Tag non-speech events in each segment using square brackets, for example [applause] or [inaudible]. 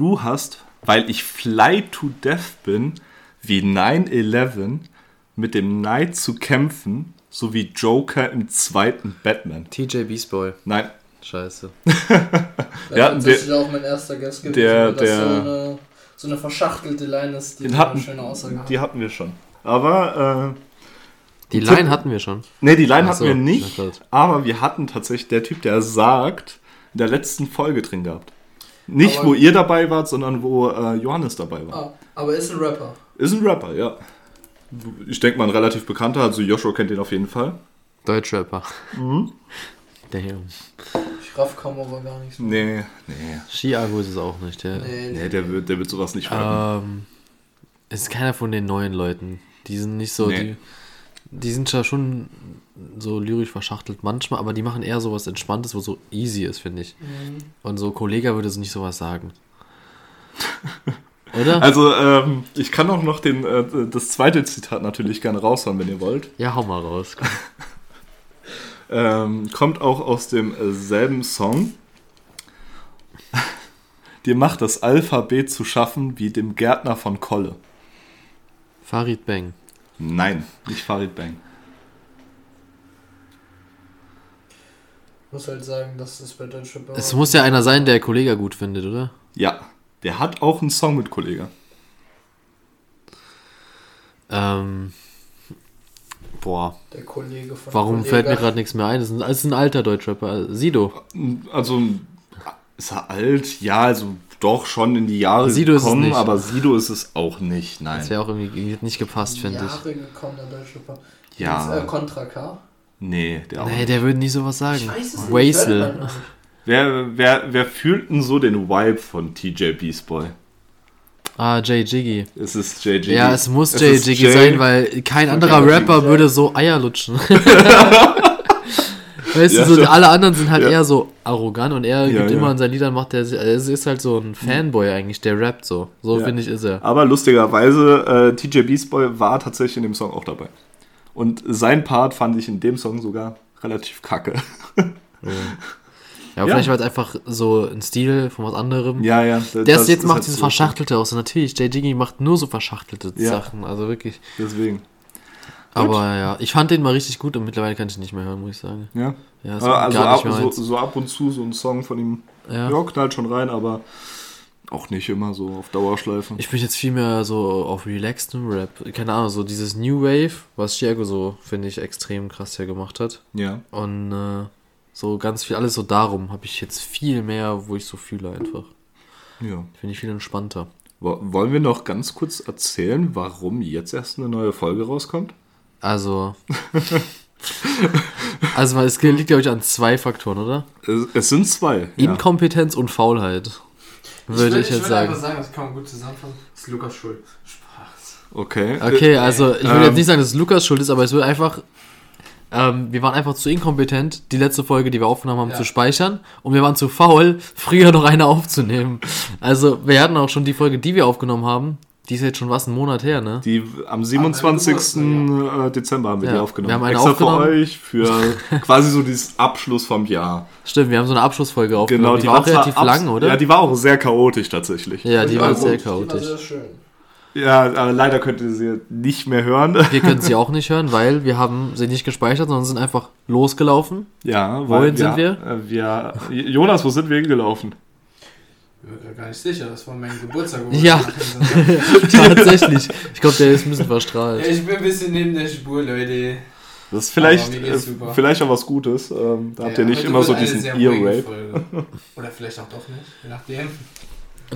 du hast, weil ich fly to death bin, wie 9-11 mit dem Knight zu kämpfen, sowie Joker im zweiten Batman. TJ Beast Boy. Nein. Scheiße. [laughs] Hatten das ist der, auch mein erster Guest gewesen, der- der- so eine, so eine verschachtelte Line ist, die den eine hatten, schöne Aussage hat. die hatten wir schon. Aber, äh, Die Tipp- Line hatten wir schon. ne, die Line Ach hatten so, wir nicht, aber wir hatten tatsächlich der Typ, der sagt, in der letzten Folge drin gehabt. Nicht, Aber- wo ihr dabei wart, sondern wo äh, Johannes dabei war. Ah, aber ist ein Rapper. Ist ein Rapper, ja. Ich denke mal ein relativ bekannter, also Joshua kennt ihn auf jeden Fall. Deutschrapper. Mhm. Damn. Ich raff Kamera gar nicht so. Nee, nee. Chiago ist es auch nicht. Der, Nee, Nee, der wird, der wird sowas nicht rappen. Ähm, es ist keiner von den neuen Leuten. Die sind nicht so, Nee. die, die sind ja schon so lyrisch verschachtelt manchmal, aber die machen eher sowas Entspanntes, wo so easy ist, finde ich. Mhm. Und so Kollege würde so nicht sowas sagen. [laughs] Oder? Also, ähm, ich kann auch noch den, äh, das zweite Zitat natürlich gerne raushauen, wenn ihr wollt. ja, hau mal raus. [laughs] Ähm, kommt auch aus demselben Song. [laughs] Dir macht das Alphabet zu schaffen wie dem Gärtner von Kolle. Farid Bang. Nein, nicht Farid Bang. Muss halt sagen, dass das bei Deutschrapper... Es muss ja einer sein, der Kollege gut findet, oder? Ja, der hat auch einen Song mit Kollege. Ähm, boah, Der Kollege von warum Kollege. fällt mir gerade nichts mehr ein? Das ist ein, das ist ein alter Deutschrapper. Sido. Also, ist er alt? Ja, also doch schon in die Jahre Sido ist es nicht. aber Sido ist es auch nicht, nein. Das wäre auch irgendwie nicht gepasst, finde ich. Jahre gekommen, der Deutschrapper. Ja. Jetzt, äh, Contra K. Nee, der auch Nee, nicht. der würde nie sowas sagen. Ich weiß es nicht. Wasel. nicht. Wer, wer, wer fühlt denn so den Vibe von TJ Beast Boy? Ah, Jay Jiggy. Es ist JG. Ja, es muss Es Jay Jiggy Jay. sein, weil kein anderer Jay Rapper Jiggy. würde so Eier lutschen. [laughs] weißt Ja, du, so, alle anderen sind halt Ja. eher so arrogant und er Ja, gibt ja. immer in seinen Liedern, macht er, es ist halt so ein Fanboy eigentlich, der rappt so. So Ja. finde ich, ist er. Aber lustigerweise, äh, TJ Beast Boy war tatsächlich in dem Song auch dabei. Und sein Part fand ich in dem Song sogar relativ kacke. [laughs] Ja, aber Ja. vielleicht war es einfach so ein Stil von was anderem. ja, ja. Der das jetzt macht halt dieses so- Verschachtelte aus. Und natürlich, Jay Jiggy macht nur so verschachtelte Ja. Sachen. Also wirklich. Deswegen. Aber ja, ich fand den mal richtig gut und mittlerweile kann ich ihn nicht mehr hören, muss ich sagen. Ja. Ja, also ab, so, so ab und zu so ein Song von ihm. Ja. Ja, knallt schon rein, aber auch nicht immer so auf Dauerschleife. Ich bin jetzt viel mehr so auf relaxedem Rap. Keine Ahnung, so dieses New Wave, was Chiago so, finde ich, extrem krass ja gemacht hat. ja. Und äh, so ganz viel, alles so darum habe ich jetzt viel mehr, wo ich so fühle einfach. ja. Finde ich viel entspannter. Wo- Wollen wir noch ganz kurz erzählen, warum jetzt erst eine neue Folge rauskommt? Also. [laughs] also, es liegt, glaube ich, an zwei Faktoren, oder? Es, es sind zwei. Ja. Inkompetenz und Faulheit. Würde ich, will- jetzt sagen. einfach sagen, das kann man gut zusammenfassen. Das ist Lukas Schuld. Spaß. Okay. Okay, also ich würde Ähm. jetzt nicht sagen, dass es Lukas schuld ist, aber es wird einfach. Ähm, wir waren einfach zu inkompetent, die letzte Folge, die wir aufgenommen haben, Ja. zu speichern. Und wir waren zu faul, [laughs] früher noch eine aufzunehmen. Also, wir hatten auch schon die Folge, die wir aufgenommen haben. Die ist jetzt schon was, ein Monat her, ne? Die am 27. Geburtstag, äh, Dezember haben wir Ja, die aufgenommen. wir haben eine Extra aufgenommen. für euch, für [laughs] quasi so dieses Abschluss vom Jahr. Stimmt, wir haben so eine Abschlussfolge aufgenommen. Genau, die, war auch relativ lang, oder? Ja, die war auch sehr chaotisch tatsächlich. Ja, die war sehr gut, Die war chaotisch. sehr schön. Ja, aber leider könnt ihr sie nicht mehr hören. [laughs] Wir können sie auch nicht hören, weil wir haben sie nicht gespeichert, sondern sind einfach losgelaufen. Ja, Wohin sind wir? äh, wir? Jonas, wo sind wir hingelaufen? Ich bin gar nicht sicher, das war mein Geburtstag. Ja. wir. [laughs] Tatsächlich. Ich glaube, der ist ein bisschen verstrahlt. Ja, ich bin ein bisschen neben der Spur, Leute. Das ist vielleicht, mir äh, vielleicht auch was Gutes. Ähm, da habt Ja, ihr nicht immer so diesen Ear-Rape. [laughs] Oder vielleicht auch doch nicht, je nachdem.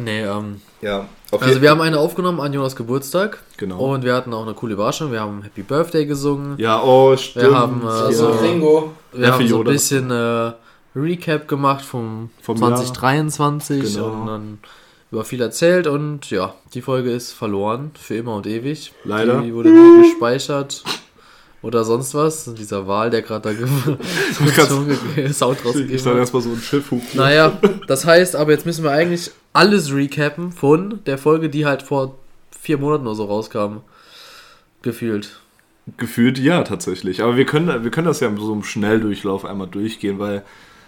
Nee, ähm, Ja, Also wir haben eine aufgenommen an Jonas Geburtstag Genau. und wir hatten auch eine coole Überraschung. Wir haben Happy Birthday gesungen. Ja, oh, stimmt. haben, äh, Ja. Ringo. Wir haben für so ein bisschen äh, Recap gemacht vom, Vom 2023 Genau. und dann über viel erzählt und ja, die Folge ist verloren für immer und ewig. Leider. Die wurde nie gespeichert oder sonst was. Dieser Wahl, der gerade da ge [laughs] [laughs] Sound Ich rausgegeben dann hat. erstmal so ein Schiff hupen. Naja, das heißt, aber jetzt müssen wir eigentlich alles recappen von der Folge, die halt vor vier Monaten oder so rauskam. Gefühlt. Gefühlt ja, tatsächlich. Aber wir können, wir können das ja in so einem Schnelldurchlauf einmal durchgehen, weil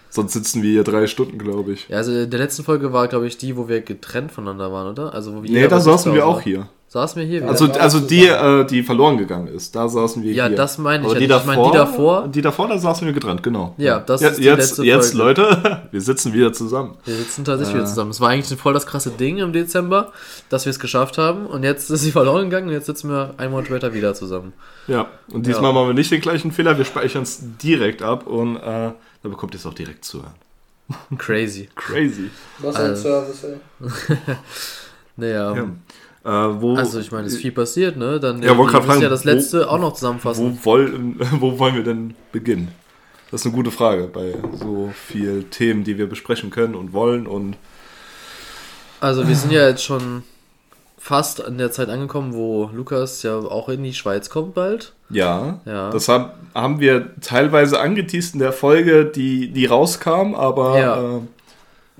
Sonst sitzen wir hier drei Stunden, glaube ich. Ja, also in der letzten Folge war, glaube ich, die, wo wir getrennt voneinander waren, oder? Also wo wir Nee, da saßen wir auch war. hier. Saßen wir hier wieder? Also, also die, äh, die verloren gegangen ist, da saßen wir Ja, hier. das meine ich Aber ja die nicht. Ich meine, davor, die davor- Die davor, da saßen wir getrennt, genau. Ja, das Ja, ist die jetzt, letzte jetzt Folge. Leute, [laughs] wir sitzen wieder zusammen. Wir sitzen tatsächlich Äh. wieder zusammen. Es war eigentlich voll das krasse Ding im Dezember, dass wir es geschafft haben. Und jetzt [laughs] ist sie verloren gegangen und jetzt sitzen wir einen Monat später wieder zusammen. Ja, und diesmal Ja. machen wir nicht den gleichen Fehler, wir speichern es direkt ab und äh, da bekommt ihr es auch direkt zu hören. [laughs] Crazy. Crazy. Was Also- ein Service, ey. [laughs] Naja. Ja. Äh, wo, Also ich meine, es ist viel passiert, ne? Dann Ja, wollte wir grad müssen ja fragen, das wo- letzte auch noch zusammenfassen. wo, wollen, [laughs] wo wollen wir denn beginnen? Das ist eine gute Frage bei so viel Themen, die wir besprechen können und wollen und Also wir sind ja jetzt schon fast an der Zeit angekommen, wo Lukas ja auch in die Schweiz kommt bald. ja, Ja. das haben, haben wir teilweise angeteased in der Folge, die, die rauskam, aber Ja. äh,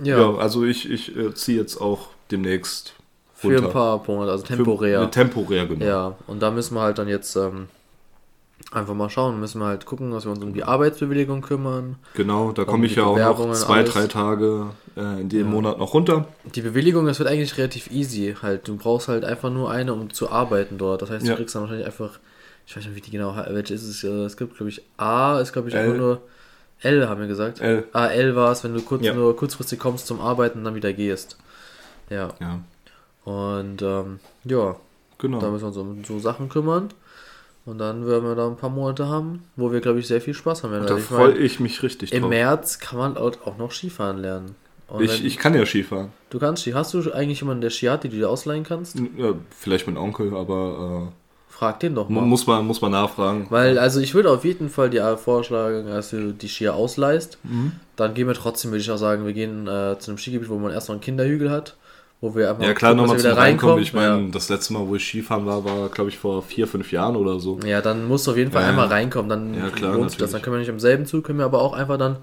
Ja, ja. also ich, ich äh, ziehe jetzt auch demnächst für ein paar Monate, also temporär. Für, temporär, genau. Ja, und da müssen wir halt dann jetzt ähm, einfach mal schauen, müssen wir halt gucken, dass wir uns um die Arbeitsbewilligung kümmern. Genau, da komme ich ja auch noch zwei, alles. drei Tage äh, in dem Ja. Monat noch runter. Die Bewilligung, das wird eigentlich relativ easy. Halt, du brauchst halt einfach nur eine, um zu arbeiten dort. Das heißt, du Ja. kriegst dann wahrscheinlich einfach, ich weiß nicht, wie die genau, he- welche ist es? äh, Es gibt, glaube ich, A, ist, glaube ich, L. einfach nur L, haben wir gesagt. L. Ah, L war es, wenn du kurz, Ja. nur kurzfristig kommst zum Arbeiten und dann wieder gehst. Ja. Ja, Und ähm, ja, genau. da müssen wir uns um so Sachen kümmern. Und dann werden wir da ein paar Monate haben, wo wir, glaube ich, sehr viel Spaß haben werden. da freue ich mich richtig Im drauf. März kann man auch noch Skifahren lernen. Und Ich, ich kann ja Skifahren. du kannst Ski. Hast du eigentlich jemanden, der Ski hat, die du dir ausleihen kannst? Ja, vielleicht mein Onkel, aber Frag den doch äh, mal. muss, man, muss man nachfragen. Weil, also ich würde auf jeden Fall dir vorschlagen, dass du die Skier ausleihst. Mhm. Dann gehen wir trotzdem, würde ich auch sagen, wir gehen äh, zu einem Skigebiet, wo man erst noch einen Kinderhügel hat. Wo wir einfach Ja, klar, nochmal zum Reinkommen. Ich meine, Ja. das letzte Mal, wo ich Skifahren war, war, glaube ich, vor vier, fünf Jahren oder so. Ja, dann musst du auf jeden Fall Ja. einmal reinkommen, dann Ja, klar, lohnt sich das. Dann können wir nicht im selben Zug, können wir aber auch einfach dann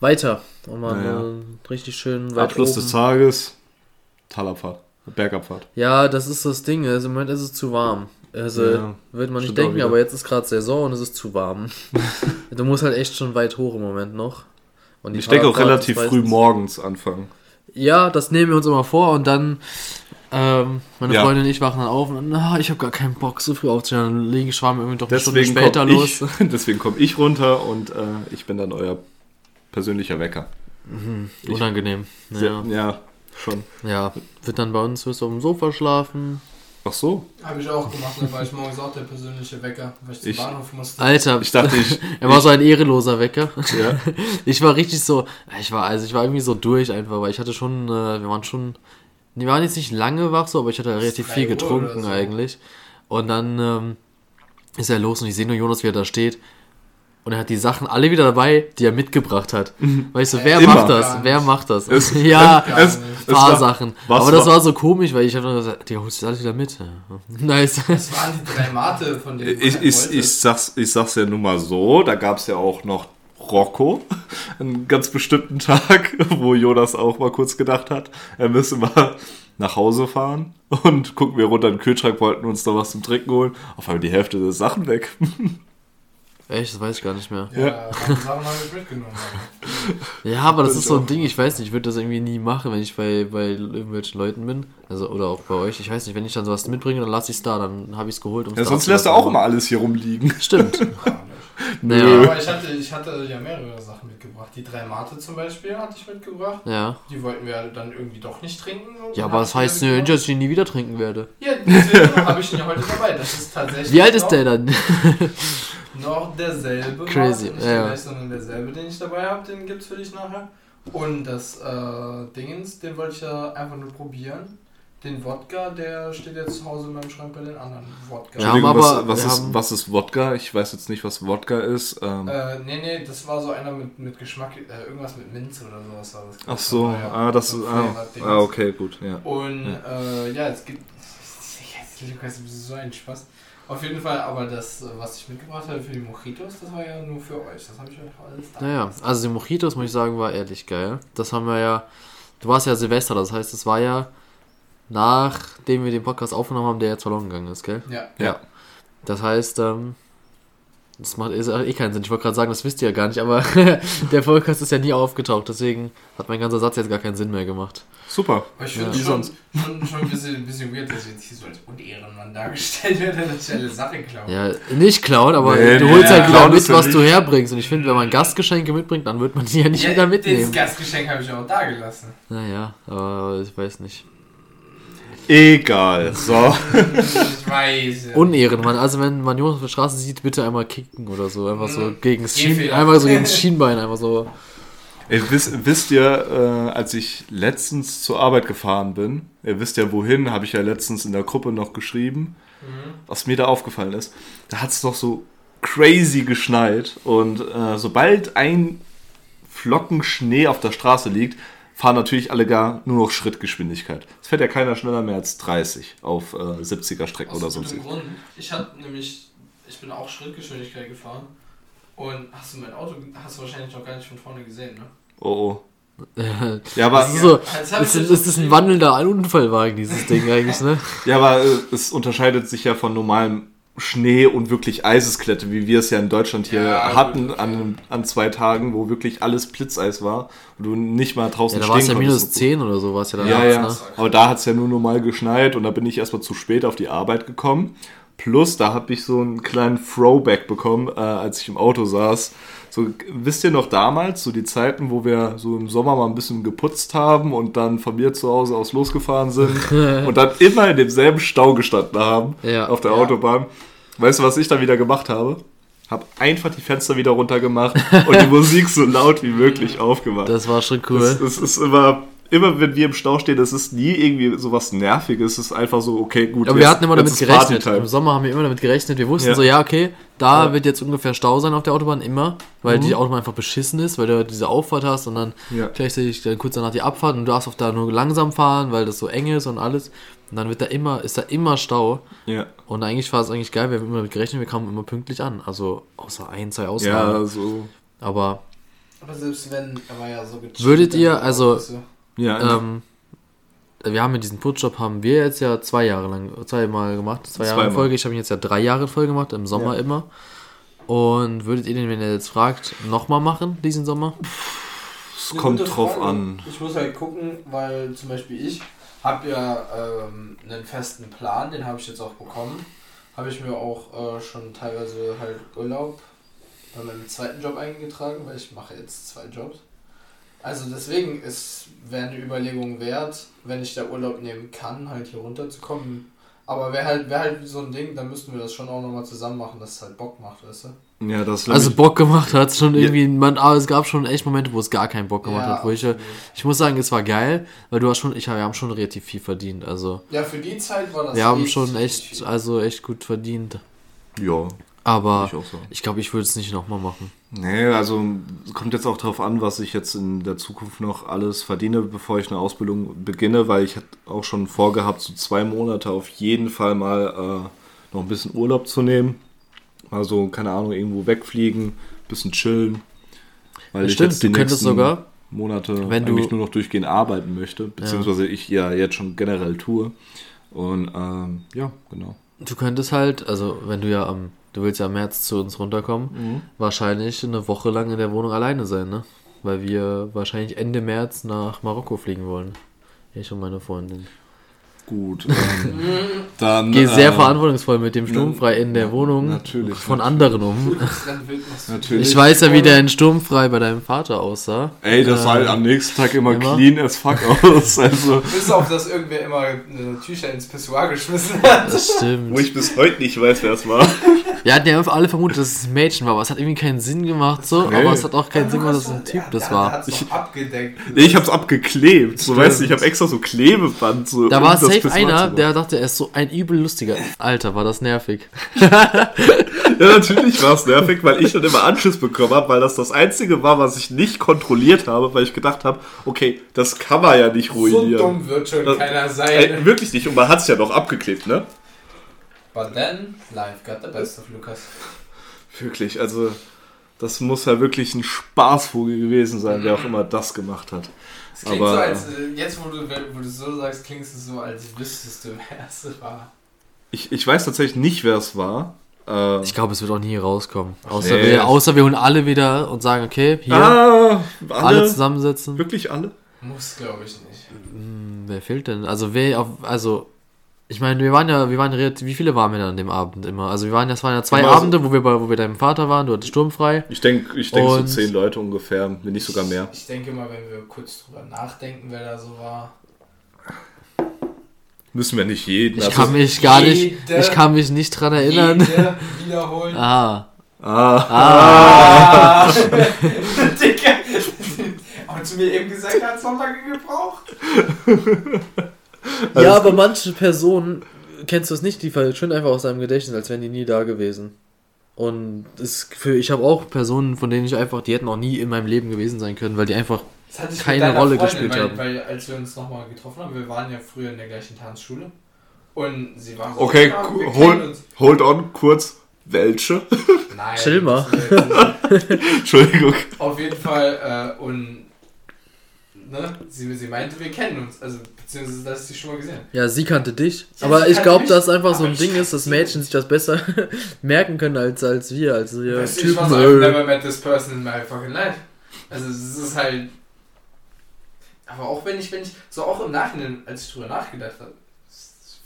weiter. Und mal Ja, richtig schön weit Abschluss oben. des Tages, Talabfahrt, Bergabfahrt. Ja, das ist das Ding. Also im Moment ist es zu warm. Also Ja, wird man nicht denken, wieder. aber jetzt ist gerade Saison und es ist zu warm. [laughs] du musst halt echt schon weit hoch im Moment noch. Ich denke auch relativ früh morgens anfangen. Ja, das nehmen wir uns immer vor und dann ähm, meine Ja. Freundin und ich wachen dann auf und ah, ich habe gar keinen Bock, so früh aufzustehen. Dann legen schwamm irgendwie doch eine Deswegen Stunde später komme los. ich, [laughs] deswegen komm ich runter und äh, ich bin dann euer persönlicher Wecker. ich- Unangenehm. Sehr, Ja. ja, schon. ja, wird dann bei uns wirst du auf dem Sofa schlafen. Ach so, Habe ich auch gemacht, dann war ich morgens auch der persönliche Wecker, weil ich zum Ich- Bahnhof musste. Alter, ich dachte, ich. [laughs] er war so ein ehreloser Wecker. ja, [laughs] Ich war richtig so, ich war, also ich war irgendwie so durch einfach, weil ich hatte schon, äh, wir waren schon, wir waren jetzt nicht lange wach so, aber ich hatte relativ viel getrunken so. eigentlich. Und dann ähm, ist er los und ich sehe nur Jonas, wie er da steht. Und er hat die Sachen alle wieder dabei, die er mitgebracht hat. Weißt du, wer Immer. macht das? Wer macht das? Es- [laughs] ja, es- ein es paar war- Sachen. was Aber das war- war so komisch, weil ich habe nur gesagt, die holst du alles wieder mit. [laughs] Nice. Das waren die drei Mate, von denen ich, ich, ich, sag's, ich sag's ja nun mal so, da gab es ja auch noch Rocco, [laughs] einen ganz bestimmten Tag, wo Jonas auch mal kurz gedacht hat, er müsse mal nach Hause fahren und gucken wir runter in den Kühlschrank, wollten uns da was zum Trinken holen, auf einmal die Hälfte der Sachen weg. Echt, das weiß ich gar nicht mehr. Ja, Sachen habe ich mitgenommen. Ja, aber das ist so ein Ding, ich weiß nicht, ich würde das irgendwie nie machen, wenn ich bei, bei irgendwelchen Leuten bin. Also, oder auch bei euch. Ich weiß nicht, wenn ich dann sowas mitbringe, dann lasse ich es da, dann habe ich es geholt. Ja, sonst lässt du auch immer alles hier rumliegen. Stimmt. [laughs] [laughs] Ja, naja. aber ich hatte, ich hatte ja mehrere Sachen mitgebracht. Die drei Mate zum Beispiel hatte ich mitgebracht. Ja. Die wollten wir dann irgendwie doch nicht trinken. Ja, aber das heißt nicht, dass ich ihn nie wieder trinken werde. Ja, deswegen habe ich ihn ja heute dabei. Das ist tatsächlich. Wie alt ist der dann? [laughs] Noch derselbe. Crazy, Mate, nicht ja, gleiche, sondern derselbe, den ich dabei habe, den gibt's für dich nachher. Und das äh, Dingens, den wollte ich ja einfach nur probieren. Den Wodka, der steht jetzt zu Hause in meinem Schrank bei den anderen Wodka. Wir haben aber- was, was, wir ist, haben- was ist Wodka? Ich weiß jetzt nicht, was Wodka ist. Ähm, Äh, nee, nee, das war so einer mit, mit Geschmack, äh, irgendwas mit Minze oder sowas war das. ach so, ja, ah, das so ist. Ah, ah, okay, gut, ja. Und äh, ja, es gibt. Jetzt, Lukas, das ist so ein Spaß. Auf jeden Fall, aber das, was ich mitgebracht habe für die Mojitos, das war ja nur für euch. Das habe ich euch alles da. Naja, also die Mojitos, muss ich sagen, war ehrlich geil. Das haben wir ja. Du warst ja Silvester, das heißt, es war ja nachdem wir den Podcast aufgenommen haben, der jetzt verloren gegangen ist, gell? Ja. Ja. Das heißt, ähm, Das macht eh keinen Sinn. Ich wollte gerade sagen, das wisst ihr ja gar nicht, aber [laughs] der Podcast ist ja nie aufgetaucht, deswegen hat mein ganzer Satz jetzt gar keinen Sinn mehr gemacht. Super. Aber ich Ja. finde sonst? schon, schon, schon ein, bisschen, ein bisschen weird, dass jetzt hier so als Unehrenmann dargestellt wird, dass ich alle Sachen klaue. Ja, nicht klauen, aber Nee, du nee, holst halt wieder klauen mit, ist ja was du herbringst. Und ich finde, wenn man Gastgeschenke mitbringt, dann wird man die ja nicht wieder Das mitnehmen. Gastgeschenk habe ich auch da gelassen. Naja, aber ich weiß nicht. Egal. So. ich weiß. ja. Unehrenmann. Also wenn man Jonas auf der Straße sieht, bitte einmal kicken oder so. Einfach so Mhm. gegen das Schien, Gehfehler. einmal so gegen das Schienbein, einfach so. Ey, wisst, wisst ihr, äh, als ich letztens zur Arbeit gefahren bin, ihr wisst ja wohin, habe ich ja letztens in der Gruppe noch geschrieben, Mhm. was mir da aufgefallen ist. Da hat es doch so crazy geschneit und äh, sobald ein Flocken Schnee auf der Straße liegt, fahren natürlich alle gar nur noch Schrittgeschwindigkeit. Es fährt ja keiner schneller mehr als 30 auf äh, 70er Strecken Aus oder sonst. Grund. Ich hatte nämlich, ich bin auch Schrittgeschwindigkeit gefahren. Und hast du mein Auto, hast du wahrscheinlich noch gar nicht von vorne gesehen, ne? Oh oh. [laughs] Ja, aber, das ist so. Ich ist, das ist ein wandelnder Unfallwagen, dieses Ding eigentlich, ne? ja, aber äh, es unterscheidet sich ja von normalem Schnee und wirklich Eisesklette, wie wir es ja in Deutschland hier Ja, hatten gut. an, an zwei Tagen, wo wirklich alles Blitzeis war und du nicht mal draußen Ja, da war es ja stehen minus konntest. 10 oder so, war es ja dann Ja, abends, ja. ne? Aber da hat es ja nur normal geschneit und da bin ich erstmal zu spät auf die Arbeit gekommen. Plus, da habe ich so einen kleinen Throwback bekommen, äh, als ich im Auto saß. So, wisst ihr noch damals, so die Zeiten, wo wir so im Sommer mal ein bisschen geputzt haben und dann von mir zu Hause aus losgefahren sind [laughs] und dann immer in demselben Stau gestanden haben Ja. auf der Ja. Autobahn. Weißt du, was ich dann wieder gemacht habe? Hab einfach die Fenster wieder runtergemacht [laughs] und die Musik so laut wie möglich aufgemacht. Das war schon cool. Es, es ist immer, immer wenn wir im Stau stehen, es ist nie irgendwie sowas Nerviges. Es ist einfach so, okay, gut. Aber wir jetzt- hatten immer damit gerechnet. Im Sommer haben wir immer damit gerechnet. Wir wussten Ja. so, ja, okay, da Ja. wird jetzt ungefähr Stau sein auf der Autobahn, immer, weil Mhm. die Autobahn einfach beschissen ist, weil du diese Auffahrt hast und dann Ja. gleichzeitig dann kurz danach die Abfahrt und du darfst auch da nur langsam fahren, weil das so eng ist und alles. Und dann wird da immer, ist da immer Stau. Ja, Und eigentlich war es eigentlich geil, wir haben immer damit gerechnet, wir kamen immer pünktlich an. Also außer ein, zwei Ausnahmen. ja, so. Aber Aber selbst wenn, er war ja so gechillt. Würdet ihr, also- du, Ja, ähm, wir haben mit diesem Putzjob haben wir jetzt ja zwei Jahre lang, zweimal gemacht, zwei Jahre in. Folge. Ich habe ihn jetzt ja drei Jahre in Folge gemacht, im Sommer Ja. immer. Und würdet ihr den, wenn ihr jetzt fragt, nochmal machen, diesen Sommer? es kommt drauf Frage. an. Ich muss halt gucken, weil zum Beispiel ich habe ja ähm, einen festen Plan, den habe ich jetzt auch bekommen. Habe ich mir auch äh, schon teilweise halt Urlaub bei meinem zweiten Job eingetragen, weil ich mache jetzt zwei Jobs. Also deswegen ist wäre eine Überlegung wert, wenn ich da Urlaub nehmen kann, halt hier runterzukommen. Aber wäre halt, wär halt so ein Ding, dann müssten wir das schon auch nochmal zusammen machen, dass es halt Bock macht, weißt du? Ja, das Also Bock gemacht hat schon Ja. irgendwie, man, aber es gab schon echt Momente, wo es gar keinen Bock gemacht Ja, hat. Wo ich, absolut. ich muss sagen, es war geil, weil du hast schon, ich, wir haben schon relativ viel verdient. Also ja, für die Zeit war das wir haben schon echt, viel. also echt gut verdient. ja, Aber ich so. ich glaube, ich würde es nicht nochmal machen. Nee, also es kommt jetzt auch darauf an, was ich jetzt in der Zukunft noch alles verdiene, bevor ich eine Ausbildung beginne, weil ich hatte auch schon vorgehabt, so zwei Monate auf jeden Fall mal äh, noch ein bisschen Urlaub zu nehmen. Also, keine Ahnung, irgendwo wegfliegen, bisschen chillen. Weil Das ich stimmt, jetzt du könntest sogar, Monate wenn du- eigentlich nur noch durchgehend arbeiten möchte, beziehungsweise ich ja jetzt schon generell tue. Und ähm, ja, genau. du könntest halt, also wenn du ja am, du willst ja im März zu uns runterkommen, wahrscheinlich eine Woche lang in der Wohnung alleine sein, ne? Weil wir wahrscheinlich Ende März nach Marokko fliegen wollen. Ich und meine Freundin. Gut. Ähm, [laughs] dann. Gehe sehr äh, verantwortungsvoll mit dem Sturmfrei in der Wohnung natürlich, von natürlich. anderen um. Natürlich. Ich weiß ja, wie der in Sturmfrei bei deinem Vater aussah. Ey, das sah halt Äh, am nächsten Tag immer, immer? clean as fuck [laughs] aus. Also, Bis auf, dass irgendwer immer äh, Tücher ins Pissoir geschmissen hat. Das stimmt. wo ich bis heute nicht weiß, wer es war. [laughs] Wir hatten ja alle vermutet, dass es ein Mädchen war, aber es hat irgendwie keinen Sinn gemacht so. Nee. Aber es hat auch keinen Sinn gemacht, dass es ein Typ das Der war. hat es abgedeckt. Nee, ich hab's abgeklebt. So, weißt du, ich hab extra so Klebeband. So Da um war safe einer, der dachte, er ist so ein übel lustiger. Alter, war das nervig. [laughs] Ja, natürlich war es nervig, weil ich dann immer Anschiss bekommen habe, weil das das Einzige war, was ich nicht kontrolliert habe, weil ich gedacht habe, okay, das kann man ja nicht So ruinieren. dumm wird schon Das- keiner Ey, sein. wirklich nicht. Und man hat's ja noch abgeklebt, ne? But then, life got the best of Lukas. Wirklich, also das muss ja wirklich ein Spaßvogel gewesen sein, wer auch immer das gemacht hat. Es klingt Aber, so, als äh, jetzt, wo du, wo du so sagst, klingt es so, als wüsstest du, wer es war. Ich, ich weiß tatsächlich nicht, wer es war, Äh, Ich glaube, es wird auch nie rauskommen. Außer, Nee. wir, außer wir holen alle wieder und sagen, okay, hier, ah, alle, alle zusammensetzen. Wirklich alle? Muss, glaube ich nicht. Hm, Wer fehlt denn? Also wer auf, also ich meine, wir waren ja, wir waren relativ, wie viele waren wir denn an dem Abend immer? Also wir waren, das waren ja zwei Immer so- Abende, wo wir bei, wo wir deinem Vater waren, du hattest sturmfrei. Ich denke, ich denk so Und- zehn Leute ungefähr, wenn nicht sogar mehr. Ich denke mal, wenn wir kurz drüber nachdenken, wer da so war. Müssen wir nicht jeden. Ich also- kann mich gar nicht, ich kann mich nicht dran erinnern. Jede wiederholen. Ah, ah, Ah. [laughs] Digga. Aber zu mir eben gesagt, er hat so [laughs] gebraucht. [laughs] ja, aber manche Personen, kennst du es nicht, die verschwinden einfach aus deinem Gedächtnis, als wären die nie da gewesen. Und es für, ich habe auch Personen, von denen ich einfach, die hätten auch nie in meinem Leben gewesen sein können, weil die einfach Das Keine Rolle Freundin, gespielt weil, haben. Weil als wir uns nochmal getroffen haben, wir waren ja früher in der gleichen Tanzschule. Und sie war so, okay, ja, hold, hold on, kurz. Welche? [laughs] Nein, Chill mal. das [laughs] Entschuldigung. Auf jeden Fall, äh, und ne, sie, sie meinte, wir kennen uns. Also, beziehungsweise, dass ich sie schon mal gesehen habe. Ja, sie kannte dich. Ja, aber ich glaube, dass einfach so ein Ding ist, dass Mädchen sich das besser [laughs] merken können als, als wir, als wir Weißt du, ich Typen. so, I've never met this person in my fucking life. Also, es ist halt. Aber auch wenn ich, wenn ich, so auch im Nachhinein, als ich drüber nachgedacht habe,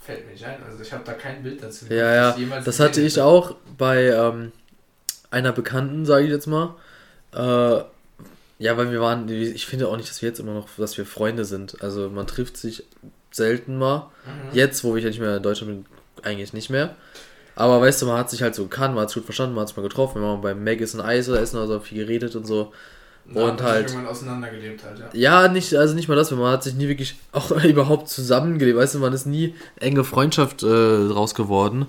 fällt mir nicht ein. Also, ich habe da kein Bild dazu. Ja, ja, das hatte ich hätte. auch bei ähm, einer Bekannten, sage ich jetzt mal. Äh, ja, weil wir waren, ich finde auch nicht, dass wir jetzt immer noch, dass wir Freunde sind. Also man trifft sich selten mal. Mhm. Jetzt, wo ich ja nicht mehr in Deutschland bin, eigentlich nicht mehr. Aber weißt du, man hat sich halt so gekannt, man hat es gut verstanden, man hat sich mal getroffen, wir waren beim Maggis ein Eis oder essen oder so, viel geredet und so. Na, und hat sich halt- irgendwann auseinandergelebt halt, ja. Ja, nicht, also nicht mal das, man hat sich nie wirklich auch [laughs] überhaupt zusammengelebt, weißt du, man ist nie enge Freundschaft äh, draus geworden,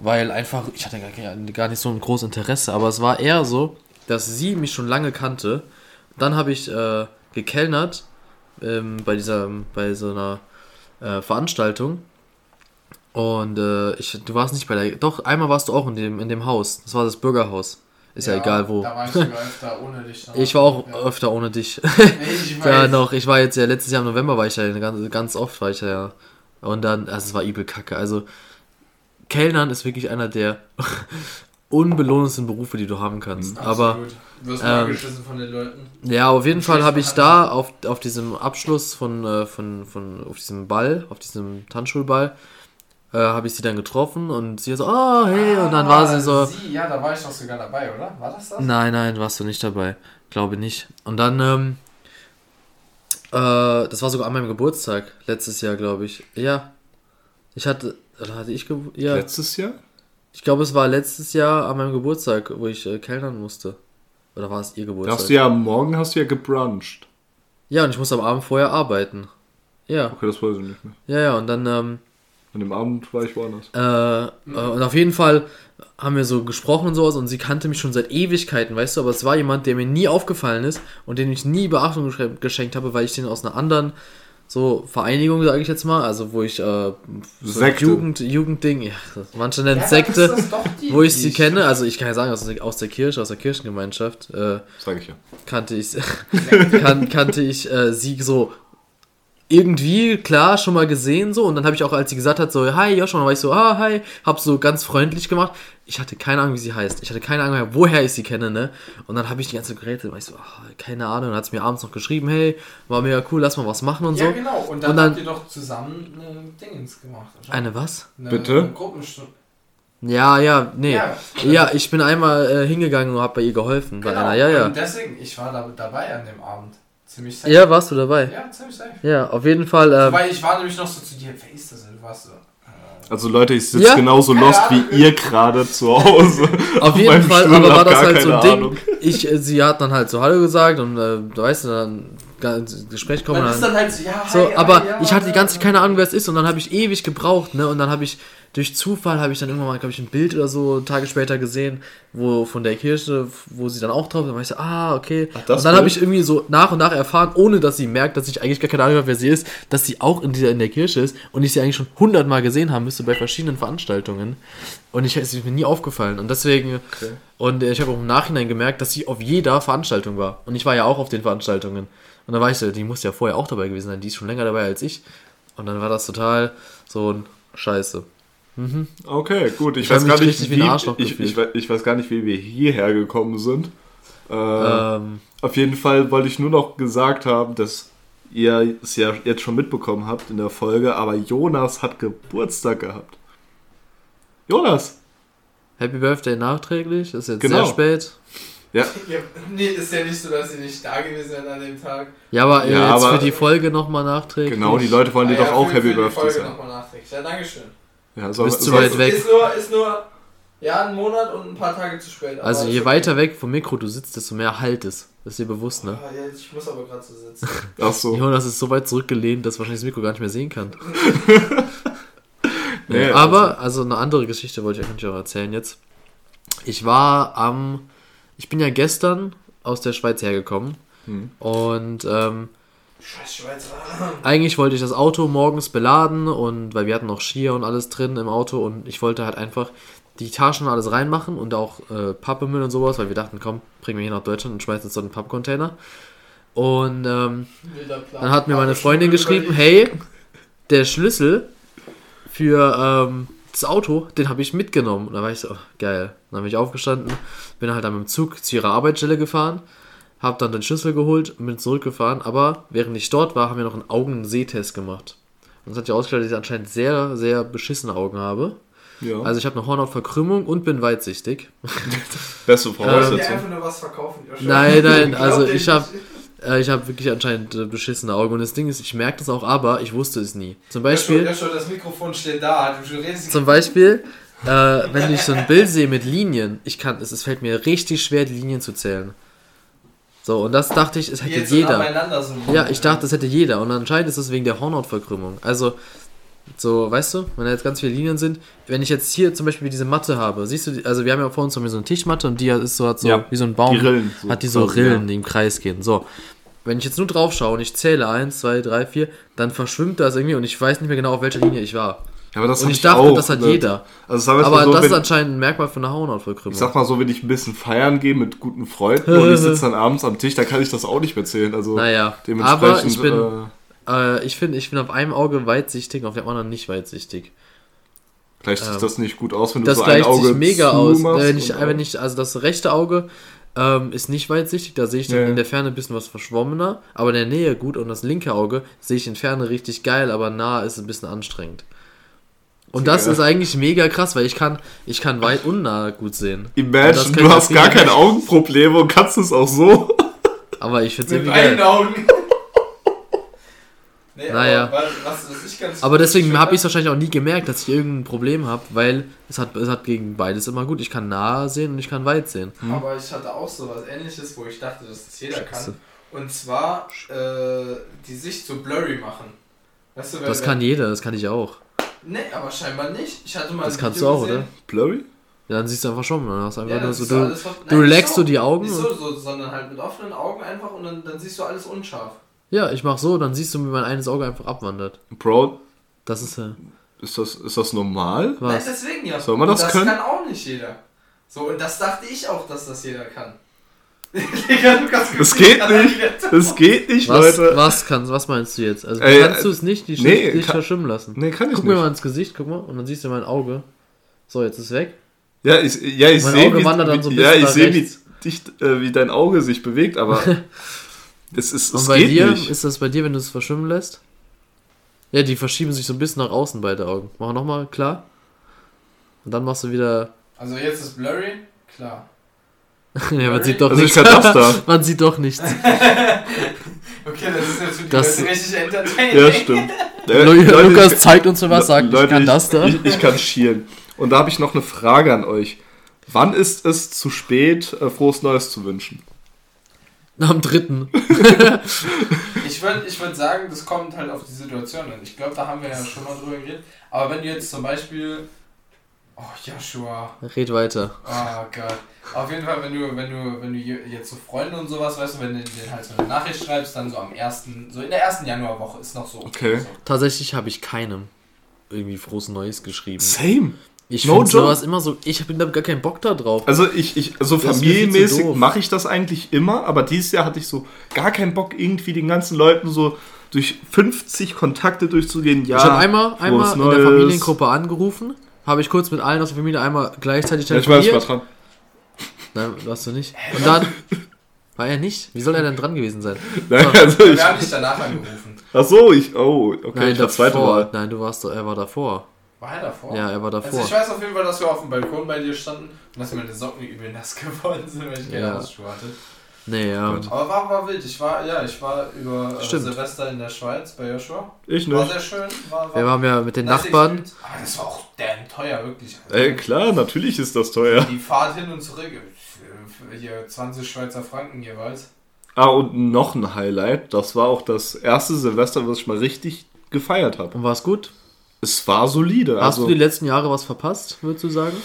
weil einfach, ich hatte gar, gar nicht so ein großes Interesse, aber es war eher so, dass sie mich schon lange kannte. Dann habe ich äh, gekellnert ähm, bei dieser, bei so einer äh, Veranstaltung. Und äh, ich, du warst nicht bei der, doch, einmal warst du auch in dem, in dem Haus, das war das Bürgerhaus. Ist ja, egal wo. Da war ich sogar [laughs] öfter ohne dich. Ich war auch Ja. öfter ohne dich. Nee, [laughs] ich Ja, weiß. noch. Ich war jetzt ja letztes Jahr im November war ich ja ganz, ganz oft war ich ja. Und dann, also es war übel kacke. Also Kellnern ist wirklich einer der unbelohnendsten Berufe, die du haben kannst. Aber Absolut. Du wirst ähm, von den Leuten. ja, auf jeden Fall habe ich da auf, auf diesem Abschluss von, äh, von, von auf diesem Ball, auf diesem Tanzschulball, äh, habe ich sie dann getroffen und sie so, oh hey, und dann war sie so, Sie, ja, da war ich doch sogar dabei, oder? War das das? Nein, nein, warst du nicht dabei. Glaube nicht. Und dann, ähm, äh, das war sogar an meinem Geburtstag, letztes Jahr, glaube ich. Ja. Ich hatte, oder hatte ich? Ja. Letztes Jahr? Ich glaube, es war letztes Jahr an meinem Geburtstag, wo ich äh, kellnern musste. Oder war es ihr Da Geburtstag? hast du ja Morgen hast du ja gebruncht. ja, und ich musste am Abend vorher arbeiten. Ja, Okay, das weiß ich nicht mehr. ja, ja, und dann, ähm, An dem Abend war ich woanders. Äh, äh, und auf jeden Fall haben wir so gesprochen und sowas und sie kannte mich schon seit Ewigkeiten, weißt du, aber es war jemand, der mir nie aufgefallen ist und den ich nie Beachtung gesch- geschenkt habe, weil ich den aus einer anderen so Vereinigung, sage ich jetzt mal, also wo ich äh, so Sekte. Jugend, Jugendding, ja, manche nennen Ja, Sekte, die, wo ich sie kenne, also ich kann ja sagen, aus, der- aus der Kirche, aus der Kirchengemeinschaft, äh, Sag ich ja. kannte ich, [laughs] kan, kannte ich äh, sie so irgendwie, klar, schon mal gesehen so und dann habe ich auch, als sie gesagt hat, so, hi Joshua, dann war ich so, ah, hi, hab so ganz freundlich gemacht. Ich hatte keine Ahnung, wie sie heißt. Ich hatte keine Ahnung, woher ich sie kenne, ne? Und dann habe ich die ganze Geräte, war ich so, ah, keine Ahnung, dann hat sie mir abends noch geschrieben, hey, war mega cool, lass mal was machen und Ja, so. genau. Und dann, Und dann- habt ihr doch zusammen eine Dingens gemacht. oder? Eine was? Eine Bitte? Gruppenstunde. Ja, ja, nee. Ja. Ja, ich bin einmal äh, hingegangen und hab bei ihr geholfen, bei Genau. einer, ja, ja. Und deswegen, ich war da dabei an dem Abend. Ziemlich safe. Ja, warst du dabei? Ja, ziemlich safe. Ja, auf jeden Fall. Ähm, Weil ich war nämlich noch so zu dir, wer ist das? Du warst so. äh, Also Leute, ich sitze Ja? genauso Keine lost Ahnung. wie ihr gerade zu Hause. [laughs] Auf jeden Fall, Stuhl, aber war das halt so ein Ding. Ahnung. Ich, äh, sie hat dann halt so Hallo gesagt und äh, du weißt du, dann ins Gespräch kommen. Man und ist dann, halt so, ja, hi, so, hi, aber ja, ich hatte die ganze Zeit keine Ahnung, wer es ist und dann habe ich ewig gebraucht, ne? Und dann habe ich durch Zufall habe ich dann irgendwann mal, glaube ich, ein Bild oder so Tage später gesehen, wo von der Kirche, wo sie dann auch drauf ist. Dann war ich so, ah, okay. Ach, und dann habe ich irgendwie so nach und nach erfahren, ohne dass sie merkt, dass ich eigentlich gar keine Ahnung habe, wer sie ist, dass sie auch in dieser in der Kirche ist und ich sie eigentlich schon hundertmal gesehen haben müsste bei verschiedenen Veranstaltungen. Und ich es ist mir nie aufgefallen. Und deswegen, und äh, ich habe auch im Nachhinein gemerkt, dass sie auf jeder Veranstaltung war. Und ich war ja auch auf den Veranstaltungen. Und dann war ich so, die muss ja vorher auch dabei gewesen sein, die ist schon länger dabei als ich. Und dann war das total so ein Scheiße. Okay, gut. Ich, Ich weiß gar nicht, wie ich, ich, ich weiß gar nicht, wie wir hierher gekommen sind. Äh, Ähm, Auf jeden Fall wollte ich nur noch gesagt haben, dass ihr es ja jetzt schon mitbekommen habt in der Folge, aber Jonas hat Geburtstag gehabt. Jonas! Happy Birthday nachträglich, ist jetzt Genau. sehr spät. Ja, [laughs] Ja, nee, ist ja nicht so, dass sie nicht da gewesen wären an dem Tag. Ja, aber äh, Ja, jetzt aber- für die Folge nochmal nachträglich. genau, die Leute wollen dir Ah doch ja, auch für- Happy für die Birthday Folge sagen. nochmal nachträglich. Ja, Dankeschön. Ja, soll, Bist zu soll, weit weg. Ist nur, ist nur, ja, ein Monat und ein paar Tage zu spät. Also ist je okay. weiter weg vom Mikro du sitzt, desto mehr Halt ist. Das ist dir bewusst, ne? Ah, ja, ich muss aber gerade so sitzen. [laughs] Ach so. Jonas ist so weit zurückgelehnt, dass wahrscheinlich das Mikro gar nicht mehr sehen kann. [laughs] Nee, aber, also eine andere Geschichte wollte ich eigentlich auch erzählen jetzt. Ich war am, ich bin ja gestern aus der Schweiz hergekommen Hm. und ähm, Scheiß Schweizer. [laughs] eigentlich wollte ich das Auto morgens beladen und weil wir hatten noch Skier und alles drin im Auto und ich wollte halt einfach die Taschen und alles reinmachen und auch äh, Pappemüll und sowas, weil wir dachten, komm, bringen wir hier nach Deutschland und schmeißen jetzt so einen Pappcontainer. Und ähm, dann hat mir meine Freundin geschrieben, hey, der Schlüssel für ähm, das Auto, den habe ich mitgenommen. Und da war ich so, oh, geil. Dann bin ich aufgestanden, bin halt dann mit dem Zug zu ihrer Arbeitsstelle gefahren, habe dann den Schlüssel geholt und bin zurückgefahren. Aber während ich dort war, haben wir noch einen Augensehtest gemacht. Und es hat sich ausgestellt, dass ich anscheinend sehr, sehr beschissene Augen habe. Ja. Also ich habe eine Hornhautverkrümmung und bin weitsichtig. [laughs] Beste dir Voraussetzung. einfach nur was verkaufen. Joshua. Nein, nein, also ich habe. Äh, ich habe wirklich anscheinend äh, beschissene Augen. Und das Ding ist, ich merke das auch, aber ich wusste es nie. Zum Beispiel... Joshua, das Mikrofon steht da. Du redest Zum Beispiel, äh, wenn ich so ein Bild sehe mit Linien, ich kann, es, es fällt mir richtig schwer, die Linien zu zählen. So, und das dachte ich, es hätte jeder. so. Ja, ich dachte, das hätte jeder. Und anscheinend ist es wegen der Hornhautverkrümmung. Also, so, weißt du, wenn da jetzt ganz viele Linien sind, wenn ich jetzt hier zum Beispiel diese Matte habe, siehst du, also wir haben ja vor uns so eine Tischmatte und die ist so, hat so Ja, wie so ein Baum, die Rillen, so hat die so quasi, Rillen, ja. die im Kreis gehen. So, wenn ich jetzt nur drauf schaue und ich zähle 1, 2, 3, 4, dann verschwimmt das irgendwie und ich weiß nicht mehr genau, auf welcher Linie ich war. Ja, aber das Und ich dachte, auch, das hat ne? jeder. Also Aber so, das ist anscheinend ein Merkmal von einer Hornhautverkrümmung. ich sag mal so, wenn ich ein bisschen feiern gehe mit guten Freunden und ich sitze [laughs] dann abends am Tisch, dann kann ich das auch nicht mehr zählen. Also Naja, dementsprechend. aber ich bin, äh, äh, ich finde, ich bin auf einem Auge weitsichtig, auf dem anderen nicht weitsichtig. gleicht sich ähm, das nicht gut aus, wenn du Das so ein gleicht Auge sich mega aus. ich, und- wenn ich, also das rechte Auge ähm, ist nicht weitsichtig, da sehe ich dann Ja. in der Ferne ein bisschen was verschwommener, aber in der Nähe gut und das linke Auge sehe ich in Ferne richtig geil, aber nah ist ein bisschen anstrengend. Und das Ja. ist eigentlich mega krass, weil ich kann, ich kann weit und nah gut sehen. Imagine, das du hast gar keine nicht. Augenprobleme und kannst es auch so. Aber ich finde es Mit irgendwie beiden geil. Augen. Nee, Naja. aber was, was ich ganz Aber deswegen habe ich es wahrscheinlich auch nie gemerkt, dass ich irgendein Problem habe, weil es hat, es hat gegen beides immer gut. Ich kann nah sehen und ich kann weit sehen. Aber ich hatte auch so was ähnliches, wo ich dachte, dass das jeder Scheiße. kann. Und zwar äh, die Sicht so blurry machen. Weißt du, Das kann jeder, das kann ich auch. Nee, aber scheinbar nicht. Ich hatte mal Das kannst Video du auch, gesehen. oder? Blurry? Ja, dann siehst du einfach schon, dann hast du einfach Ja, nur so, du du, leckst so. die Augen Nicht so, so, sondern halt mit offenen Augen einfach und dann, dann siehst du alles unscharf. Ja, ich mach so, dann siehst du, wie mein eines Auge einfach abwandert. Bro, Das ist äh, ist das, ist das normal? Nein, was. deswegen ja. Soll man Und das das können? kann auch nicht jeder. So, und das dachte ich auch, dass das jeder kann. [laughs] Digga, du kannst Das geht nicht. [laughs] Das geht nicht, Was, Leute. was kannst, was meinst du jetzt? Also Ey, kannst du es nicht, die nee, nee, dich kann- verschwimmen lassen? Nee, kann ich guck mir nicht. mal ins Gesicht, guck mal, und dann siehst du mein Auge. So, jetzt ist es weg. Ja, ich, ja, ich Mein sehe, Auge wie, wandert dann so ein wie, ja, ich sehe, wie, äh, wie dein Auge sich bewegt, aber [laughs] es, ist, Und es bei geht dir, nicht. ist das bei dir, wenn du es verschwimmen lässt? Ja, die verschieben sich so ein bisschen nach außen, beide Augen. Mach nochmal, klar. Und dann machst du wieder. [laughs] Also jetzt ist blurry, klar. ja, man sieht doch Also ich nichts. kann das da. [laughs] man sieht doch nichts. [laughs] Okay, das ist die Das- richtig entertaining. Ja, stimmt. Äh, Leute, Lukas ich- zeigt uns was, sagt, Leute, ich kann das da. Ich, ich kann schielen. Und da habe ich noch eine Frage an euch. Wann ist es zu spät, äh, frohes Neues zu wünschen? Am dritten. [laughs] Ich würde ich würd sagen, das kommt halt auf die Situation an. Ich glaube, da haben wir ja schon mal drüber geredet. Aber wenn du jetzt zum Beispiel. Oh, Joshua. Red weiter. Oh Gott. Auf jeden Fall, wenn du, wenn du, wenn du je- jetzt so Freunde und sowas, weißt du, wenn du denen halt so eine Nachricht schreibst, dann so am ersten, so in der ersten Januarwoche ist noch so. Okay. So. Tatsächlich habe ich keinem irgendwie frohes Neues geschrieben. Same. Ich No finde sowas immer so, ich habe da gar keinen Bock da drauf. Also ich, ich so Das viel zu familienmäßig mache ich das eigentlich immer, aber dieses Jahr hatte ich so gar keinen Bock, irgendwie den ganzen Leuten so durch 50 Kontakte durchzugehen. Ja, ich habe einmal, einmal in der Neues. Familiengruppe angerufen, habe ich kurz mit allen aus der Familie einmal gleichzeitig Ja, ich weiß, ich war telefoniert. dran. Nein, warst du nicht. Und dann war er nicht. Wie soll er denn dran gewesen sein? [laughs] Nein, So. also ich, Wir haben dich danach angerufen. ach so, ich, oh, okay, Nein, ich war zweite davor. Wahl. Nein, du warst, er war davor. War er davor? Ja, er war Also davor. ich weiß auf jeden Fall, dass wir auf dem Balkon bei dir standen und dass meine Socken übel nass [laughs] geworden sind, weil ich keine Ja. Hausschuhe hatte. Nee, ja. Gut. Aber war, war wild. Ich war, ja, ich war über äh, Stimmt. Silvester in der Schweiz bei Joshua. Ich War nicht. sehr schön. War, war Wir waren ja mit den Nachbarn. Experience. Aber das war auch damn teuer, wirklich. Ey, klar, natürlich ist das teuer. Die Fahrt hin und zurück, äh, hier 20 Schweizer Franken jeweils. Ah, und noch ein Highlight, das war auch das erste Silvester, was ich mal richtig gefeiert habe. Und war es gut? Es war solide. Hast Also, du die letzten Jahre was verpasst, würdest du sagen?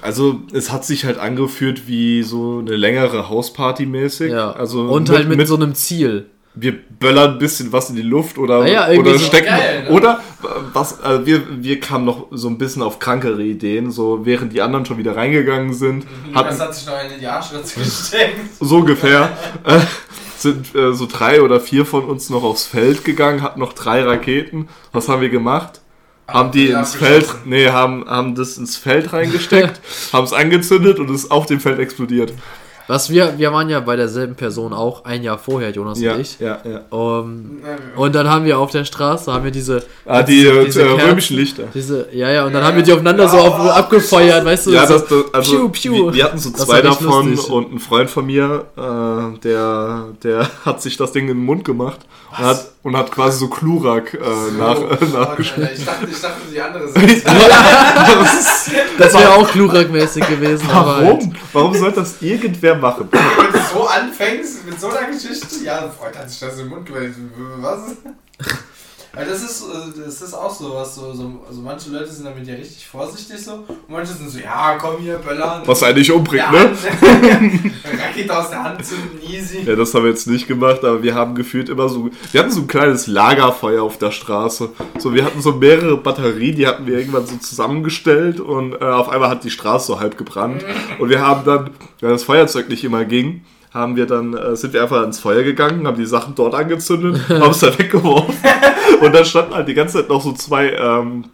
also es hat sich halt angeführt wie so eine längere Hausparty mäßig. Ja. Also Und halt mit, so einem Ziel. wir böllern ein bisschen was in die Luft oder, Ah ja, oder so stecken geil, ne? oder äh, was äh, wir wir kamen noch so ein bisschen auf krankere Ideen, so während die anderen schon wieder reingegangen sind, Lukas hatten hat sich noch eine in die Arschritze gesteckt. so ungefähr äh, [laughs] sind äh, so drei oder vier von uns noch aufs Feld gegangen, hatten noch drei Raketen. Was haben wir gemacht? Haben die Ja, ins Feld, nee, haben, haben das ins Feld reingesteckt, [laughs] haben es angezündet und es ist auf dem Feld explodiert. Was wir, wir waren ja bei derselben Person auch ein Jahr vorher, Jonas Ja, und ich. ja, ja. Um, und dann haben wir auf der Straße, haben wir diese, Ah, die diese äh, Kerzen, römischen Lichter. Diese, ja, ja, und dann Ja, haben wir die aufeinander so auf, abgefeuert, weißt du? Ja, so, das, das, also piu, piu. Wir, wir hatten so zwei davon lustig. und ein Freund von mir, äh, der, der hat sich das Ding in den Mund gemacht und hat, und hat quasi so Klurak äh, nach, äh, Oh, [laughs] nachgeschnitten. Alter, ich, dachte, ich dachte, die andere [laughs] Seite. das wäre auch Klurak-mäßig gewesen. aber halt- Warum? Warum soll das irgendwer machen? Wenn du so anfängst mit so einer Geschichte, ja, Freund hat sich das im Mund gewählt. Was? Weil das ist, äh, das ist auch so was, so, so, also manche Leute sind damit ja richtig vorsichtig so und manche sind so, ja komm hier, böllern. Was eigentlich umbringt, der ne? [laughs] Rakete aus der Hand zünden, easy. Ja, das haben wir jetzt nicht gemacht, aber wir haben gefühlt immer so. Wir hatten so ein kleines Lagerfeuer auf der Straße. So, wir hatten so mehrere Batterien, die hatten wir irgendwann so zusammengestellt und äh, auf einmal hat die Straße so halb gebrannt. Und wir haben dann, weil das Feuerzeug nicht immer ging, haben wir dann, äh, sind wir einfach ins Feuer gegangen, haben die Sachen dort angezündet, [laughs] haben es dann weggeworfen. Und dann standen halt die ganze Zeit noch so zwei ähm,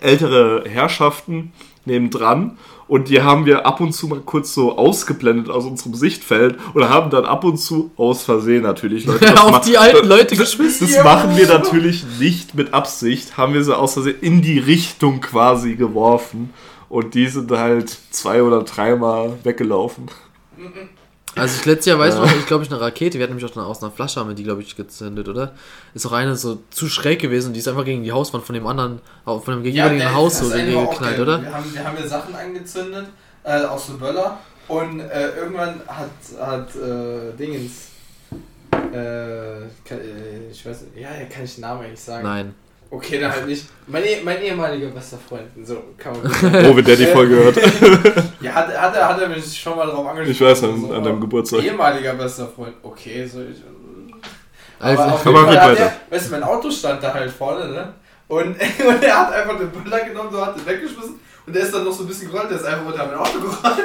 ältere Herrschaften nebendran. Und die haben wir ab und zu mal kurz so ausgeblendet aus unserem Sichtfeld und haben dann ab und zu aus Versehen natürlich [laughs] Leute. das auf die alten Leute geschmissen. Das machen wir natürlich nicht mit Absicht, haben wir sie aus Versehen in die Richtung quasi geworfen. Und die sind halt zwei oder dreimal weggelaufen. Also ich letztes Jahr weiß ich noch, ich glaube ich eine Rakete, wir hatten nämlich auch eine, aus einer Flasche haben wir die glaube ich gezündet, oder? Ist auch eine so zu schräg gewesen, die ist einfach gegen die Hauswand von dem anderen, von dem gegenüberliegenden der- Haus so auch geknallt, oder? Wir haben, wir haben ja Sachen angezündet, äh, aus so Böller und äh, irgendwann hat, hat äh, Dingens, äh, kann, äh, ich weiß nicht, ja, kann ich den Namen eigentlich sagen? Nein. Okay, dann halt nicht. Mein, eh- mein ehemaliger bester Freund, so kann man gut Oh, wenn der die Folge hört. [laughs] Ja, hat, hat, er, hat er mich schon mal drauf angesprochen. Ich weiß, an, so, an deinem Geburtstag. Ehemaliger bester Freund, okay, so ich. Also, Aber auf Komm jeden Fall hat weiter. er, weißt du, mein Auto stand da halt vorne, ne? Und, [laughs] und er hat einfach den Böller genommen, so hat den weggeschmissen und der ist dann noch so ein bisschen gerollt, der ist einfach unter mein Auto gerannt.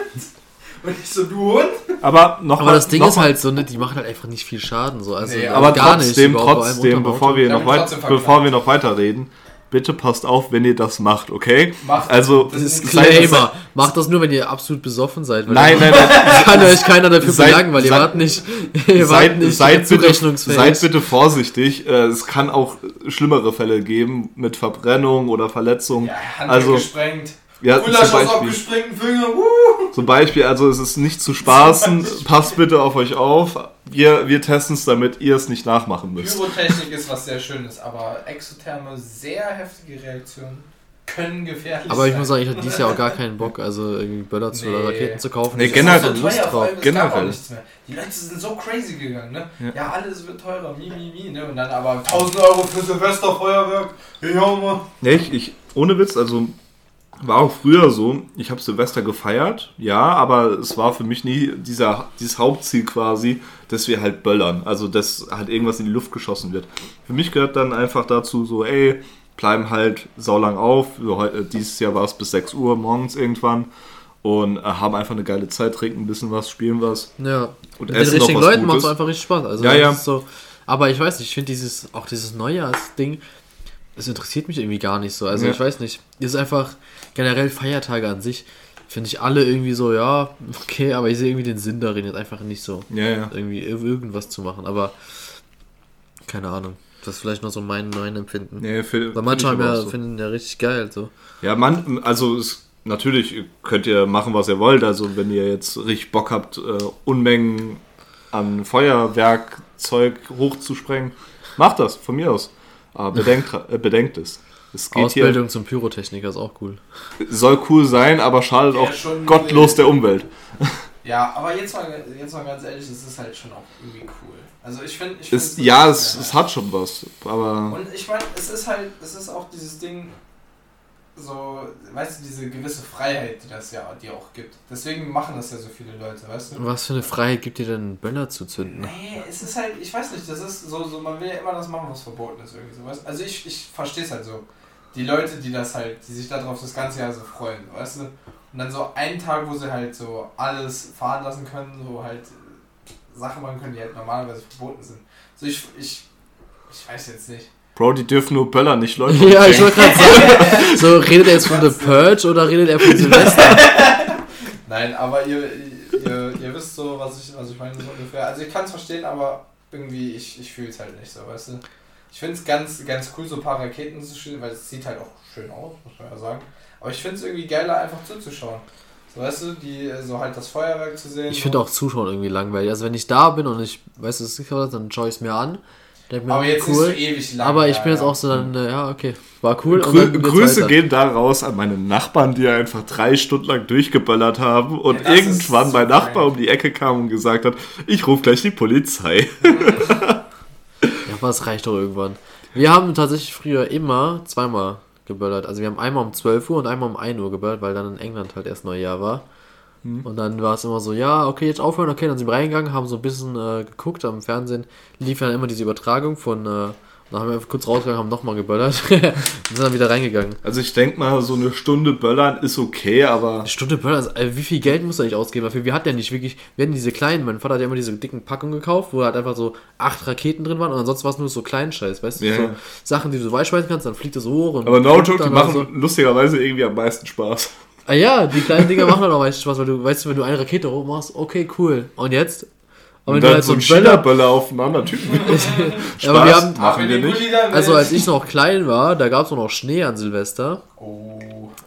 Und ich so, du Hund? Aber noch aber mal, das Ding noch ist mal- halt so, ne, die machen halt einfach nicht viel Schaden, so. Also Nee, also Aber gar nicht. trotzdem, einem trotzdem, bevor wir, noch weit, bevor wir noch weiterreden, bitte passt auf, wenn ihr das macht, okay? Macht- also, das ist seid- Disclaimer. Macht das nur, wenn ihr absolut besoffen seid. weil Nein, nein, nein. [laughs] Kann euch keiner dafür Seid- verlangen, weil ihr seid- wart nicht, [laughs] ihr wart Seid, nicht seid, bitte, seid bitte vorsichtig. Äh, Es kann auch schlimmere Fälle geben mit Verbrennung oder Verletzung. Ja, Hand also, gesprengt. ja, Gulasch aus abgesprengten Finger. Uh. Zum Beispiel, also es ist nicht zu spaßen. Passt bitte auf euch auf. Wir, wir testen es, damit ihr es nicht nachmachen müsst. Pyrotechnik ist was sehr Schönes, aber exotherme, sehr heftige Reaktionen können gefährlich Aber ich muss sagen, ich hatte dieses Jahr auch gar keinen Bock, also irgendwie Böller zu oder Nee. Raketen zu kaufen. Nee, Ich generell- keine Lust drauf. Generell. nichts mehr. Die Leute sind so crazy gegangen, ne? Ja. Ja, alles wird teurer, mi, mi, mi, ne? Und dann aber 1000 Euro für Silvesterfeuerwerk. Ja, Mann. Nee, ich, ich, ohne Witz, also war auch früher so, ich habe Silvester gefeiert, ja, aber es war für mich nie dieser, dieses Hauptziel quasi, dass wir halt böllern, also dass halt irgendwas in die Luft geschossen wird. Für mich gehört dann einfach dazu so, ey, bleiben halt saulang auf, so, äh, dieses Jahr war es bis 6 Uhr morgens irgendwann und äh, haben einfach eine geile Zeit, trinken ein bisschen was, spielen was Ja. und Mit den essen richtigen Leuten macht es einfach richtig Spaß. Also Ja, ja. So, aber ich weiß nicht, ich finde dieses, auch dieses Neujahrsding, es interessiert mich irgendwie gar nicht so. Also Ja. ich weiß nicht. Es ist einfach generell Feiertage an sich, finde ich alle irgendwie so, ja, okay, aber ich sehe irgendwie den Sinn darin, jetzt einfach nicht so Ja, ja. irgendwie ir- irgendwas zu machen. Aber keine Ahnung. Das ist vielleicht noch so mein mein Empfinden. Nee, für, Weil manche haben ja, so. finden ja richtig geil. So. Ja, man, also es, natürlich könnt ihr machen, was ihr wollt. Also wenn ihr jetzt richtig Bock habt, äh, Unmengen an Feuerwerkzeug hochzusprengen, macht das, von mir aus. Aber bedenkt, [laughs] äh, bedenkt es. Es geht Ausbildung zum Pyrotechniker ist auch cool. hier, soll cool sein, aber schadet Ja, auch schon gottlos der Umwelt. Ja, aber jetzt mal, jetzt mal ganz ehrlich, es ist halt schon auch irgendwie cool. Also ich finde, ich Es, find's ja, es, es hat schon was, aber Und ich meine, es ist halt, es ist auch dieses Ding, so, weißt du, diese gewisse Freiheit, die das ja dir auch gibt. Deswegen machen das ja so viele Leute, weißt du? Was für eine Freiheit gibt dir denn, einen Böller zu zünden? Nee, es ist halt, ich weiß nicht, das ist so, so man will ja immer das machen, was verboten ist irgendwie so, weißt du? Also ich, ich verstehe es halt so. Die Leute, die das halt, die sich darauf das ganze Jahr so freuen, weißt du? Und dann so einen Tag, wo sie halt so alles fahren lassen können, so halt Sachen machen können, die halt normalerweise verboten sind. So ich, ich, ich weiß jetzt nicht. Bro, die dürfen nur Böller, nicht Leute. [laughs] Ja, ich wollte gerade sagen, so redet er jetzt von The Purge oder redet er von Silvester? [laughs] Nein, aber ihr, ihr, ihr wisst so, was ich, was ich meine, so ungefähr. Also ich kann es verstehen, aber irgendwie, ich, ich fühle es halt nicht so, weißt du. Ich finde es ganz, ganz cool, so ein paar Raketen zu schießen, weil es sieht halt auch schön aus, muss man ja sagen. Aber ich finde es irgendwie geiler, einfach zuzuschauen. So, weißt du, die, so halt das Feuerwerk zu sehen. Ich finde auch Zuschauen irgendwie langweilig. Also wenn ich da bin und ich weiß, es ist nicht was, dann schaue ich es mir an. Denk mir, Aber jetzt nicht cool. so ewig lang. aber ich bin jetzt auch so dann, äh, ja, okay, war cool. und Grü Grüße gehen da raus an meine Nachbarn, die einfach drei Stunden lang durchgeböllert haben und Ja, irgendwann mein Nachbar um die Ecke kam und gesagt hat, ich rufe gleich die Polizei. Ja, aber es reicht doch irgendwann. Wir haben tatsächlich früher immer zweimal geböllert. Also wir haben einmal um 12 Uhr und einmal um 1 Uhr geböllert, weil dann in England halt erst Neujahr war. Mhm. Und dann war es immer so, ja, okay, jetzt aufhören, okay, dann sind wir reingegangen, haben so ein bisschen äh, geguckt am Fernsehen, lief dann immer diese Übertragung von, äh, dann haben wir kurz rausgegangen, haben nochmal geböllert [laughs] und sind dann wieder reingegangen. Also ich denke mal, so eine Stunde Böllern ist okay, aber Eine Stunde Böller, also, äh, wie viel Geld muss er nicht ausgeben dafür? Wir hatten ja nicht wirklich, wir hatten diese kleinen, mein Vater hat ja immer diese dicken Packungen gekauft, wo halt einfach so acht Raketen drin waren und ansonsten war es nur so Kleinscheiß, weißt du? Ja, so. Sachen, die du so weichschmeißen kannst, dann fliegt so hoch und. aber no joke, die machen so. lustigerweise irgendwie am meisten Spaß. Ah ja, die kleinen Dinger machen dann auch meistens Spaß, weil du, weißt du, wenn du eine Rakete hoch machst, okay, cool. Und jetzt? Aber Und wenn du dann halt so ein Böller- China-Böller aufeinander Typen. [laughs] Ja, aber wir haben, machen wir nicht. also als ich noch klein war, da gab es noch Schnee an Silvester. Oh.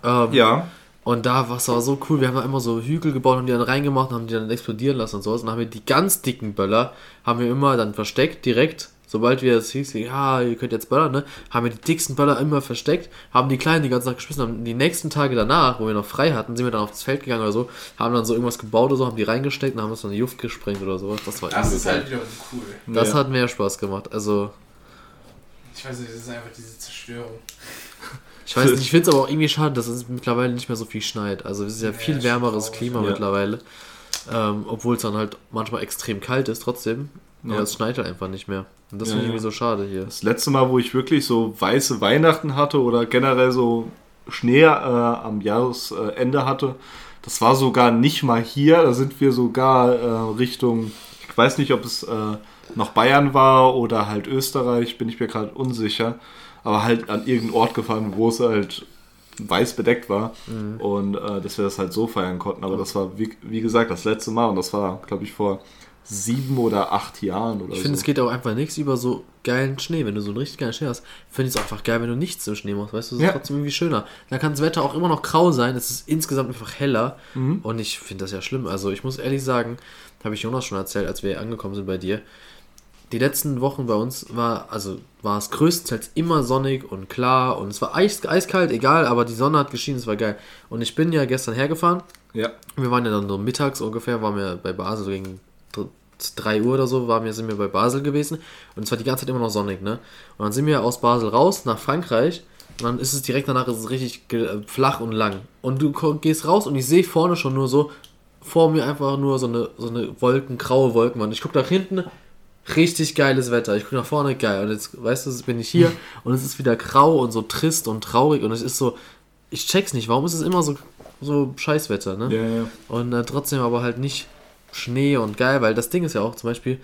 Ähm, Ja. Und da war es aber so cool, wir haben da immer so Hügel gebaut und die dann reingemacht und haben die dann explodieren lassen und sowas. Und dann haben wir die ganz dicken Böller, haben wir immer dann versteckt, direkt, sobald wir es hieß, ja, ihr könnt jetzt böllern, ne, haben wir die dicksten Böller immer versteckt, haben die kleinen die ganze Tag geschmissen, haben die nächsten Tage danach, wo wir noch frei hatten, sind wir dann aufs Feld gegangen oder so, haben dann so irgendwas gebaut oder so, haben die reingesteckt und haben es dann in die Luft gesprengt oder sowas. Das war Das ist geil. halt wiederum cool. Das Ja. hat mehr Spaß gemacht. Also, Ich weiß nicht, das ist einfach diese Zerstörung. ich weiß [laughs] nicht, ich finde es aber auch irgendwie schade, dass es mittlerweile nicht mehr so viel schneit. Also, es ist ja Ja, viel ist wärmeres traurig, Klima ja. mittlerweile. Ähm, Obwohl es dann halt manchmal extrem kalt ist, trotzdem. Ja. es schneit halt einfach nicht mehr. Und das Ja, finde ich irgendwie so schade hier. Das letzte Mal, wo ich wirklich so weiße Weihnachten hatte oder generell so Schnee äh, am Jahresende hatte, das war sogar nicht mal hier. Da sind wir sogar äh, Richtung, ich weiß nicht, ob es äh, noch Bayern war oder halt Österreich, bin ich mir gerade unsicher. Aber halt an irgendeinen Ort gefahren, wo es halt weiß bedeckt war und äh, dass wir das halt so feiern konnten. Aber das war, wie, wie gesagt, das letzte Mal und das war, glaube ich, vor sieben oder acht Jahren oder Ich so. finde, es geht auch einfach nichts über so geilen Schnee. Wenn du so einen richtig geilen Schnee hast, finde ich es einfach geil, wenn du nichts im Schnee machst. Weißt du, es ist Ja. trotzdem irgendwie schöner. Dann kann das Wetter auch immer noch grau sein. Es ist insgesamt einfach heller. Mhm. Und ich finde das ja schlimm. Also, ich muss ehrlich sagen, habe ich Jonas schon erzählt, als wir angekommen sind bei dir. Die letzten Wochen bei uns war, also war es größtenteils immer sonnig und klar und es war eis, eiskalt, egal, aber die Sonne hat geschienen, es war geil. Und ich bin ja gestern hergefahren ja. wir waren ja dann so mittags ungefähr, waren wir bei Basel, so gegen 3 Uhr oder so, waren wir, sind wir bei Basel gewesen. Und es war die ganze Zeit immer noch sonnig, ne? Und dann sind wir aus Basel raus nach Frankreich. Und dann ist es direkt danach ist es richtig äh, flach und lang. Und du gehst raus und ich sehe vorne schon nur so, vor mir einfach nur so eine, so eine Wolken, graue Wolkenwand. Ich gucke nach hinten, richtig geiles Wetter. Ich gucke nach vorne, geil. Und jetzt, weißt du, jetzt bin ich hier [laughs] und es ist wieder grau und so trist und traurig. Und es ist so, ich check's nicht. Warum ist es immer so, so Scheißwetter, ne? Ja, ja. Und äh, trotzdem aber halt nicht Schnee und geil, weil das Ding ist ja auch zum Beispiel,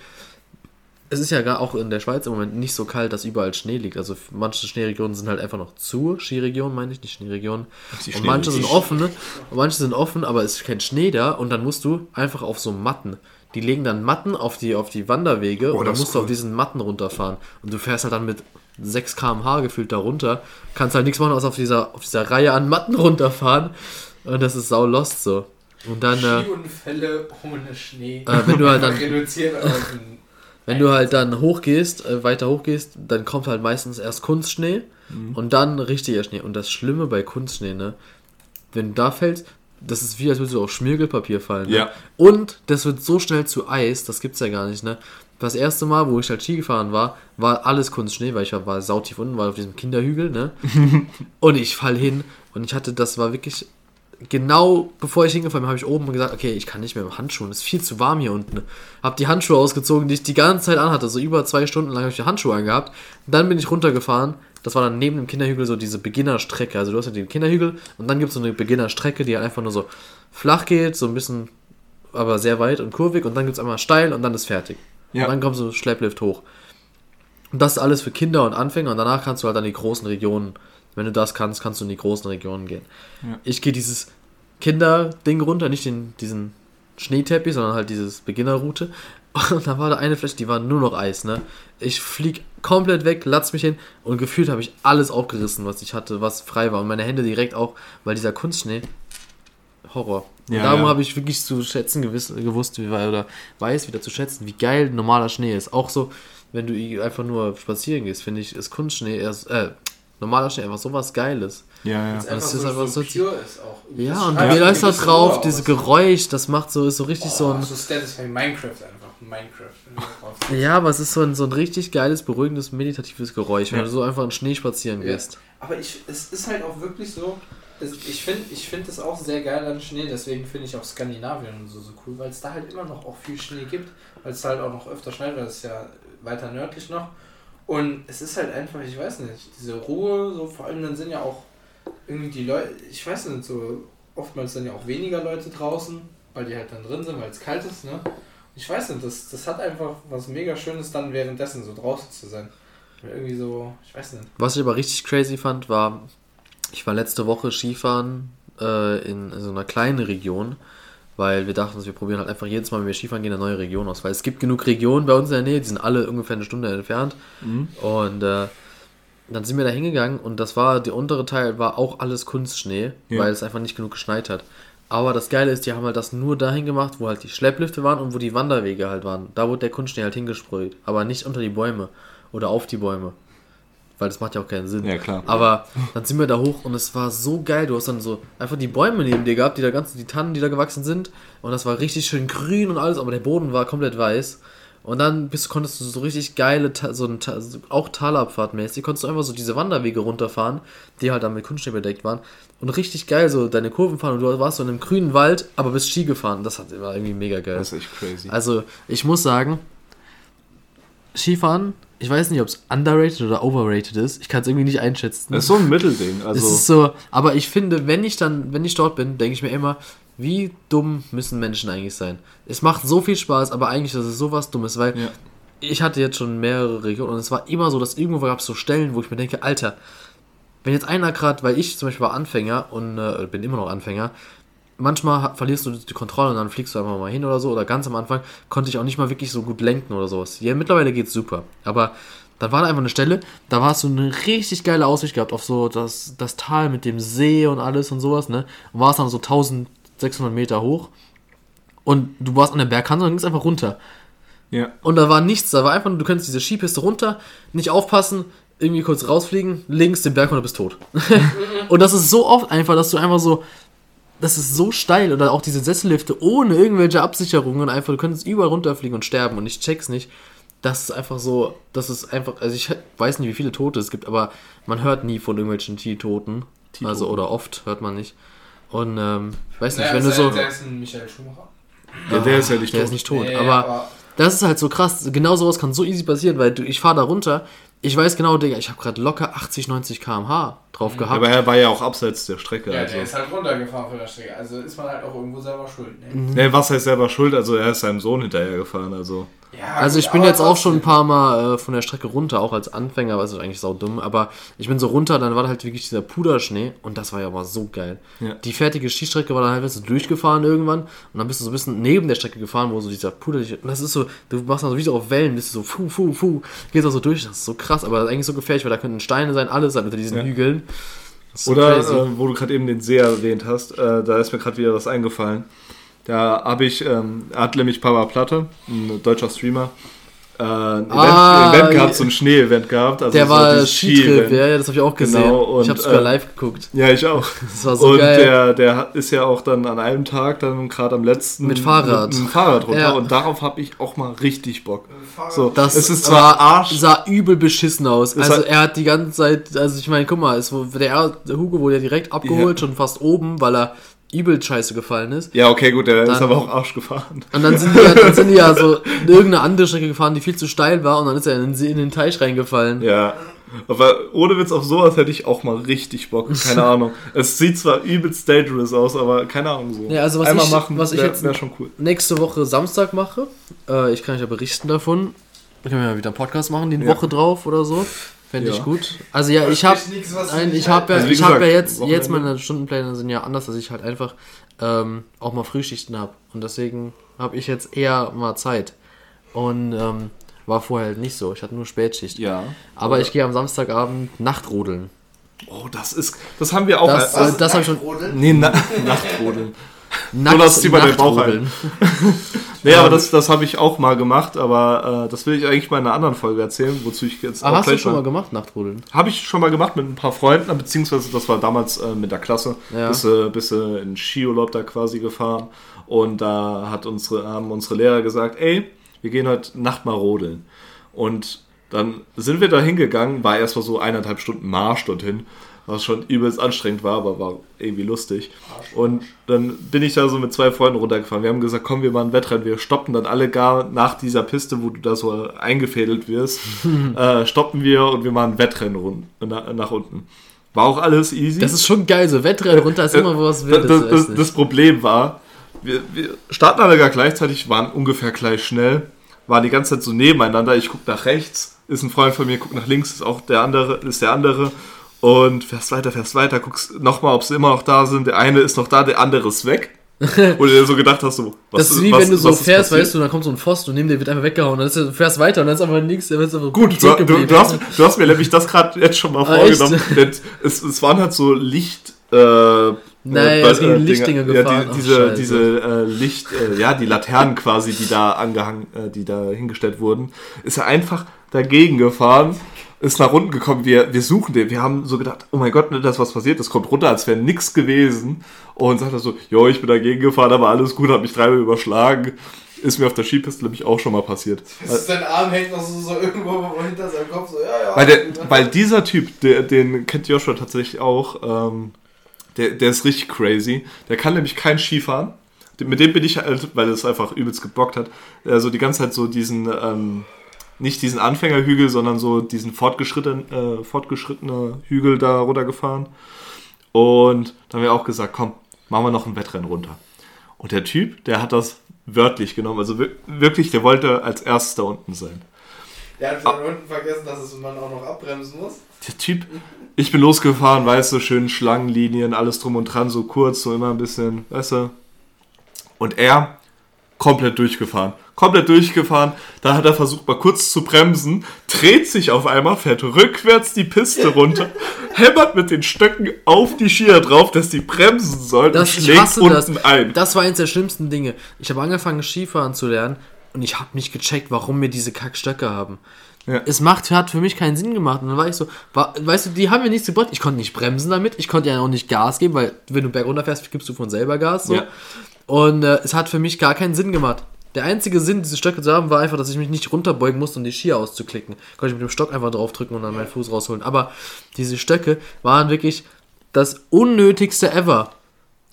es ist ja gar auch in der Schweiz im Moment nicht so kalt, dass überall Schnee liegt. Also manche Schneeregionen sind halt einfach noch zu, Skiregionen meine ich, nicht Schneeregionen. Die Und manche sind Schnee- offen, ne? und manche sind offen, aber es ist kein Schnee da und dann musst du einfach auf so Matten. Die legen dann Matten auf die, auf die Wanderwege und dann Oh, das ist musst du auf cool. diesen Matten runterfahren. Und du fährst halt dann mit 6 km/h gefühlt da runter. Kannst halt nichts machen, als auf dieser, auf dieser Reihe an Matten runterfahren. Und das ist sau lost so. Und dann, äh, Skiunfälle ohne Schnee. äh, wenn du halt dann [laughs] reduziert [laughs] Wenn du halt dann hochgehst, äh, weiter hochgehst, dann kommt halt meistens erst Kunstschnee und dann richtiger Schnee. Und das Schlimme bei Kunstschnee, ne, wenn du da fällst, das ist wie, als würdest du auf Schmirgelpapier fallen. Ne? Ja. Und das wird so schnell zu Eis, das gibt's ja gar nicht, ne. Das erste Mal, wo ich halt Ski gefahren war, war alles Kunstschnee, weil ich war, war sautief unten, war auf diesem Kinderhügel, ne. [laughs] und ich fall hin und ich hatte, das war wirklich genau bevor ich hingefallen bin, habe ich oben gesagt, okay, ich kann nicht mehr mit Handschuhen, es ist viel zu warm hier unten. Hab die Handschuhe ausgezogen, die ich die ganze Zeit anhatte, so über zwei Stunden lang habe ich die Handschuhe angehabt. Dann bin ich runtergefahren, das war dann neben dem Kinderhügel so diese Beginnerstrecke, also du hast ja den Kinderhügel und dann gibt es so eine Beginnerstrecke, die halt einfach nur so flach geht, so ein bisschen, aber sehr weit und kurvig und dann gibt es einmal steil und dann ist fertig. Ja. Und dann kommt so Schlepplift hoch. Und das ist alles für Kinder und Anfänger und danach kannst du halt an die großen Regionen, wenn du das kannst, kannst du in die großen Regionen gehen. Ja. Ich gehe dieses Kinderding runter, nicht den, diesen Schneeteppich, sondern halt dieses Beginnerroute. Und da war da eine Fläche, die war nur noch Eis, ne? Ich flieg komplett weg, latz mich hin und gefühlt habe ich alles aufgerissen, was ich hatte, was frei war. Und meine Hände direkt auch, weil dieser Kunstschnee, Horror. Ja, darum ja. habe ich wirklich zu schätzen gewiss, gewusst, wie, oder weiß wieder zu schätzen, wie geil normaler Schnee ist. Auch so, wenn du einfach nur spazieren gehst, finde ich, ist Kunstschnee, erst, äh, normaler Schnee einfach sowas Geiles. Ja, ja. Einfach Das so, ist einfach so so- pure ist auch. Ja, Das und wie eine läuft da drauf, dieses. Geräusch, das macht so, ist so richtig so Oh, ein. so Satisfying Minecraft einfach. Minecraft. wenn du. Ja, aber es ist so ein, so ein richtig geiles, beruhigendes, meditatives Geräusch, wenn Ja. du so einfach in Schnee spazieren Ja. gehst. Aber ich, es ist halt auch wirklich so, es, ich finde ich find das auch sehr geil an Schnee, deswegen finde ich auch Skandinavien und so, so cool, weil es da halt immer noch auch viel Schnee gibt, weil es halt auch noch öfter schneit, weil es ja weiter nördlich noch. Und es ist halt einfach, ich weiß nicht, diese Ruhe, so vor allem dann sind ja auch irgendwie die Leute, ich weiß nicht, so oftmals sind ja auch weniger Leute draußen, weil die halt dann drin sind, weil es kalt ist, ne? Ich weiß nicht, das, das hat einfach was mega Schönes dann währenddessen so draußen zu sein. Weil Irgendwie so, ich weiß nicht. Was ich aber richtig crazy fand, war, ich war letzte Woche Skifahren äh, in so einer kleinen Region, weil wir dachten, wir probieren halt einfach jedes Mal, wenn wir Skifahren gehen, eine neue Region aus. Weil es gibt genug Regionen bei uns in der Nähe, die sind alle ungefähr eine Stunde entfernt. Mhm. Und äh, dann sind wir da hingegangen und das war, der untere Teil war auch alles Kunstschnee, Ja. weil es einfach nicht genug geschneit hat. Aber das Geile ist, die haben halt das nur dahin gemacht, wo halt die Schlepplifte waren und wo die Wanderwege halt waren. Da wurde der Kunstschnee halt hingesprüht, aber nicht unter die Bäume oder auf die Bäume. Weil das macht ja auch keinen Sinn. Ja, klar. Aber dann sind wir da hoch und es war so geil. Du hast dann so einfach die Bäume neben dir gehabt, die da ganzen, die Tannen, die da gewachsen sind. Und das war richtig schön grün und alles, aber der Boden war komplett weiß. Und dann bist, konntest du so richtig geile, so ein, auch Talabfahrtmäßig, konntest du einfach so diese Wanderwege runterfahren, die halt dann mit Kunstschnee bedeckt waren. Und richtig geil so deine Kurven fahren und du warst so in einem grünen Wald, aber bist Ski gefahren. Das hat, war irgendwie mega geil. Das ist echt crazy. Also, ich muss sagen, Skifahren, ich weiß nicht, ob es underrated oder overrated ist. Ich kann es irgendwie nicht einschätzen. Das ist so ein Mittelding. es Also, ist so, aber ich finde, wenn ich dann, wenn ich dort bin, denke ich mir immer, wie dumm müssen Menschen eigentlich sein? Es macht so viel Spaß, aber eigentlich ist es sowas Dummes, weil Ja. ich hatte jetzt schon mehrere Regionen und es war immer so, dass irgendwo gab es so Stellen, wo ich mir denke, Alter, wenn jetzt einer gerade, weil ich zum Beispiel war Anfänger und äh, bin immer noch Anfänger, manchmal verlierst du die Kontrolle und dann fliegst du einfach mal hin oder so. Oder ganz am Anfang konnte ich auch nicht mal wirklich so gut lenken oder sowas. Ja, mittlerweile geht's super. Aber dann war da einfach eine Stelle, da war es so eine richtig geile Aussicht gehabt auf so das, das Tal mit dem See und alles und sowas, ne? Und war es dann so 1600 Meter hoch. Und du warst an der Bergkante und ging es einfach runter. ja. Und da war nichts, da war einfach nur, du könntest diese Skipiste runter, nicht aufpassen, irgendwie kurz rausfliegen, links den Berg und du bist tot. [laughs] und das ist so oft einfach, dass du einfach so, das ist so steil oder auch diese Sessellifte ohne irgendwelche Absicherungen einfach, du könntest überall runterfliegen und sterben und ich check's nicht. Das ist einfach so, das ist einfach, also ich weiß nicht, wie viele Tote es gibt, aber man hört nie von irgendwelchen T-Toten. Also, oder oft hört man nicht. Und, ähm, ich weiß nicht, Naja, wenn du so. sei es ein Michael Schumacher. ja, der ist ja nicht Der tot. ist nicht tot, Nee, aber das ist halt so krass. Genau sowas kann so easy passieren, weil du, ich fahre da runter Ich weiß genau, Digga, ich habe gerade locker 80, 90 km/h drauf gehabt. Aber er war ja auch abseits der Strecke. Ja, also. der ist halt runtergefahren von der Strecke. Also ist man halt auch irgendwo selber schuld. Ne? Mhm. Nee, was heißt selber schuld? Also er ist seinem Sohn hinterhergefahren. Also Ja, Also ich bin jetzt auch schon ein paar Mal äh, von der Strecke runter, auch als Anfänger, aber es ist eigentlich sau dumm. Aber ich bin so runter, dann war da halt wirklich dieser Puderschnee und das war ja mal so geil. Ja. Die fertige Skistrecke war dann halt so durchgefahren irgendwann und dann bist du so ein bisschen neben der Strecke gefahren, wo so dieser Puder, und das ist so, du machst dann so wie so auf Wellen, bist du so fu, fu, fu, gehst auch so durch, das ist so krass, aber das ist eigentlich so gefährlich, weil da könnten Steine sein, alles sein unter diesen Ja. Hügeln. So Oder äh, wo du gerade eben den See erwähnt hast, äh, da ist mir gerade wieder was eingefallen. Da habe ich, ähm, hat nämlich Papa Platte, ein deutscher Streamer, äh, ein Event, Ah, Event gehabt, so ein Schnee-Event gehabt. Also der war Skitrip, Ski-Event. ja, das habe ich auch gesehen. Genau, und, ich habe sogar äh, live geguckt. Ja, ich auch. Das war so und geil. der, der hat- ist ja auch dann an einem Tag dann gerade am letzten Mit Fahrrad. mit dem Fahrrad runter Ja. und darauf habe ich auch mal richtig Bock. So, Das es ist zwar war, Arsch, sah übel beschissen aus. Also hat- er hat die ganze Zeit, also ich meine, guck mal, es, der, der Hugo wurde ja direkt abgeholt, Ja. schon fast oben, weil er übel scheiße gefallen ist. ja okay, gut, der ist Dann- aber auch Arsch gefahren. Und dann sind die, ja, dann sind die ja [laughs] so in irgendeine andere Strecke gefahren, die viel zu steil war und dann ist er in den, in den Teich reingefallen. Ja. Aber ohne Witz auf sowas hätte ich auch mal richtig Bock. Keine [laughs] Ahnung. Es sieht zwar übelst dangerous aus, aber keine Ahnung so. Ja, also was Einmal ich- machen, was ich wär, jetzt- wär schon cool. Nächste Woche Samstag mache, äh, ich kann euch ja berichten davon. Ich kann ja wieder einen Podcast machen, die eine Ja. Woche drauf oder so. Fände ich Ja. gut. Also ja, ich habe ich habe ja, Also ich hab ja gesagt, jetzt, Wochenende. jetzt meine Stundenpläne sind ja anders, dass ich halt einfach ähm, auch mal Frühschichten habe. Und deswegen habe ich jetzt eher mal Zeit. Und ähm, war vorher halt nicht so. Ich hatte nur Spätschicht. Ja. Aber ich gehe am Samstagabend Nachtrodeln. Oh, das ist. Das haben wir auch. Das- als- äh, das hab ich schon- nee, na, [laughs] Nachtrodeln. Nackt, die bei den Bauch Nachtrodeln. [laughs] Nee, aber das, das habe ich auch mal gemacht, aber äh, das will ich eigentlich mal in einer anderen Folge erzählen, wozu ich jetzt Ah, hast du schon mal gemacht, Nachtrodeln? Habe ich schon mal gemacht mit ein paar Freunden, beziehungsweise das war damals äh, mit der Klasse. Ja. Bist, äh, bist äh, in Skiurlaub da quasi gefahren. Und da hat unsere, haben unsere Lehrer gesagt, ey, wir gehen heute Nacht mal rodeln. Und dann sind wir da hingegangen, war erstmal so eineinhalb Stunden Marsch dorthin, was schon übelst anstrengend war, aber war irgendwie lustig. Und dann bin ich da so mit zwei Freunden runtergefahren. Wir haben gesagt, komm, wir machen ein Wettrennen. Wir stoppen dann alle gar nach dieser Piste, wo du da so eingefädelt wirst, [laughs] äh, stoppen wir und wir machen ein Wettrennen rund, na, nach unten. War auch alles easy. Das ist schon geil, so Wettrennen runter ist immer was Wildes. das, das, das Problem war, wir, wir starten alle gar gleichzeitig, waren ungefähr gleich schnell, waren die ganze Zeit so nebeneinander. Ich gucke nach rechts, ist ein Freund von mir, guckt nach links, ist auch der andere, ist der andere. Und fährst weiter, fährst weiter, guckst nochmal, ob sie immer noch da sind. Der eine ist noch da, der andere ist weg. [laughs] Wo du dir so gedacht hast, so, das ist wie was- wenn du so was fährst, weißt du, dann kommt so ein Pfosten und neben dir wird einfach weggehauen. Dann du fährst weiter und dann ist einfach nichts, dann ist einfach Gut, du, du, du, hast, du hast mir nämlich das gerade jetzt schon mal Ah, vorgenommen. es, es waren halt so Licht. Äh, Nein, äh, sind äh, Lichtdinger Dinger. gefahren. Ja, Ach, die, diese, Scheiße. diese äh, Licht, äh, ja, die Laternen quasi, die da angehangen, äh, die da hingestellt wurden, ist er einfach dagegen gefahren, ist nach unten gekommen. Wir, wir suchen den. Wir haben so gedacht, oh mein Gott, nicht, dass was passiert. Das kommt runter, als wäre nichts gewesen. Und sagt er so, jo, ich bin dagegen gefahren, aber alles gut, hat mich dreimal überschlagen. Ist mir auf der Skipiste nämlich auch schon mal passiert. Das ist dein Arm hängt noch so, so irgendwo hinter seinem Kopf, so, ja, ja. Weil, der, weil dieser Typ, der, den kennt Joshua tatsächlich auch, ähm, der, der ist richtig crazy. Der kann nämlich kein Skifahren. Mit dem bin ich halt, weil es einfach übelst gebockt hat, also die ganze Zeit so diesen, ähm, nicht diesen Anfängerhügel, sondern so diesen fortgeschritten, äh, fortgeschrittene Hügel da runtergefahren. Und dann haben wir auch gesagt, komm, machen wir noch ein Wettrennen runter. Und der Typ, der hat das wörtlich genommen. Also wir- wirklich, der wollte als erstes da unten sein. Der hat dann unten vergessen, dass es man auch noch abbremsen muss. Der Typ, ich bin losgefahren, weißt du, schön Schlangenlinien, alles drum und dran, so kurz, so immer ein bisschen, weißt du. Und er komplett durchgefahren. Komplett durchgefahren. Dann hat er versucht, mal kurz zu bremsen, dreht sich auf einmal, fährt rückwärts die Piste [laughs] runter, hämmert mit den Stöcken auf die Skier drauf, dass die bremsen sollen Das, und schlägt unten das. ein. Das war eines der schlimmsten Dinge. Ich habe angefangen, Skifahren zu lernen und ich habe nicht gecheckt, warum wir diese Kackstöcke haben. Ja. Es macht, hat für mich keinen Sinn gemacht. Und dann war ich so, war, weißt du, die haben mir nichts gebracht. Ich konnte nicht bremsen damit. Ich konnte ja auch nicht Gas geben, weil wenn du bergunter fährst, gibst du von selber Gas. So. Ja. Und äh, es hat für mich gar keinen Sinn gemacht. Der einzige Sinn, diese Stöcke zu haben, war einfach, dass ich mich nicht runterbeugen musste, um die Skier auszuklicken. Konnte ich mit dem Stock einfach draufdrücken und dann meinen Fuß rausholen. Aber diese Stöcke waren wirklich das Unnötigste ever.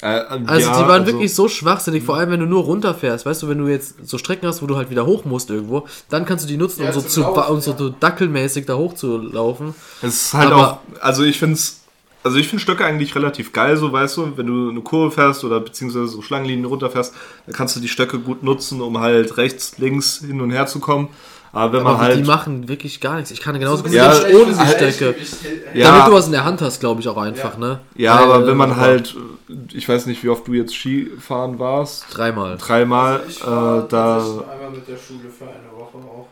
Äh, Also ja, die waren also- wirklich so schwachsinnig, vor allem wenn du nur runterfährst. Weißt du, wenn du jetzt so Strecken hast, wo du halt wieder hoch musst irgendwo, dann kannst du die nutzen, Ja, um so, zu, Laufen, um so ja. dackelmäßig da hochzulaufen. Es ist halt Aber- auch, also ich finde es, also ich finde Stöcke eigentlich relativ geil, so weißt du, wenn du eine Kurve fährst oder beziehungsweise so Schlangenlinien runterfährst, dann kannst du die Stöcke gut nutzen, um halt rechts, links hin und her zu kommen. Aber wenn man Aber halt, die machen wirklich gar nichts. Ich kann genauso gut Ja, ohne die Stöcke. Ja. Damit du was in der Hand hast, glaube ich auch einfach, Ja. ne? ja, Weil, aber äh, wenn man halt, ich weiß nicht, wie oft du jetzt Skifahren warst, Dreimal. dreimal, Also ich war äh, da, einmal mit der Schule für eine Woche auch.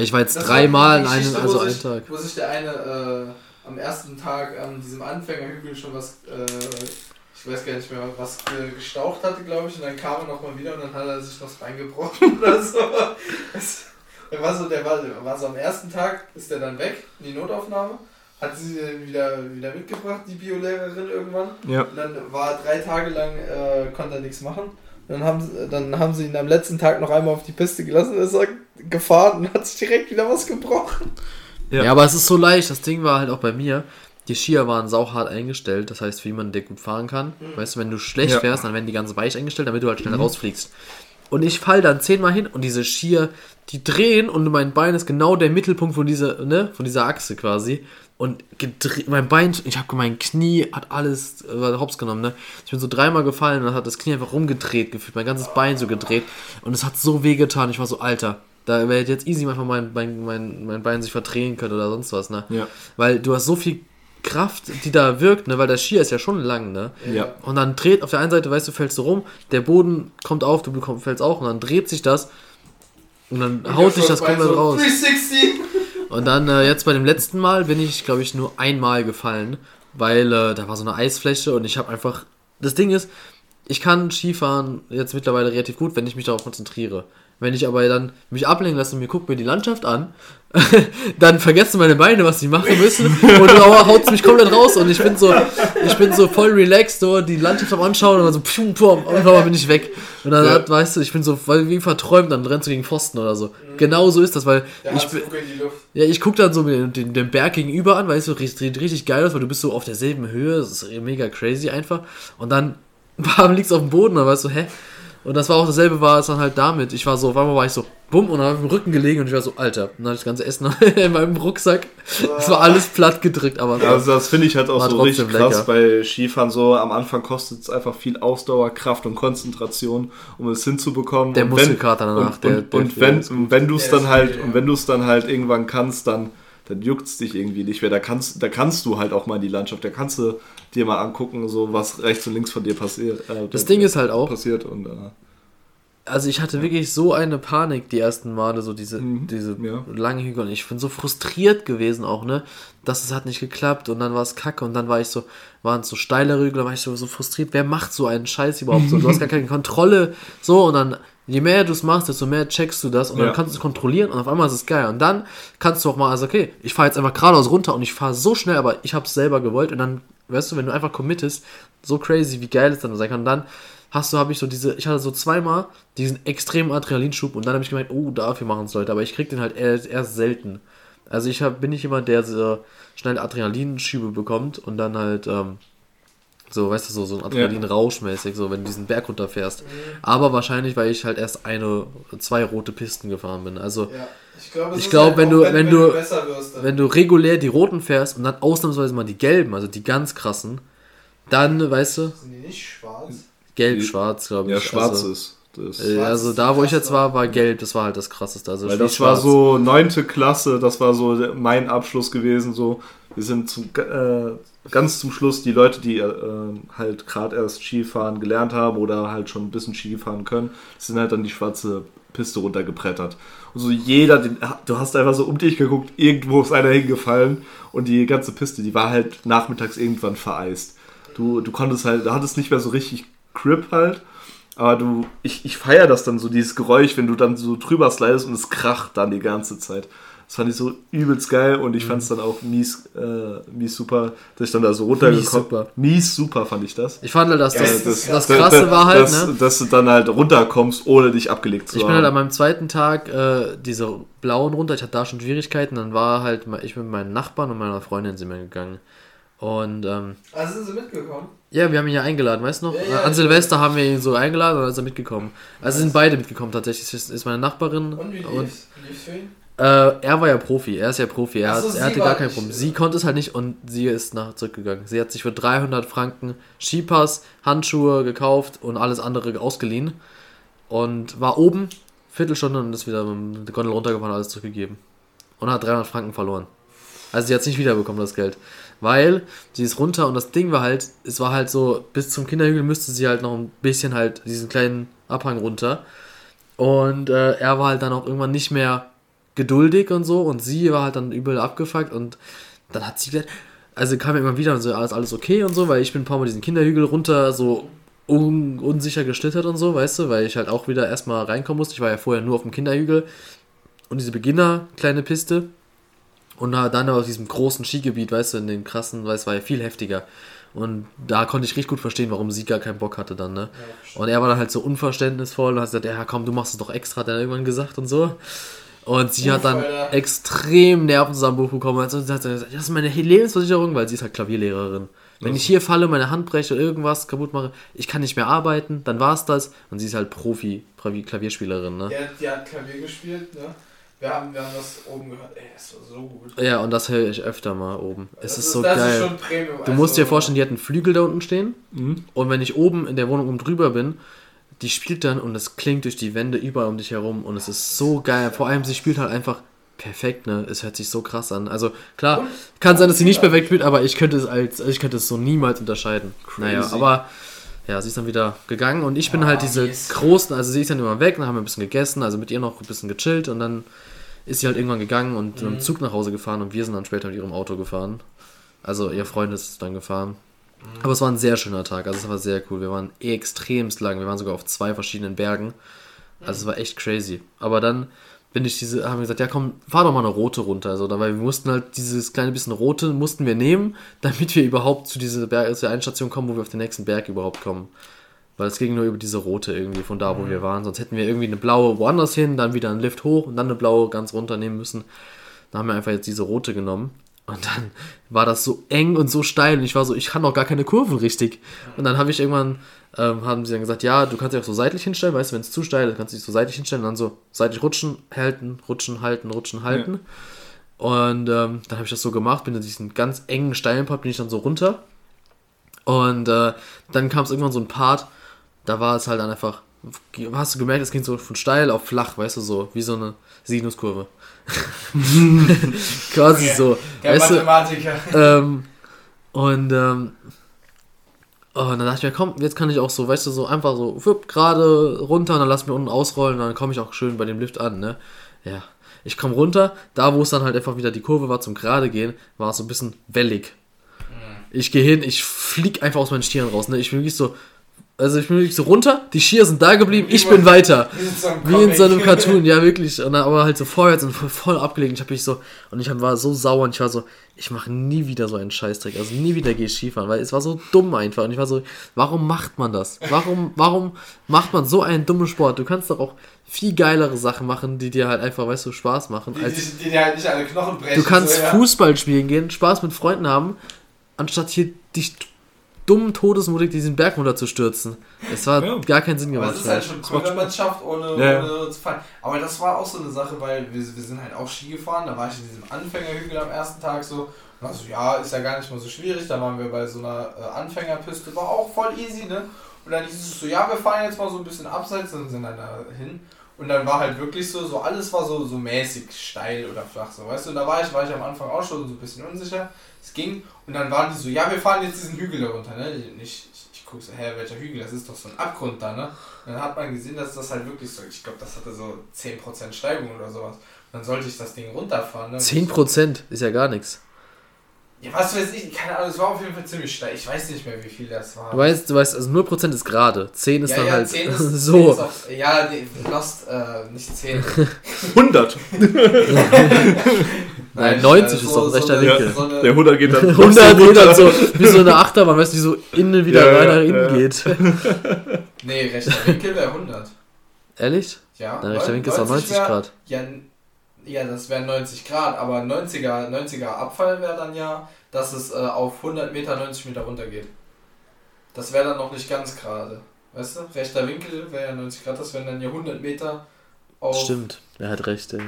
Ich war jetzt dreimal in einem, also einen Tag. Wo sich der eine äh, am ersten Tag an diesem Anfängerhügel schon was, äh, ich weiß gar nicht mehr, was gestaucht hatte, glaube ich, und dann kam er nochmal wieder und dann hat er sich noch das Bein gebrochen [laughs] oder so. Es- Der war so, der war, war so am ersten Tag, ist der dann weg in die Notaufnahme, hat sie den wieder, wieder mitgebracht, die Biolehrerin irgendwann. ja, Und dann war er drei Tage lang, äh, konnte er nichts machen. Dann haben, sie- dann haben sie ihn am letzten Tag noch einmal auf die Piste gelassen, ist er gefahren und hat sich direkt wieder was gebrochen. Ja. Ja. aber es ist so leicht. Das Ding war halt auch bei mir. Die Skier waren sauhart eingestellt. Das heißt, für jemanden, der gut fahren kann. Weißt du, wenn du schlecht Ja. fährst, dann werden die ganz weich eingestellt, damit du halt schnell rausfliegst. Und ich fall dann zehnmal hin und diese Skier, die drehen und mein Bein ist genau der Mittelpunkt von dieser, ne, von dieser Achse quasi. Und mein Bein, ich habe mein Knie hat alles äh, hops genommen, ne? Ich bin so dreimal gefallen und dann hat das Knie einfach rumgedreht gefühlt, mein ganzes Bein so gedreht und es hat so weh getan. Ich war so, Alter, da wäre jetzt easy einfach mein, mein, mein, mein Bein sich verdrehen können oder sonst was, ne? ja, Weil du hast so viel Kraft, die da wirkt, ne? Weil der Skier ist ja schon lang, ne? ja. Und dann dreht auf der einen Seite, weißt du, fällst du rum, der Boden kommt auf, du bekommst, fällst auch und dann dreht sich das und dann haut dich das komplett so raus. 360! Und dann äh, jetzt bei dem letzten Mal bin ich, glaube ich, nur einmal gefallen, weil äh, da war so eine Eisfläche und ich habe einfach. Das Ding ist, ich kann Skifahren jetzt mittlerweile relativ gut, wenn ich mich darauf konzentriere. Wenn ich aber dann mich ablenken lasse und mir gucke mir die Landschaft an, [laughs] dann vergessen meine Beine, was sie machen müssen und dann haut mich komplett raus und ich bin so, ich bin so voll relaxed, so die Landschaft am anschauen und dann so pum, pum, und einmal bin ich weg. Und dann, Ja. weißt du, ich bin so weil wie verträumt, dann rennst du gegen Pfosten oder so. Genau so ist das, weil Der ich bin, ja, ich guck dann so den, den, Berg gegenüber an, weißt du, sieht richtig geil aus, weil du bist so auf derselben Höhe, das ist mega crazy einfach. Und dann [laughs] bam, liegst du auf dem Boden, dann weißt du, hä? Und das war auch dasselbe, war es dann halt damit. Ich war so, auf einmal war ich so, bumm, und dann hab ich im Rücken gelegen und ich war so, Alter. Und dann hatte ich das ganze Essen [laughs] in meinem Rucksack. Es war alles platt gedrückt, aber Also das finde ich halt auch War so richtig krass lecker. bei Skifahren so. Am Anfang kostet es einfach viel Ausdauer, Kraft und Konzentration, um es hinzubekommen. Der und Muskelkater danach, Und, der- und, der- und wenn, und wenn du es dann halt und wenn du es dann halt irgendwann kannst, dann dann juckt es dich irgendwie nicht mehr. Da kannst, da kannst du halt auch mal in die Landschaft, da kannst du dir mal angucken, so was rechts und links von dir passiert. Äh, das Ding ist halt auch, passiert und äh, also ich hatte wirklich so eine Panik die ersten Male, so diese, Mhm, diese ja. langen Hügel. Und ich bin so frustriert gewesen auch, ne? Dass es hat nicht geklappt und dann war es kacke und dann war ich so, waren es so steile Hügel, dann war ich so, so frustriert. Wer macht so einen Scheiß überhaupt so? Du hast gar keine [laughs] Kontrolle. So und dann, je mehr du es machst, desto mehr checkst du das und Ja. dann kannst du es kontrollieren und auf einmal ist es geil. Und dann kannst du auch mal, also okay, ich fahre jetzt einfach geradeaus runter und ich fahre so schnell, aber ich habe es selber gewollt und dann, weißt du, wenn du einfach committest, so crazy, wie geil es dann sein kann. Und dann hast du, habe ich so diese, ich hatte so zweimal diesen extremen Adrenalinschub und dann habe ich gemeint, oh, dafür machen es Leute, aber ich krieg den halt erst, erst selten. Also ich hab, bin nicht jemand, der so schnell Adrenalinschübe bekommt und dann halt, ähm, so, weißt du, so, so ein Adrenalin-Rausch mäßig, so, wenn du diesen Berg runterfährst. Aber wahrscheinlich, weil ich halt erst eine, zwei rote Pisten gefahren bin. Also, Ja. Ich glaube, glaub, wenn du- wenn du- wirst, dann wenn du regulär die roten fährst und dann ausnahmsweise mal die gelben, also die ganz krassen, dann, weißt du, sind die nicht schwarz. gelb, Die- schwarz, glaube ich. ja, schwarz also, ist. Das. Äh, also da, wo ich jetzt war, war gelb, das war halt das krasseste. Also Weil das war so neunte Klasse, das war so mein Abschluss gewesen. So, wir sind zum, äh, ganz zum Schluss die Leute, die äh, halt gerade erst Skifahren gelernt haben oder halt schon ein bisschen Skifahren können, sind halt dann die schwarze Piste runtergebrettert. Und so jeder, den, du hast einfach so um dich geguckt, irgendwo ist einer hingefallen und die ganze Piste, die war halt nachmittags irgendwann vereist. Du, du konntest halt, du hattest nicht mehr so richtig Grip halt. Aber du, ich, ich feiere das dann so, dieses Geräusch, wenn du dann so drüber slidest und es kracht dann die ganze Zeit. Das fand ich so übelst geil und ich fand es dann auch mies, äh, mies super, dass ich dann da so runtergekommen super. Mies super fand ich das. Ich fand halt, dass Ja, das, das- das, das- Krasse war halt, dass, ne? dass du dann halt runterkommst, ohne dich abgelegt zu Ich haben. bin halt an meinem zweiten Tag äh, diese blauen runter, ich hatte da schon Schwierigkeiten, dann war halt ich mit meinen Nachbarn und meiner Freundin sind wir gegangen. Und ähm, Also sind sie mitgekommen? ja, wir haben ihn ja eingeladen, weißt du noch? Ja, ja, An ich- Silvester haben wir ihn so eingeladen und dann ist er mitgekommen. Also sind beide mitgekommen tatsächlich. Ist- ist meine Nachbarin Und wie und lief's? Lief's für ihn? Äh, er war ja Profi, er ist ja Profi, er, Ach so, hat, er hatte gar kein Problem. Sie konnte es halt nicht und sie ist nach zurückgegangen. Sie hat sich für 300 Franken Skipass, Handschuhe gekauft und alles andere ausgeliehen und war oben, Viertelstunde und ist wieder mit der Gondel runtergefahren und alles zurückgegeben. Und hat 300 Franken verloren. Also sie hat es nicht wiederbekommen, das Geld. Weil sie ist runter und das Ding war halt, es war halt so, bis zum Kinderhügel müsste sie halt noch ein bisschen halt diesen kleinen Abhang runter. Und äh, er war halt dann auch irgendwann nicht mehr geduldig und so und sie war halt dann übel abgefuckt und dann hat sie gesagt, also kam immer wieder und so, alles, alles okay und so, weil ich bin ein paar Mal diesen Kinderhügel runter so un, unsicher geschlittert und so, weißt du, weil ich halt auch wieder erstmal reinkommen musste. Ich war ja vorher nur auf dem Kinderhügel und diese Beginner kleine Piste und dann auf diesem großen Skigebiet, weißt du, in den krassen, weil es war ja viel heftiger. Und da konnte ich richtig gut verstehen, warum sie gar keinen Bock hatte dann, ne? Und er war dann halt so unverständnisvoll und hat gesagt, ja komm, du machst es doch extra, hat er irgendwann gesagt und so. Und sie hat dann Alter. extrem Nervenzusammenbruch bekommen. Also sie hat gesagt, das ist meine Lebensversicherung, weil sie ist halt Klavierlehrerin. Wenn ich hier falle, meine Hand breche oder irgendwas kaputt mache, ich kann nicht mehr arbeiten, dann war's das. Und sie ist halt Profi, Profi Klavierspielerin, ne? Die hat, die hat Klavier gespielt, ne? Wir haben, wir haben das oben gehört. Ey, das war so gut. Ja, und das höre ich öfter mal oben. Es Das ist so das geil. Ist schon Premium. Du musst dir vorstellen, die hat einen Flügel da unten stehen. Mhm. Und wenn ich oben in der Wohnung oben drüber bin, die spielt dann und es klingt durch die Wände überall um dich herum und es ist so geil. Vor allem, sie spielt halt einfach perfekt, ne? Es hört sich so krass an. Also klar, Und- kann sein, dass sie nicht perfekt spielt, aber ich könnte es als, ich könnte es so niemals unterscheiden. Naja, Crazy. aber ja, sie ist dann wieder gegangen und ich bin Ah, halt diese yes. großen, also sie ist dann immer weg, dann haben wir ein bisschen gegessen, also mit ihr noch ein bisschen gechillt und dann ist sie halt irgendwann gegangen und mit dem Zug nach Hause gefahren und wir sind dann später mit ihrem Auto gefahren. Also ihr Freund ist dann gefahren. Aber es war ein sehr schöner Tag, also es war sehr cool. Wir waren extremst lang, wir waren sogar auf zwei verschiedenen Bergen. Also es war echt crazy. Aber dann bin ich diese, haben wir gesagt, ja komm, fahr doch mal eine rote runter. Also, weil wir mussten halt dieses kleine bisschen rote mussten wir nehmen, [laughs] damit wir überhaupt zu dieser Berg, zu der Endstation kommen, wo wir auf den nächsten Berg überhaupt kommen. Weil es ging nur über diese rote irgendwie von da, wo wir waren. Sonst hätten wir irgendwie eine blaue woanders hin, dann wieder einen Lift hoch und dann eine blaue ganz runter nehmen müssen. Da haben wir einfach jetzt diese rote genommen. Und dann war das so eng und so steil und ich war so, ich kann doch gar keine Kurven richtig. Und dann habe ich irgendwann, ähm, haben sie dann gesagt, ja, du kannst dich auch so seitlich hinstellen, weißt du, wenn es zu steil ist, kannst du dich so seitlich hinstellen und dann so seitlich rutschen, halten, rutschen, halten, rutschen, halten. Und ähm, dann habe ich das so gemacht, bin in diesen ganz engen, steilen Part, bin ich dann so runter. Und äh, dann kam es irgendwann so ein Part, da war es halt dann einfach, hast du gemerkt, es ging so von steil auf flach, weißt du, so, wie so eine Sinuskurve. [laughs] Quasi so. Der weißt du, Mathematiker. ähm, und, ähm, oh, und dann dachte ich mir, komm, jetzt kann ich auch so, weißt du, so einfach so whip, gerade runter und dann lass mir unten ausrollen und dann komme ich auch schön bei dem Lift an, ne? Ja. Ich komme runter, da wo es dann halt einfach wieder die Kurve war zum gerade gehen, war es so ein bisschen wellig. Ich gehe hin, ich flieg einfach aus meinen Stieren raus, ne? Ich bin wirklich so, also ich bin wirklich so runter, die Skier sind da geblieben, ich bin weiter. Wie in so einem. Cartoon, ja wirklich. Und dann aber halt so vorwärts und voll, abgelegen. Ich habe mich so und ich hab- war so sauer und ich war so, ich mache nie wieder so einen Scheißdreck. Also nie wieder gehe ich Skifahren, weil es war so dumm einfach. Und ich war so, warum macht man das? Warum, warum macht man so einen dummen Sport? Du kannst doch auch viel geilere Sachen machen, die dir halt einfach, weißt du, Spaß machen. Die, die, die dir halt nicht alle Knochen brechen. du kannst so, ja. Fußball spielen gehen, Spaß mit Freunden haben, anstatt hier dich dumm todesmutig diesen Berg runterzustürzen. Es war Ja. gar keinen Sinn Aber gemacht. es ist halt schon cool, wenn man es schafft, ohne, Ja, ohne zu fallen. Aber das war auch so eine Sache, weil wir, wir sind halt auch Ski gefahren. Da war ich in diesem Anfängerhügel am ersten Tag so. Und also, ja, ist ja gar nicht mal so schwierig. Da waren wir bei so einer äh, Anfängerpiste. War auch voll easy, ne? Und dann hieß es so, ja, wir fahren jetzt mal so ein bisschen abseits und sind dann da hin. Und dann war halt wirklich so, so alles war so, so mäßig steil oder flach, so, weißt du? Und da war ich, war ich am Anfang auch schon so ein bisschen unsicher. Es ging. Und dann waren die so, ja, wir fahren jetzt diesen Hügel da runter, ne? Ich, ich, ich guck so, hä, welcher Hügel? Das ist doch so ein Abgrund da, ne? Und dann hat man gesehen, dass das halt wirklich so, ich glaube, das hatte so 10% Steigung oder sowas. Und dann sollte ich das Ding runterfahren, ne? 10% ist ja gar nichts. Ja, was weiß ich, keine Ahnung, es war auf jeden Fall ziemlich steil. Ich weiß nicht mehr, wie viel das war. Du weißt, du weißt, also 0% ist gerade. 10 ist ja, dann ja, halt 10 [laughs] ist, so. 10 ist auch, ja, nee, Lost, äh, nicht 10. 100. [laughs] [laughs] Nein, 90 äh, ist doch ein rechter eine- Winkel. So eine, Der 100 geht dann 100 trotzdem Meter runter. so, [laughs] wie so eine Achterbahn, weißt du, die so innen wieder Ja, rein ja, nach innen ja. geht. [laughs] nee, rechter Winkel wäre 100. Ehrlich? Ja, Dein rechter Winkel ist auch 90 wär- Grad. Ja, ja, das wären 90 Grad, aber 90er, 90er Abfall wäre dann ja dass es äh, auf 100 Meter 90 Meter runtergeht. Das wäre dann noch nicht ganz gerade. Weißt du? Rechter Winkel wäre ja 90 Grad, das wären dann ja 100 Meter auf, Stimmt, er hat recht. Ja.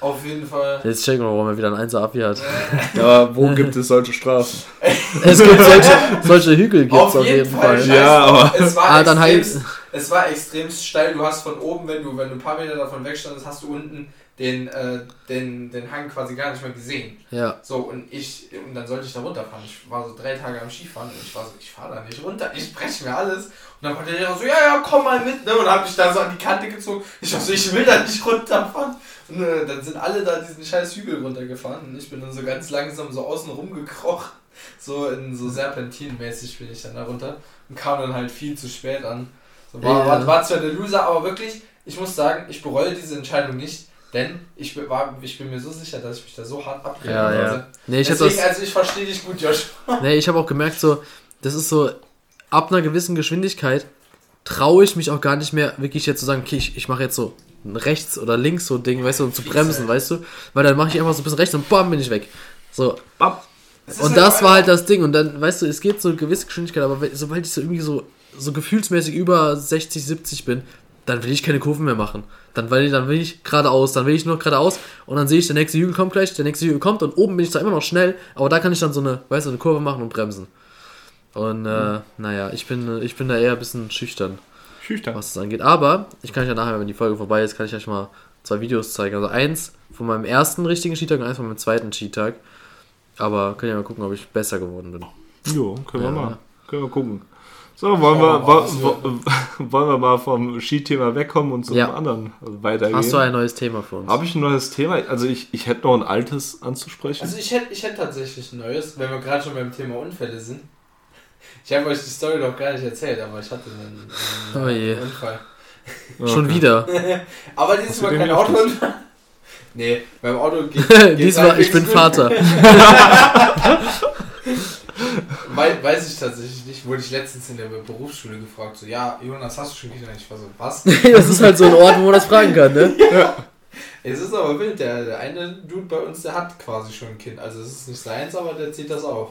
auf jeden Fall. Jetzt checken wir, warum er wieder ein 1er Abi hat. [laughs] Ja, aber wo gibt es solche Straßen? [laughs] Es gibt solche, solche Hügel gibt's auf, auf, jeden, Fall. Fall. Ja, aber- es war, Ah, dann extremst, halt- es war extrem steil. Du hast von oben, wenn du, wenn du ein paar Meter davon wegstandest, hast du unten den, äh, den, den Hang quasi gar nicht mehr gesehen. Ja. So, und ich, und dann sollte ich da runterfahren. Ich war so drei Tage am Skifahren und ich war so, ich fahre da nicht runter, ich breche mir alles. Und dann war der Lehrer so, ja, ja, komm mal mit, ne? Und dann hab ich da so an die Kante gezogen. Ich war so, ich will da nicht runterfahren. Und äh, dann sind alle da diesen scheiß Hügel runtergefahren und ich bin dann so ganz langsam so außen rumgekrochen. So in so Serpentinmäßig bin ich dann da runter und kam dann halt viel zu spät an. So, war, Ja. war, war zwar der Loser, aber wirklich, ich muss sagen, ich bereue diese Entscheidung nicht, denn ich, bin- war, ich bin mir so sicher, dass ich mich da so hart abreden Ja, ja. konnte. Nee, ich Deswegen, das. also ich verstehe dich gut, Josh. [laughs] Nee, ich habe auch gemerkt, so, das ist so, ab einer gewissen Geschwindigkeit traue ich mich auch gar nicht mehr, wirklich jetzt zu sagen, okay, ich, ich mache jetzt so ein rechts oder links so Ding, weißt du, um zu bremsen, weißt du? Weil dann mache ich einfach so ein bisschen rechts und bam, bin ich weg. So. Bam. Es ist Und das war halt das Ding. Und dann, weißt du, es geht so eine gewisse Geschwindigkeit, aber sobald ich so irgendwie so, so gefühlsmäßig über 60, 70 bin, dann will ich keine Kurven mehr machen. Dann will ich, dann will ich geradeaus, dann will ich nur geradeaus und dann sehe ich, der nächste Hügel kommt gleich, der nächste Hügel kommt und oben bin ich zwar immer noch schnell, aber da kann ich dann so eine, weißt du, eine Kurve machen und bremsen. Und äh, naja, ich bin, ich bin da eher ein bisschen schüchtern, Schüchtern. was das angeht. Aber ich kann euch ja nachher, wenn die Folge vorbei ist, kann ich euch mal zwei Videos zeigen. Also eins von meinem ersten richtigen Skitag und eins von meinem zweiten Skitag. Aber können ja mal gucken, ob ich besser geworden bin. Jo, können wir Ja. mal. Können wir gucken. So, wollen wir, mal, wo- wo- [laughs] wollen wir mal vom Skithema wegkommen und zum Ja. anderen weitergehen? Hast du ein neues Thema für uns? Habe ich ein neues Thema? Also ich, ich hätte noch ein altes anzusprechen. Also ich hätte ich hätte tatsächlich ein neues, wenn wir gerade schon beim Thema Unfälle sind. Ich habe euch die Story noch gar nicht erzählt, aber ich hatte einen, einen Oh je. Unfall. Schon Okay. wieder. [laughs] Aber diesmal du kein Autounfall. [laughs] Nee, beim Auto geht geht's Diesmal, ich bin. Vater. Wei weiß ich tatsächlich nicht. Wurde ich letztens in der Berufsschule gefragt. So, ja, Jonas, hast du schon Kinder? Ich war so, was? [laughs] das ist halt so ein Ort, wo man das fragen kann, ne? [laughs] Es ist aber wild. Der, der eine Dude bei uns, der hat quasi schon ein Kind. Also es ist nicht seins, aber der zieht das auf.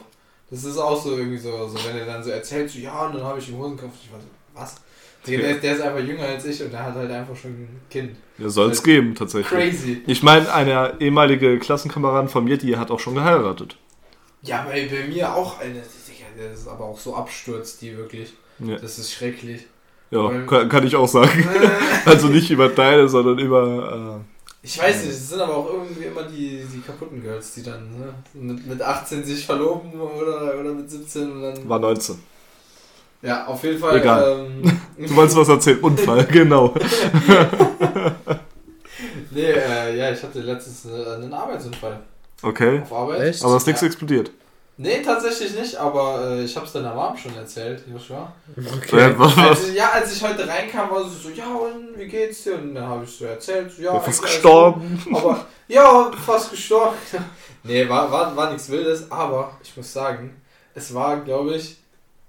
Das ist auch so irgendwie so, so wenn er dann so erzählt, so, ja, und dann habe ich im Hosenkopf. Ich war so, was? Der, der, ist einfach jünger als ich und der hat halt einfach schon ein Kind. Ja, soll es geben, tatsächlich. Crazy. Ich meine, eine ehemalige Klassenkameradin von Yeti hat auch schon geheiratet. Ja, bei, bei mir auch eine. Das ist aber auch so abstürzt, die wirklich. Ja, Das ist schrecklich. ja Weil- kann, kann ich auch sagen. [laughs] [laughs] Also nicht über deine, sondern über... Ich weiß nicht, es sind aber auch irgendwie immer die, die kaputten Girls, die dann ne, mit, mit 18 sich verloben oder, oder mit 17 und Äh, dann. war 19. Ja, auf jeden Fall. Egal. Ähm, [laughs] Du wolltest was erzählen? Unfall, genau. nee, äh, ja, ich hatte letztens äh, einen Arbeitsunfall Okay. auf Arbeit. Echt? Aber ist nichts Ja. explodiert. Nee, tatsächlich nicht, aber äh, ich hab's deiner Mom schon erzählt, Joshua. Okay. Was? Als, ich- ja, als ich heute reinkam, war sie so, ja, und wie geht's dir? Und dann habe ich so erzählt, so, ja, Ja, fast gestorben. gut. Aber, ja, fast gestorben. [laughs] nee, war, war, war nichts Wildes, aber ich muss sagen, es war, glaube ich,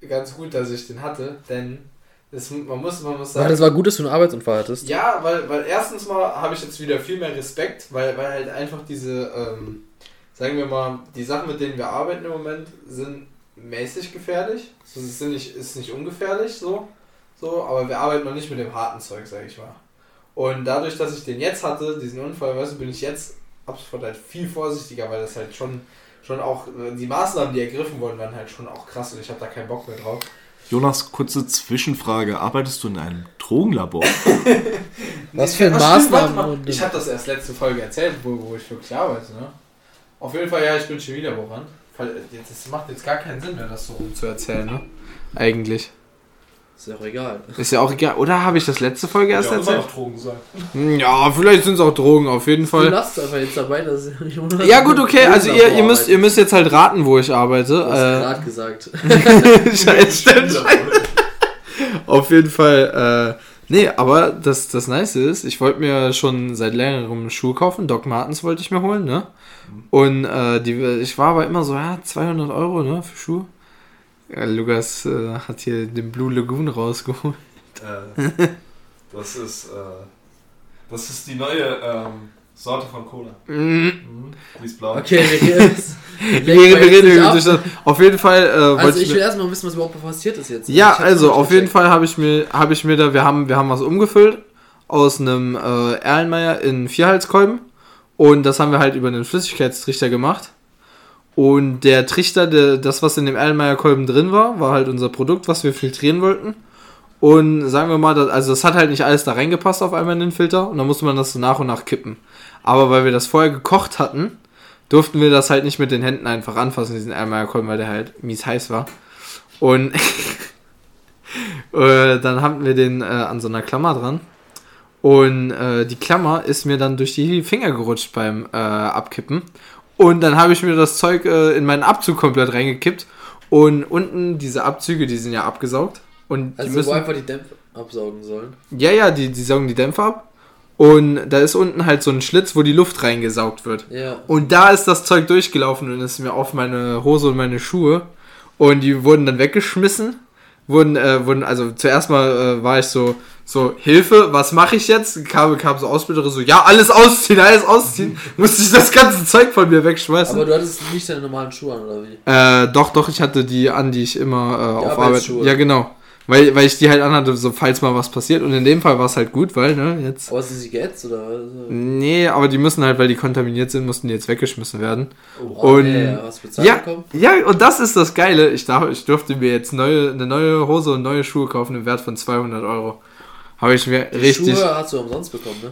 ganz gut, dass ich den hatte, denn es, man, muss, man muss sagen. das war gut, dass du einen Arbeitsunfall hattest. Ja, weil, weil erstens mal habe ich jetzt wieder viel mehr Respekt, weil, weil halt einfach diese, ähm, sagen wir mal, die Sachen, mit denen wir arbeiten im Moment, sind mäßig gefährlich. So, es sind nicht, ist nicht ungefährlich, so, so, aber wir arbeiten noch nicht mit dem harten Zeug, sag ich mal. Und dadurch, dass ich den jetzt hatte, diesen Unfall, weißt du, bin ich jetzt ab sofort halt viel vorsichtiger, weil das halt schon, schon auch, äh, die Maßnahmen, die ergriffen wurden, waren halt schon auch krass und ich habe da keinen Bock mehr drauf. Jonas, kurze Zwischenfrage. Arbeitest du in einem Drogenlabor? [laughs] Was für Ach, Maßnahmen stimmt, Ich habe das erst letzte Folge erzählt, wo, wo ich wirklich arbeite. Ne? Auf jeden Fall, ja, ich bin Chemielaborant. Weil, äh, Das macht jetzt gar keinen Sinn mehr, das so rum zu erzählen, ne? Eigentlich. Ist ja auch egal. Ist ja auch egal. Oder habe ich das letzte Folge erst erzählt? Drogen sein. Ja, vielleicht sind es auch Drogen, auf jeden Du Fall. lasst einfach jetzt dabei, dass Jonas Ja gut, okay, also ihr, ihr, müsst, ihr müsst jetzt halt raten, wo ich arbeite. Du hast Äh, gerade gesagt. [laughs] Scheiße. Auf jeden Fall, äh, nee, aber das, das Nice ist, ich wollte mir schon seit längerem Schuhe kaufen. Doc Martens wollte ich mir holen, ne? Und äh, die, ich war aber immer so, ja, 200 Euro, ne, für Schuhe. Ja, Lukas äh, hat hier den Blue Lagoon rausgeholt. das ist, äh, das ist die neue, ähm, Sorte von Cola. Mhm. Die ist blau. Okay, [laughs] wir reden jetzt. Wir reden, wir reden irgendwie durch das. Auf jeden Fall äh, Also ich will erstmal wissen, was überhaupt passiert ist jetzt. Ja, also auf jeden. Fall habe ich mir habe ich mir da wir haben wir haben was umgefüllt aus einem äh, Erlenmeyer in Vierhalskolben und das haben wir halt über einen Flüssigkeitstrichter gemacht. Und der Trichter, der, das was in dem Erlenmeyer Kolben drin war, war halt unser Produkt, was wir filtrieren wollten. Und sagen wir mal, das, also das hat halt nicht alles da reingepasst auf einmal in den Filter und dann musste man das so nach und nach kippen. Aber weil wir das vorher gekocht hatten, durften wir das halt nicht mit den Händen einfach anfassen, diesen Erlenmeyer Kolben, weil der halt mies heiß war. Und [laughs] äh, dann haben wir den äh, an so einer Klammer dran. Und äh, die Klammer ist mir dann durch die Finger gerutscht beim äh, Abkippen. Und dann habe ich mir das Zeug äh, in meinen Abzug komplett reingekippt. Und unten diese Abzüge, die sind ja abgesaugt. Und die Also müssen. wo einfach die Dämpfe absaugen sollen. Ja, ja, die, die saugen die Dämpfer ab. Und da ist unten halt so ein Schlitz, wo die Luft reingesaugt wird. Ja. Und da ist das Zeug durchgelaufen und ist mir auf meine Hose und meine Schuhe. Und die wurden dann weggeschmissen. Wurden, äh, wurden, also zuerst mal äh, war ich so, so, Hilfe, was mache ich jetzt? Kam, kam so Ausbilderin so, ja, alles ausziehen, alles ausziehen. [laughs] Musste ich das ganze Zeug von mir wegschmeißen. Aber du hattest nicht deine normalen Schuhe an, oder wie? Äh, doch, doch, ich hatte die an, die ich immer äh, auf Arbeit. Ja, genau. Weil, weil ich die halt anhatte, so falls mal was passiert. Und in dem Fall war es halt gut, weil, ne, jetzt. Aber sind sie geätzt, oder? was? Nee, aber die müssen halt, weil die kontaminiert sind, mussten die jetzt weggeschmissen werden. Oh, Und- okay, hast du Ja, bekommen? ja, und das ist das Geile. Ich, darf, ich durfte mir jetzt neue, eine neue Hose und neue Schuhe kaufen im Wert von 200 Euro. Habe ich mir Die richtig. Schuhe hast du umsonst bekommen, ne?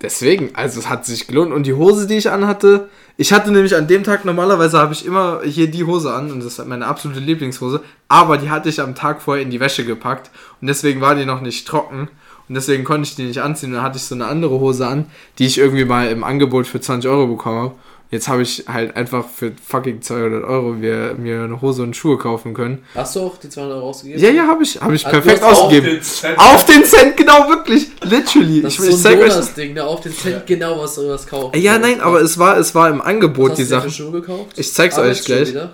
Deswegen, also es hat sich gelohnt. Und die Hose, die ich anhatte, ich hatte nämlich an dem Tag, normalerweise habe ich immer hier die Hose an und das ist meine absolute Lieblingshose, aber die hatte ich am Tag vorher in die Wäsche gepackt und deswegen war die noch nicht trocken und deswegen konnte ich die nicht anziehen. Dann hatte ich so eine andere Hose an, die ich irgendwie mal im Angebot für 20 Euro bekommen habe. Jetzt habe ich halt einfach für fucking 200 Euro mir, mir eine Hose und Schuhe kaufen können. Hast du auch die 200 Euro ausgegeben? Ja, ja, habe ich, habe ich Also perfekt hast auch ausgegeben. Cent. Auf den Cent, genau, wirklich. Literally. Das ich ist so ein euch. Jonas-Ding, ne? Auf den Cent genau, was du was kaufst. Ja, nein, aber es war, es war im Angebot, was die hast du Schuhe gekauft? Ich zeig's euch gleich. Ja.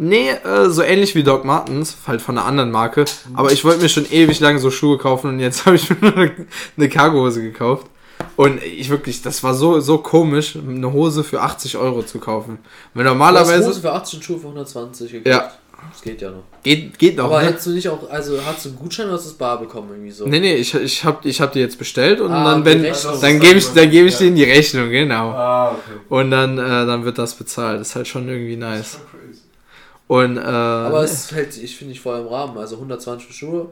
Nee, äh, so ähnlich wie Doc Martens, halt von einer anderen Marke. Aber ich wollte mir schon ewig lang so Schuhe kaufen und jetzt [laughs] habe ich mir nur eine, eine Cargohose gekauft. Und ich wirklich, das war so, so komisch, eine Hose für 80 Euro zu kaufen. Weil Du hast normalerweise. Hose für 18 Schuhe für 120 gekauft. Ja. Das geht ja noch. Geht, geht noch, Aber ne? hättest du nicht auch, also hast du einen Gutschein oder hast du das bar bekommen irgendwie so? Nee, nee, ich, ich hab, ich hab die jetzt bestellt und Ah, dann, wenn, Rechnung. dann gebe ich, dann gebe ich denen die Rechnung, genau. Ah, okay. Und dann, äh, dann wird das bezahlt. Das ist halt schon irgendwie nice. Schon crazy. Und, äh, Aber es fällt, ich finde ich voll im Rahmen. Also 120 für Schuhe.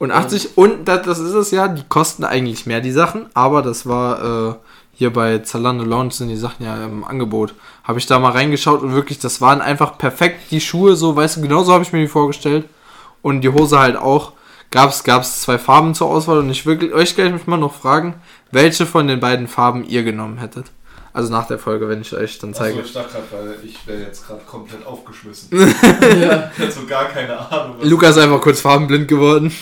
Und 80, und das, das ist es ja, die kosten eigentlich mehr, die Sachen, aber das war äh, hier bei Zalando Lounge sind die Sachen ja im Angebot. Habe ich da mal reingeschaut und wirklich, das waren einfach perfekt die Schuhe, so, weißt du, genauso habe ich mir die vorgestellt. Und die Hose halt auch. Gab's, gab's zwei Farben zur Auswahl und ich will euch gleich mal noch fragen, welche von den beiden Farben ihr genommen hättet. Also nach der Folge, wenn ich euch dann Achso, zeige. ich dachte gerade, weil ich wäre jetzt gerade komplett aufgeschmissen. [laughs] ja. ich hatte so gar keine Ahnung. Lukas ist einfach kurz farbenblind geworden.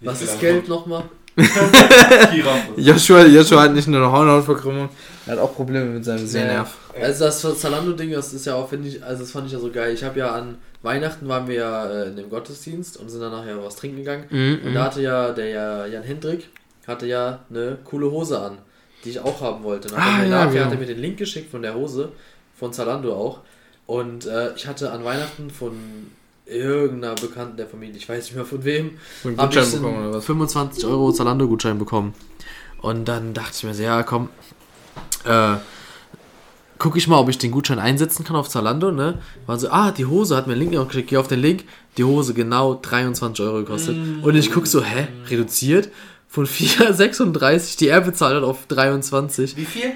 Ich Was ist Geld nochmal? [laughs] Joshua, Joshua hat nicht nur eine Hornhautverkrümmung, er hat auch Probleme mit seinem Sehnerv. Also das Zalando-Ding, das ist ja auch, finde ich, also das fand ich ja so geil. Ich habe ja an Weihnachten waren wir ja äh, in dem Gottesdienst und sind dann nachher was trinken gegangen. Mhm, Und da hatte ja der ja, Jan Hendrik hatte ja eine coole Hose an, die ich auch haben wollte. Und dann Ah, hat, er mir ja, genau. hat er mir den Link geschickt von der Hose, von Zalando auch. Und äh, ich hatte an Weihnachten von irgendeiner Bekannten der Familie, ich weiß nicht mehr von wem, Gutschein ich bekommen oder was? 25 Euro Zalando-Gutschein bekommen. Und dann dachte ich mir so, ja komm, äh, guck ich mal, ob ich den Gutschein einsetzen kann auf Zalando, ne? War so, ah, die Hose hat mir einen Link geschickt, geh auf den Link, die Hose genau 23 Euro gekostet. Und ich guck so, hä, reduziert? Von 4,36, [laughs] die er bezahlt hat, auf 23. Wie viel?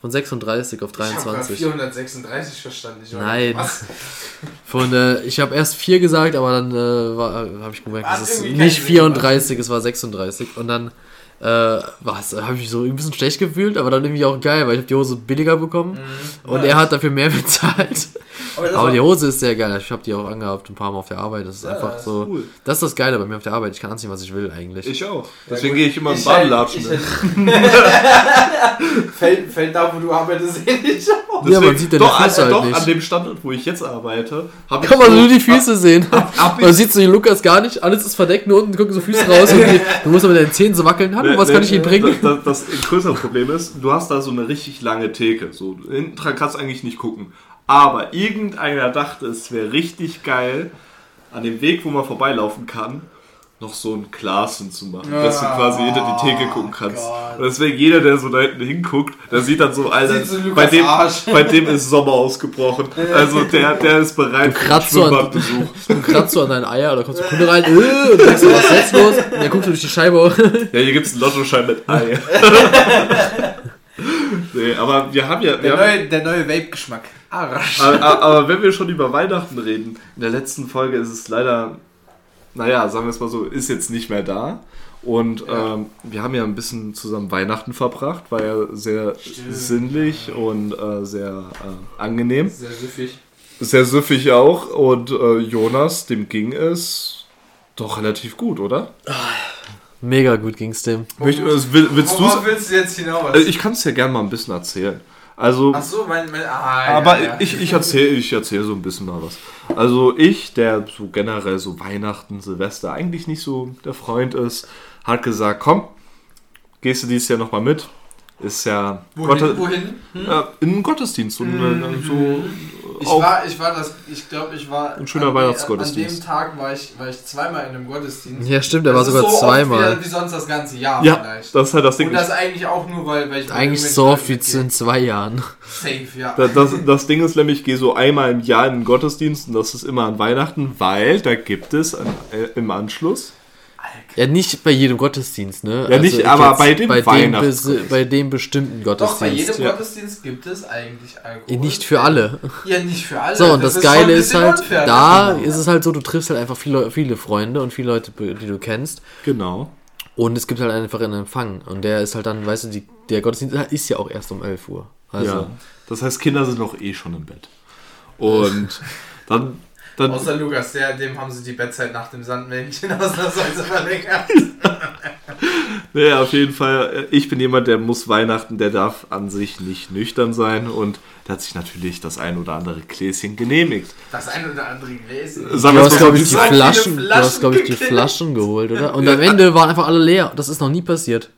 Von 36 auf Ich habe 23. 436 verstanden. Ich Nein. Was? [laughs] Von, äh, ich habe erst 4 gesagt, aber dann äh, habe ich gemerkt, es ist nicht Sinn 34, es war 36. Und dann äh, was, habe ich mich so ein bisschen schlecht gefühlt, aber dann irgendwie auch geil, weil ich habe die Hose billiger bekommen und Nice. er hat dafür mehr [laughs] bezahlt. Aber das Aber die Hose ist sehr geil. Ich habe die auch angehabt ein paar Mal auf der Arbeit. Das ist Ja, einfach ist so. cool. Das ist das Geile bei mir auf der Arbeit. Ich kann anziehen, was ich will eigentlich. Ich auch. Deswegen gehe ich immer im Badelatschen. halt- [laughs] fällt, fällt da, wo du arbeitest, eh nicht auf. Ja, man sieht deine doch, Füße äh, halt doch nicht. an dem Standort, wo ich jetzt arbeite, habe ich Kann man so- nur die Füße sehen. hab ich- Man sieht so den Lukas gar nicht, alles ist verdeckt, nur unten gucken so Füße raus und die, du musst aber mit deinen Zähnen so wackeln. Hallo, was Nee, kann ich nee, Ihnen bringen? Das, das, das größere Problem ist, du hast da so eine richtig lange Theke. So, hinten dran kannst du eigentlich nicht gucken. Aber irgendeiner dachte, es wäre richtig geil, an dem Weg, wo man vorbeilaufen kann, noch so ein Glas hinzumachen, dass du quasi hinter die Theke gucken kannst. Gott. Und deswegen jeder, der so da hinten hinguckt, der sieht dann so, Alter, Sieht so bei, dem, Arsch. [laughs] bei dem ist Sommer ausgebrochen. Also der, der ist bereit für einen kratzt so an- Schwimmbadbesuch. [laughs] Du kratzt so an deinen Eier oder kommst du Kunde rein äh, und denkst so, was ist jetzt los? Und dann guckst du durch die Scheibe. Ja, hier gibt es einen Lottoschein mit Ei. [laughs] nee, aber wir haben ja... Wir Der haben, neue, der neue Vape-Geschmack. Arsch. aber, aber wenn wir schon über Weihnachten reden, in der letzten Folge ist es leider, naja, sagen wir es mal so, ist jetzt nicht mehr da. Und Ja. ähm, wir haben ja ein bisschen zusammen Weihnachten verbracht, war ja sehr sinnlich und äh, sehr äh, angenehm. Sehr süffig. Sehr süffig auch. Und äh, Jonas, dem ging es doch relativ gut, oder? Mega gut ging's dem. Möcht- äh, will, willst willst du jetzt hinaus? Äh, Ich kann es ja gerne mal ein bisschen erzählen. Also, Ach so, mein, mein ah, aber ja, ja. ich, ich erzähle ich erzähl so ein bisschen mal was. Also ich, der so generell so Weihnachten, Silvester eigentlich nicht so der Freund ist, hat gesagt, komm, gehst du dieses Jahr nochmal mit? Ist ja Wohin? Gotte- Wohin? Hm? äh, in einen Gottesdienst. Und, äh, so, Ich auch- war, ich war das, ich glaube, ich war. Ein schöner an, Weihnachtsgottesdienst. An dem Tag war ich, war ich zweimal in einem Gottesdienst. Ja, stimmt, er war sogar so oft zweimal. Wie, wie sonst das ganze Jahr ja, vielleicht. das ist halt das Ding. Und das eigentlich auch nur, weil, weil ich Eigentlich so oft wie in zwei Jahren. Safe, ja. Das, das, das Ding ist nämlich, ich gehe so einmal im Jahr in den Gottesdienst und das ist immer an Weihnachten, weil da gibt es an, äh, im Anschluss Ja, nicht bei jedem Gottesdienst, ne? Ja, nicht, aber bei dem bei dem, bei dem bestimmten Doch, bei Gottesdienst. jedem ja. Gottesdienst gibt es eigentlich Alkohol. Ja, Nicht für alle. Ja, nicht für alle. So, und das, ein Geile ist halt, unfair, da das ist es halt so, du triffst halt einfach viele, viele Freunde und viele Leute, die du kennst. Genau. Und es gibt halt einfach einen Empfang. Und der ist halt dann, weißt du, die, der Gottesdienst ist ja auch erst um 11 Uhr. Also, ja. Das heißt, Kinder sind noch eh schon im Bett. Und [laughs] dann, dann Außer Lukas, der, dem haben sie die Bettzeit nach dem Sandmännchen [laughs] ausnahmsweise verlängert. [laughs] nee, auf jeden Fall, äh, ich bin jemand, der muss Weihnachten, der darf an sich nicht nüchtern sein und der hat sich natürlich das ein oder andere Gläschen genehmigt. Das ein oder andere Gläschen. Du hast, glaube ich, die viele Flaschen, du Flaschen hast, glaube ich, die. Flaschen geholt, oder? Und am Ende waren einfach alle leer. Das ist noch nie passiert.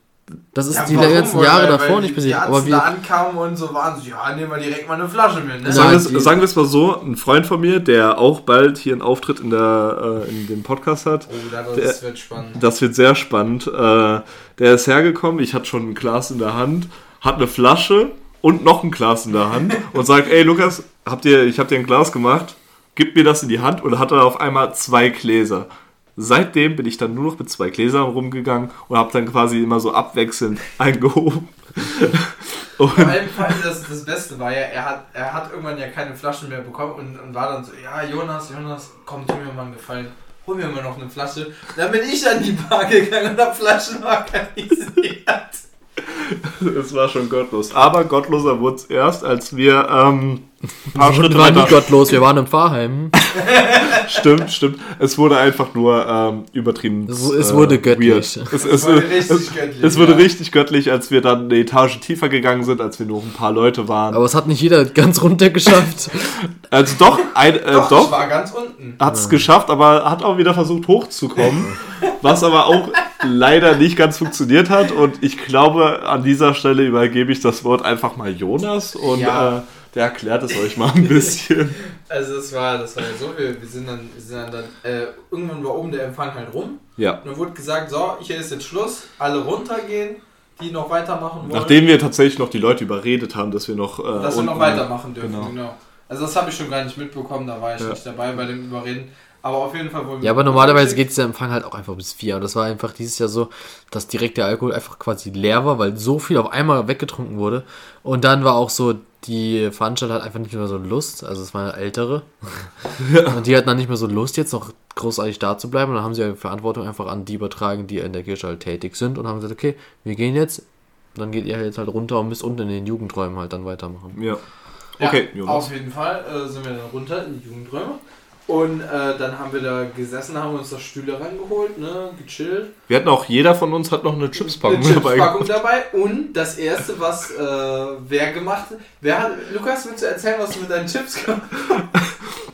Das ist Ja, die wohl? Jahre Weil- davor weil nicht die passiert. Aber wir, ankamen und so waren so, ja, nehmen wir direkt mal eine Flasche mit. Ne? Sagen wir, sagen wir es mal so, ein Freund von mir, der auch bald hier einen Auftritt in, der, äh, in dem Podcast hat, Oh, das Der- wird spannend. das wird sehr spannend. Äh, der ist hergekommen, ich hatte schon ein Glas in der Hand, hat eine Flasche und noch ein Glas in der Hand [laughs] und sagt, ey Lukas, habt ihr, ich habe dir ein Glas gemacht, gib mir das in die Hand und hat dann auf einmal zwei Gläser. Seitdem bin ich dann nur noch mit zwei Gläsern rumgegangen und habe dann quasi immer so abwechselnd [laughs] eingehoben. Und Vor allem, das, das Beste war ja, er hat, er hat irgendwann ja keine Flaschen mehr bekommen und, und war dann so, ja Jonas, Jonas, komm, tu mir mal einen Gefallen, hol mir mal noch eine Flasche. Dann bin ich an die Bar gegangen und hab Flaschen organisiert. [laughs] es war schon gottlos. Aber gottloser wurde es erst, als wir ähm, ein paar Schritte waren nie weiter gottlos, wir waren im Pfarrheim. [laughs] Stimmt, stimmt. Es wurde einfach nur ähm, übertrieben. Es- es äh, wurde göttlich. weird. Es, es, wurde es, richtig es, göttlich, es wurde ja. richtig göttlich, als wir dann eine Etage tiefer gegangen sind, als wir noch ein paar Leute waren. Aber es hat nicht jeder ganz runter geschafft. [laughs] Also doch, ein, äh, Doch, doch, ich war ganz unten. hat es geschafft, aber hat auch wieder versucht hochzukommen. [laughs] was aber auch leider nicht ganz funktioniert hat. Und ich glaube, an dieser Stelle übergebe ich das Wort einfach mal Jonas und Ja. äh, der erklärt es euch mal ein bisschen. [laughs] Also das war, das war ja so, wir, wir sind dann, wir sind dann, dann äh, irgendwann war oben der Empfang halt rum. ja. Und dann wurde gesagt, so, hier ist jetzt Schluss, alle runtergehen, die noch weitermachen wollen. Nachdem wir tatsächlich noch die Leute überredet haben, dass wir noch. Äh, dass wir noch weitermachen dürfen, Genau. genau. Also das habe ich schon gar nicht mitbekommen, da war ich Ja. nicht dabei bei dem Überreden. Aber auf jeden Fall wollen wir. Ja, aber normalerweise geht dieser Empfang halt auch einfach bis vier. Und das war einfach dieses Jahr so, dass direkt der Alkohol einfach quasi leer war, weil so viel auf einmal weggetrunken wurde. Und dann war auch so, die Veranstalter hat einfach nicht mehr so Lust, also es waren ältere. [laughs] Und die hatten dann nicht mehr so Lust, jetzt noch großartig da zu bleiben. Und dann haben sie ja Verantwortung einfach an die übertragen, die in der Kirche halt tätig sind und haben gesagt, okay, wir gehen jetzt. Dann geht ihr jetzt halt runter und müsst unten in den Jugendräumen halt dann weitermachen. Ja. Ja, Okay, Jonas. Auf jeden Fall äh, sind wir dann runter in die Jugendräume. Und äh, dann haben wir da gesessen, haben uns da Stühle rangeholt, ne, gechillt. Wir hatten auch, jeder von uns hat noch eine Chipspackung Eine dabei. Chipspackung dabei. Und das erste, was äh, wer gemacht hat, wer hat, Lukas, willst du erzählen, was du mit deinen Chips gemacht hast?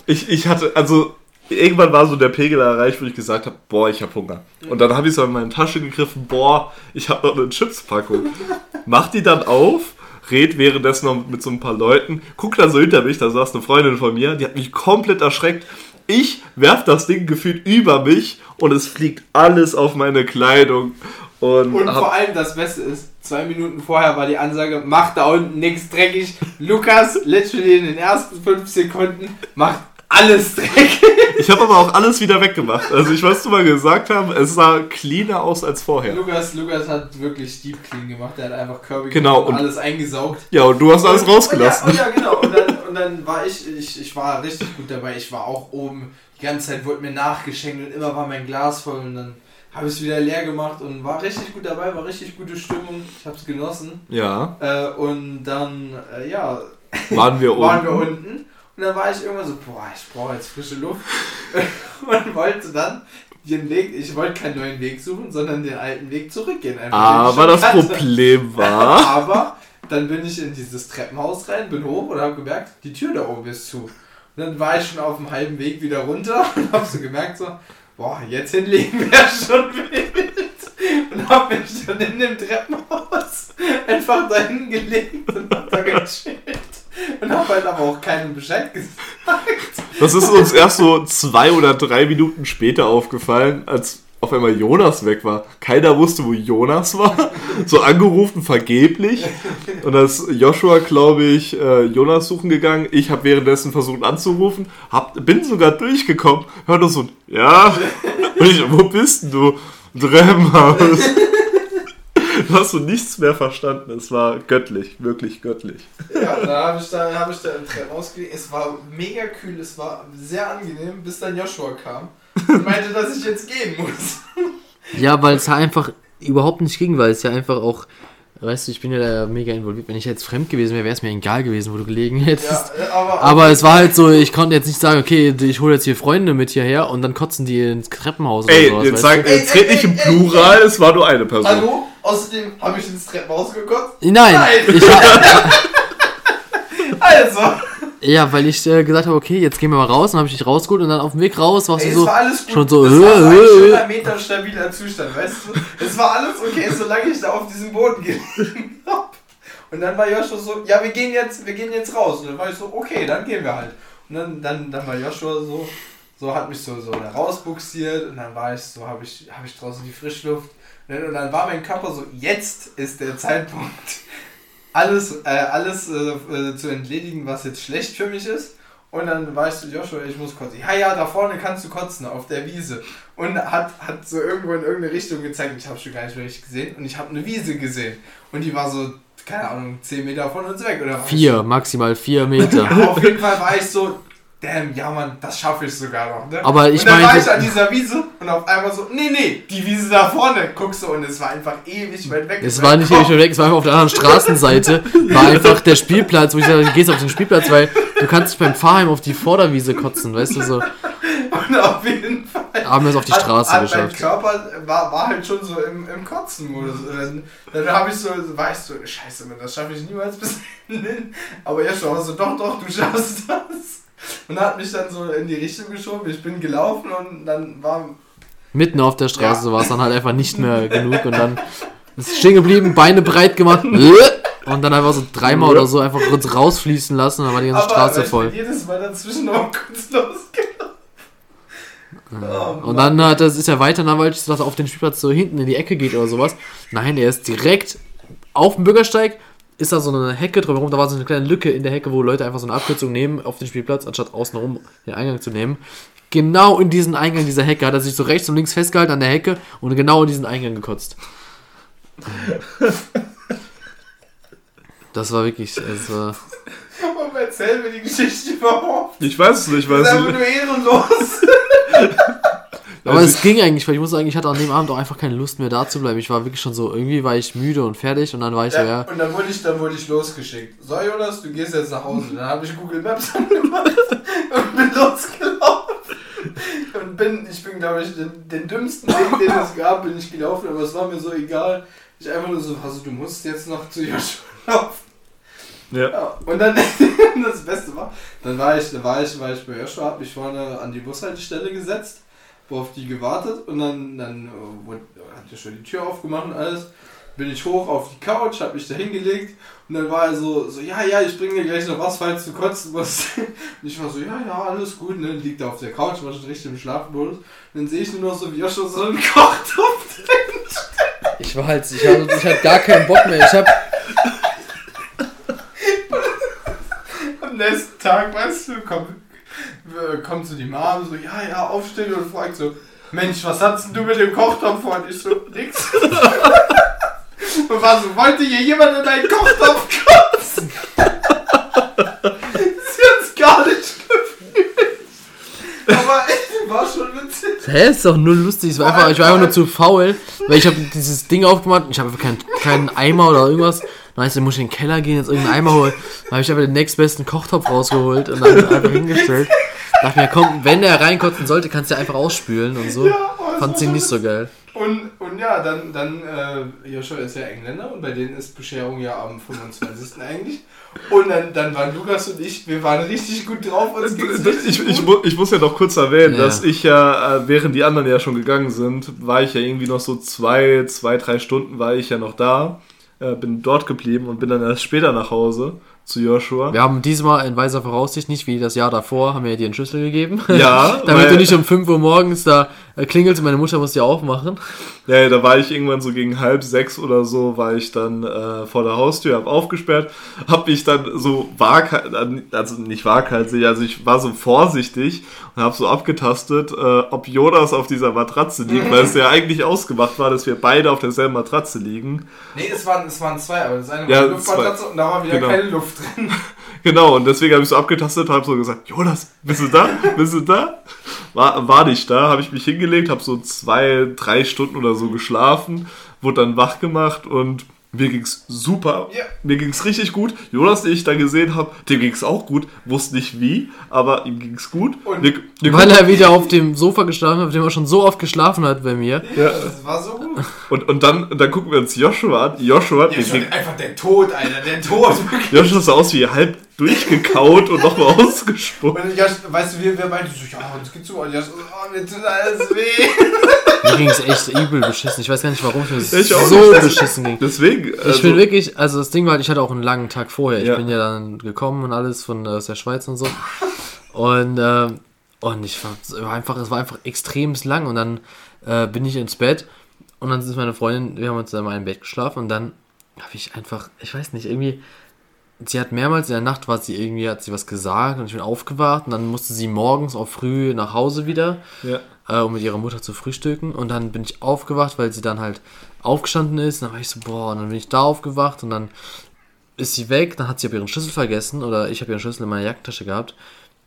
Ich, ich hatte, also irgendwann war so der Pegel erreicht, wo ich gesagt habe, boah, ich habe Hunger. Und dann habe ich so in meine Tasche gegriffen, boah, ich habe noch eine Chipspackung. Mach die dann auf, red währenddessen noch mit so ein paar Leuten, guck dann so hinter mich, da saß eine Freundin von mir, die hat mich komplett erschreckt. Ich werf das Ding gefühlt über mich und es fliegt alles auf meine Kleidung. Und, Und vor allem das Beste ist, zwei Minuten vorher war die Ansage, macht da unten nichts dreckig. Lukas, literally in den ersten fünf Sekunden, macht alles dreckig. [laughs] ich habe aber auch alles wieder weggemacht. Also ich was du mal gesagt haben, es sah cleaner aus als vorher. Lukas, Lukas hat wirklich Deep Clean gemacht. Der hat einfach Kirby Genau, und alles eingesaugt. Ja, und du hast alles rausgelassen. Und ja, und ja, genau. Und dann, und dann war ich, ich, ich war richtig gut dabei. Ich war auch oben. Die ganze Zeit wurde mir nachgeschenkt und immer war mein Glas voll. Und dann habe ich es wieder leer gemacht und war richtig gut dabei. War richtig gute Stimmung. Ich habe es genossen. Ja, Äh, und dann, äh, ja, waren wir [laughs] waren wir unten. Und dann war ich irgendwann so, boah, ich brauche jetzt frische Luft. [laughs] und wollte dann den Weg, ich wollte keinen neuen Weg suchen, sondern den alten Weg zurückgehen. Einfach Aber das kannte. Problem war, [laughs] Aber dann bin ich in dieses Treppenhaus rein, bin hoch und habe gemerkt, die Tür da oben ist zu. Und dann war ich schon auf dem halben Weg wieder runter [laughs] und habe so gemerkt, so, boah, jetzt hinlegen wäre schon wild. Und habe mich dann in dem Treppenhaus einfach dahin gelegt und hab da gechillt. [laughs] Und habe halt aber auch keinen Bescheid gesagt. das ist uns erst so zwei oder drei Minuten später aufgefallen, als auf einmal Jonas weg war. Keiner wusste, wo Jonas war. So angerufen, vergeblich. Und da ist Joshua, glaube ich, äh, Jonas suchen gegangen. Ich habe währenddessen versucht anzurufen. Hab, bin sogar durchgekommen. Hör nur so, ja. Und ich, wo bist denn du? Treppenhaus. [laughs] Du hast so nichts mehr verstanden. Es war göttlich, wirklich göttlich. Ja, da habe ich, da, hab ich da im Treppenhaus gelegen. Es war mega kühl, es war sehr angenehm, bis dann Joshua kam und meinte, dass ich jetzt gehen muss. [laughs] Ja, weil es ja einfach überhaupt nicht ging, weil es ja einfach auch, weißt du, ich bin ja da mega involviert. Wenn ich jetzt fremd gewesen wäre, wäre es mir egal gewesen, wo du gelegen [laughs] hättest. Ja, aber, Aber es war halt so, ich konnte jetzt nicht sagen, okay, ich hole jetzt hier Freunde mit hierher und dann kotzen die ins Treppenhaus oder Ey, sowas. jetzt sag, Ey, red ey, nicht im ey, ey, Plural, es war nur eine Person. Hallo? Außerdem habe ich ins Treppenhaus gekotzt. Nein, Nein. Ich, [laughs] Also, ja, weil ich äh, gesagt habe, okay, jetzt gehen wir mal raus, dann habe ich dich rausgeholt und dann auf dem Weg raus warst ey, du so, war alles gut. schon so, es war äh, ein äh, schöner Meter stabiler Zustand, weißt du? Es war alles okay, solange ich da auf diesem Boden gelegen [laughs] habe. Und dann war Joshua so, ja, wir gehen jetzt, wir gehen jetzt raus. Und dann war ich so, okay, dann gehen wir halt. Und dann, dann, dann war Joshua so, so hat mich so, so da rausbuxiert und dann war ich so, habe ich, hab ich draußen die Frischluft. Und dann, und dann war mein Körper so, jetzt ist der Zeitpunkt, alles, äh, alles äh, äh, zu entledigen, was jetzt schlecht für mich ist. Und dann war ich so, Joshua, ich muss kotzen. Ja, ja, da vorne kannst du kotzen, auf der Wiese. Und hat, hat so irgendwo in irgendeine Richtung gezeigt. Ich habe schon gar nicht richtig gesehen. Und ich habe eine Wiese gesehen. Und die war so, keine Ahnung, 10 Meter von uns weg. Oder vier, maximal vier Meter. ja, auf jeden Fall war ich so, damn, ja Mann, das schaffe ich sogar noch. Ne? Aber ich und dann war ich an dieser Wiese und auf einmal so, nee, nee, die Wiese da vorne, guckst du, und es war einfach ewig weit weg. Es war nicht ewig weg, es war einfach auf der anderen Straßenseite. War einfach der Spielplatz, wo ich sage, du gehst auf den Spielplatz, weil du kannst dich beim Fahrheim auf die Vorderwiese kotzen, weißt du so. Und auf jeden Fall. Haben wir es auf die Straße hat, hat Mein geschafft. Körper war, war halt schon so im, im Kotzen-Modus. Dann, dann habe ich so, ich so, scheiße, Mann, das schaffe ich niemals bis [laughs] hin. Aber jetzt schon so, doch, doch, du schaffst das. Und hat mich dann so in die Richtung geschoben. Ich bin gelaufen und dann war Mitten auf der Straße Ja. war es dann halt einfach nicht mehr [laughs] genug und dann ist stehen geblieben, Beine breit gemacht [laughs] und dann einfach so dreimal oder so einfach kurz rausfließen lassen und dann war die ganze Aber Straße ich bin voll. jedes Mal dazwischen noch kurz losgelaufen. Oh, Und dann hat das ist er weiter, dann wollte ich, dass er auf den Spielplatz so hinten in die Ecke geht oder sowas. Nein, er ist direkt auf dem Bürgersteig, ist da so eine Hecke drumherum, da war so eine kleine Lücke in der Hecke, wo Leute einfach so eine Abkürzung nehmen auf den Spielplatz, anstatt außenrum den Eingang zu nehmen. Genau in diesen Eingang dieser Hecke hat er sich so rechts und links festgehalten an der Hecke und genau in diesen Eingang gekotzt. Das war wirklich, es war, Warum erzählen wir die Geschichte überhaupt? Ich weiß es nicht, Das weil ist einfach es, nur ehrenlos. [laughs] Aber Also es ging eigentlich, weil ich muss sagen, ich hatte an dem Abend auch einfach keine Lust mehr da zu bleiben. Ich war wirklich schon so, irgendwie war ich müde und fertig und dann war ich so, Ja, ja. Und dann wurde, ich, dann wurde ich losgeschickt. So, Jonas, du gehst jetzt nach Hause. Dann habe ich Google Maps angemacht [laughs] und bin losgelaufen. bin, ich bin, glaube ich, den, den dümmsten Weg, den es gab, bin ich gelaufen, aber es war mir so egal. Ich einfach nur so, also du musst jetzt noch zu Joshua laufen. Ja. Ja, und dann, [laughs] das Beste war, dann war ich, dann war ich, war ich bei Joshua, hab mich vorne an die Bushaltestelle gesetzt, auf die gewartet und dann, dann äh, hat ja schon die Tür aufgemacht und alles. Bin ich hoch auf die Couch, hab mich da hingelegt und dann war er so, so, ja, ja, ich bringe dir gleich noch was, falls du kotzen musst. [laughs] Und ich war so, ja, ja, alles gut, ne, liegt da auf der Couch, war schon richtig im Schlafmodus. Und dann sehe ich nur noch so, wie Joshua so einen Kochtopf [laughs] drin Ich war halt, ich hatte, ich hatte gar keinen Bock mehr. Ich hab, [laughs] Am nächsten Tag, weißt du, komm, kommt so die Mom so, ja, ja, aufstehen und fragt so, Mensch, was denn du mit dem Kochtopf vor? Und ich so, nix. [laughs] und war so, wollte hier jemand in deinen Kochtopf kotzen? Sie hat's gar nicht gefühlt. Aber ey, war schon witzig. hä, ist doch null lustig. Ich war einfach, ich war einfach nur zu faul, weil ich habe dieses Ding aufgemacht. Ich habe einfach keinen, keinen Eimer oder irgendwas. Dann heißt, dann muss ich in den Keller gehen, jetzt irgendeinen Eimer holen. Dann habe ich einfach den nächstbesten Kochtopf rausgeholt und dann einfach hingestellt. [laughs] Dachte mir, komm, wenn der reinkotzen sollte, kannst du ja einfach ausspülen und so. Ja, Fand sie nicht so geil. Und, und ja, dann, dann äh, Joshua ist ja Engländer und bei denen ist Bescherung ja am 25. eigentlich. Und dann, dann waren Lukas und ich, wir waren richtig gut drauf. Uns ging's richtig Ich, ich, ich muss ja noch kurz erwähnen, Ja. dass ich ja, äh, während die anderen ja schon gegangen sind, war ich ja irgendwie noch so zwei, zwei, drei Stunden war ich ja noch da, äh, bin dort geblieben und bin dann erst später nach Hause zu Joshua. Wir haben diesmal in weiser Voraussicht, nicht wie das Jahr davor, haben wir dir einen Schlüssel gegeben. Ja, [laughs] Damit weil- du nicht um 5 Uhr morgens da äh, klingelst und meine Mutter muss dir aufmachen. Ja, da war ich irgendwann so gegen halb sechs oder so, war ich dann äh, vor der Haustür, hab aufgesperrt, hab mich dann so waghalsig, also nicht waghalsig, also ich war so vorsichtig und hab so abgetastet, äh, ob Jonas auf dieser Matratze liegt, weil es ja eigentlich ausgemacht war, dass wir beide auf derselben Matratze liegen. Nee, es waren, es waren zwei, aber das eine war Ja, eine Luftmatratze und da war wieder Genau. keine Luft drin. [laughs] Genau, und deswegen habe ich so abgetastet und habe so gesagt, Jonas, bist du da? Bist du da? War, war nicht da, habe ich mich hingelegt, habe so zwei, drei Stunden oder so geschlafen, wurde dann wach gemacht und mir ging's super. Ja. Mir ging's richtig gut. Jonas, den ich da gesehen habe, dem ging's auch gut. Wusste nicht wie, aber ihm ging's gut. Und- wir, wir Weil er wieder auf dem Sofa geschlafen hat, auf dem er schon so oft geschlafen hat bei mir. ja, Das war so gut. und, und dann, und dann gucken wir uns Joshua an. Joshua, schon ging, einfach der Tod, Alter, der Tod. Joshua sah aus wie halb durchgekaut und nochmal [laughs] ausgespuckt. Und Josh, weißt du, wir, wir meinten so, ja, uns geht's so. Und Josh oh, mir tut alles weh. Mir ging es echt übel beschissen. Ich weiß gar nicht, warum es mir so nicht. beschissen ging. Deswegen. Ich bin wirklich, also das Ding war, halt, ich hatte auch einen langen Tag vorher. Ich Ja. bin ja dann gekommen und alles von äh, aus der Schweiz und so. Und, ähm, und ich war einfach, es war einfach extrem lang. Und dann äh, bin ich ins Bett und dann ist meine Freundin, wir haben uns in meinem Bett geschlafen und dann habe ich einfach, ich weiß nicht, irgendwie, sie hat mehrmals in der Nacht war sie irgendwie, hat sie was gesagt und ich bin aufgewacht und dann musste sie morgens auch früh nach Hause wieder ja. äh, um mit ihrer Mutter zu frühstücken. Und dann bin ich aufgewacht, weil sie dann halt aufgestanden ist. Und dann war ich so, boah, und dann bin ich da aufgewacht und dann ist sie weg. Dann hat sie aber ihren Schlüssel vergessen oder ich habe ihren Schlüssel in meiner Jackentasche gehabt.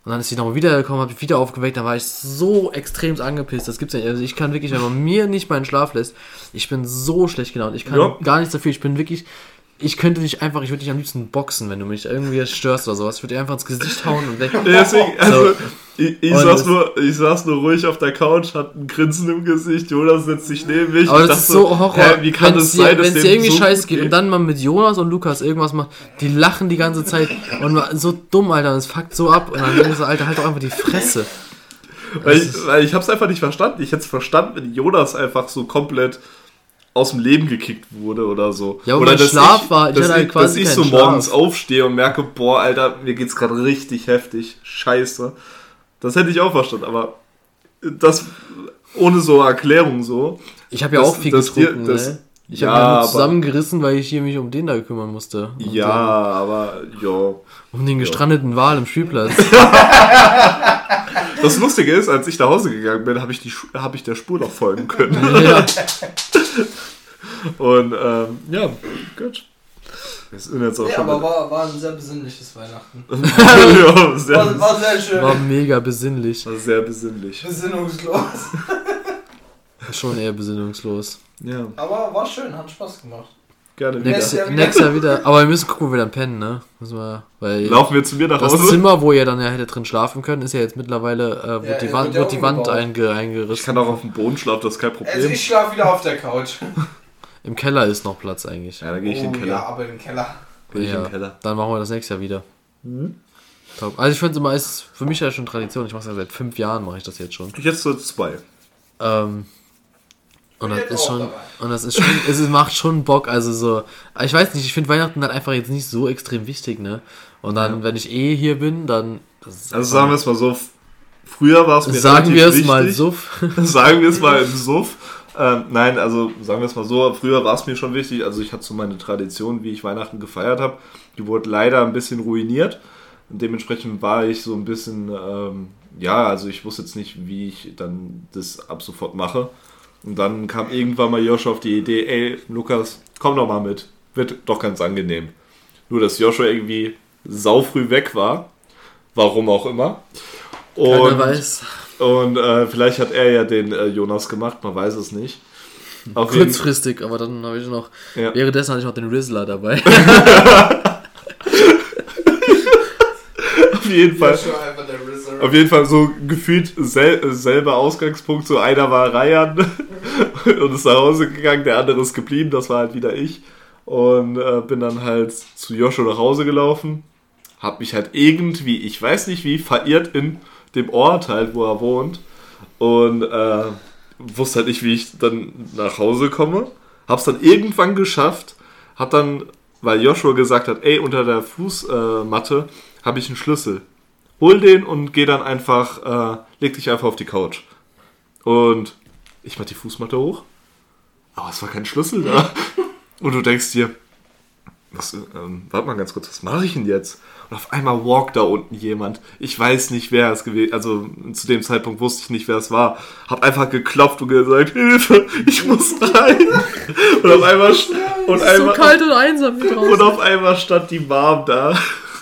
Und dann ist sie nochmal wiedergekommen, habe ich wieder aufgeweckt, dann war ich so extrem angepisst. Das gibt's ja nicht. Also ich kann wirklich, wenn man mir nicht meinen Schlaf lässt, ich bin so schlecht gelaunt. Ich kann Ja. gar nichts dafür. Ich bin wirklich, ich könnte dich einfach, ich würde dich am liebsten boxen, wenn du mich irgendwie störst oder sowas. Ich würde dir einfach ins Gesicht hauen und weg. Deswegen, also, So. ich, ich, Und saß das- nur, ich saß nur ruhig auf der Couch, hatte ein Grinsen im Gesicht, Jonas setzt sich neben mich. Aber das ist so Horror. hä, wie kann Wenn's es dir, sein, dass wenn es dir irgendwie so scheiße gut geht und dann mal mit Jonas und Lukas irgendwas macht, die lachen die ganze Zeit und man- so dumm, Alter, das fuckt so ab und dann denkst du, Alter, halt doch einfach die Fresse. Weil ich, weil ich hab's einfach nicht verstanden. Ich hätte es verstanden, wenn Jonas einfach so komplett aus dem Leben gekickt wurde oder so. Ja, oder mein dass Schlaf ich, war- ich dass hatte halt ich, quasi dass ich so keinen morgens Schlaf. aufstehe und merke, boah, Alter, mir geht's gerade richtig heftig. Scheiße. Das hätte ich auch verstanden, aber das ohne so Erklärung so. Ich habe ja auch viel das dir- getrunken, das- ne? Ich Ja, habe mich aber- nur zusammengerissen, weil ich hier mich um den da kümmern musste. Und, Ja, aber ja. Um den gestrandeten Wal im Spielplatz. [laughs] Das Lustige ist, als ich nach Hause gegangen bin, habe ich, die hab ich der Spur noch folgen können. [laughs] ja. [laughs] Und ähm, ja, gut. Wir sind jetzt auch Ja, schon aber war, war ein sehr besinnliches Weihnachten. [laughs] ja, sehr, War, war sehr schön. War mega besinnlich. war sehr besinnlich. Besinnungslos. Schon eher besinnungslos. Ja. Aber war schön, hat Spaß gemacht. Gerne wieder. Nächstes Nächstes, Jahr wieder. nächstes Jahr wieder. Aber wir müssen gucken, wo wir dann pennen, ne? Müssen wir, weil Laufen wir zu mir nach das Hause? Zimmer, wo ihr dann ja hätte drin schlafen können, ist ja jetzt mittlerweile, äh, wird, Ja, die, ja, Wand, wird ja wird die Wand umgebaut. einge, eingerissen. Ich kann auch auf dem Boden schlafen, das ist kein Problem. Also ich schlafe wieder auf der Couch. [laughs] Im Keller ist noch Platz eigentlich. ja, dann gehe ich in den Oh, Keller. Ja, aber im Keller. Geh ich den Keller. Dann machen wir das nächstes Jahr wieder. Mhm. Top. Also ich finde es immer, es ist für mich ja schon Tradition. Ich mache es ja seit fünf Jahren, mache ich das jetzt schon. Jetzt so zwei. Ähm, und das ist schon, dabei. und das ist schon, es macht schon Bock. Also so, ich weiß nicht, ich finde Weihnachten halt einfach jetzt nicht so extrem wichtig, ne? Und dann, wenn ich eh hier bin, dann. Also sagen wir es mal so, früher war es mir sagen wir es wichtig. mal [laughs] so. sagen wir es mal im Suff. Ähm, nein, also sagen wir es mal so, früher war es mir schon wichtig, also ich hatte so meine Tradition, wie ich Weihnachten gefeiert habe, die wurde leider ein bisschen ruiniert und dementsprechend war ich so ein bisschen, ähm, ja, also ich wusste jetzt nicht, wie ich dann das ab sofort mache und dann kam irgendwann mal Joshua auf die Idee, ey Lukas, komm doch mal mit, wird doch ganz angenehm. Nur, dass Joshua irgendwie saufrüh weg war, warum auch immer. Keiner Und weiß. und äh, vielleicht hat er ja den äh, Jonas gemacht, man weiß es nicht. Auf jeden, Kurzfristig, aber dann habe ich noch. Ja. Währenddessen hatte ich noch den Rizzler dabei. [laughs] auf jeden Fall. Auf jeden Fall so gefühlt sel selber Ausgangspunkt. So einer war Ryan [laughs] und ist nach Hause gegangen, der andere ist geblieben, das war halt wieder ich. Und äh, bin dann halt zu Joshua nach Hause gelaufen. Hab mich halt irgendwie, ich weiß nicht wie, verirrt in dem Ort halt, wo er wohnt. Und äh, wusste halt nicht, wie ich dann nach Hause komme. Hab's dann irgendwann geschafft. Hab dann, weil Joshua gesagt hat, ey, unter der Fußmatte habe ich einen Schlüssel. Hol den und geh dann einfach, äh, leg dich einfach auf die Couch. Und ich mach die Fußmatte hoch. Aber es war kein Schlüssel da. [laughs] Und du denkst dir, was, ähm, warte mal ganz kurz, was mache ich denn jetzt? Und auf einmal walkt da unten jemand. Ich weiß nicht, wer es gewesen Also zu dem Zeitpunkt wusste ich nicht, wer es war. Hab einfach geklopft und gesagt, Hilfe, ich muss rein. Und auf einmal, und so einmal, kalt und einsam hier draußen. und auf einmal stand die Mom da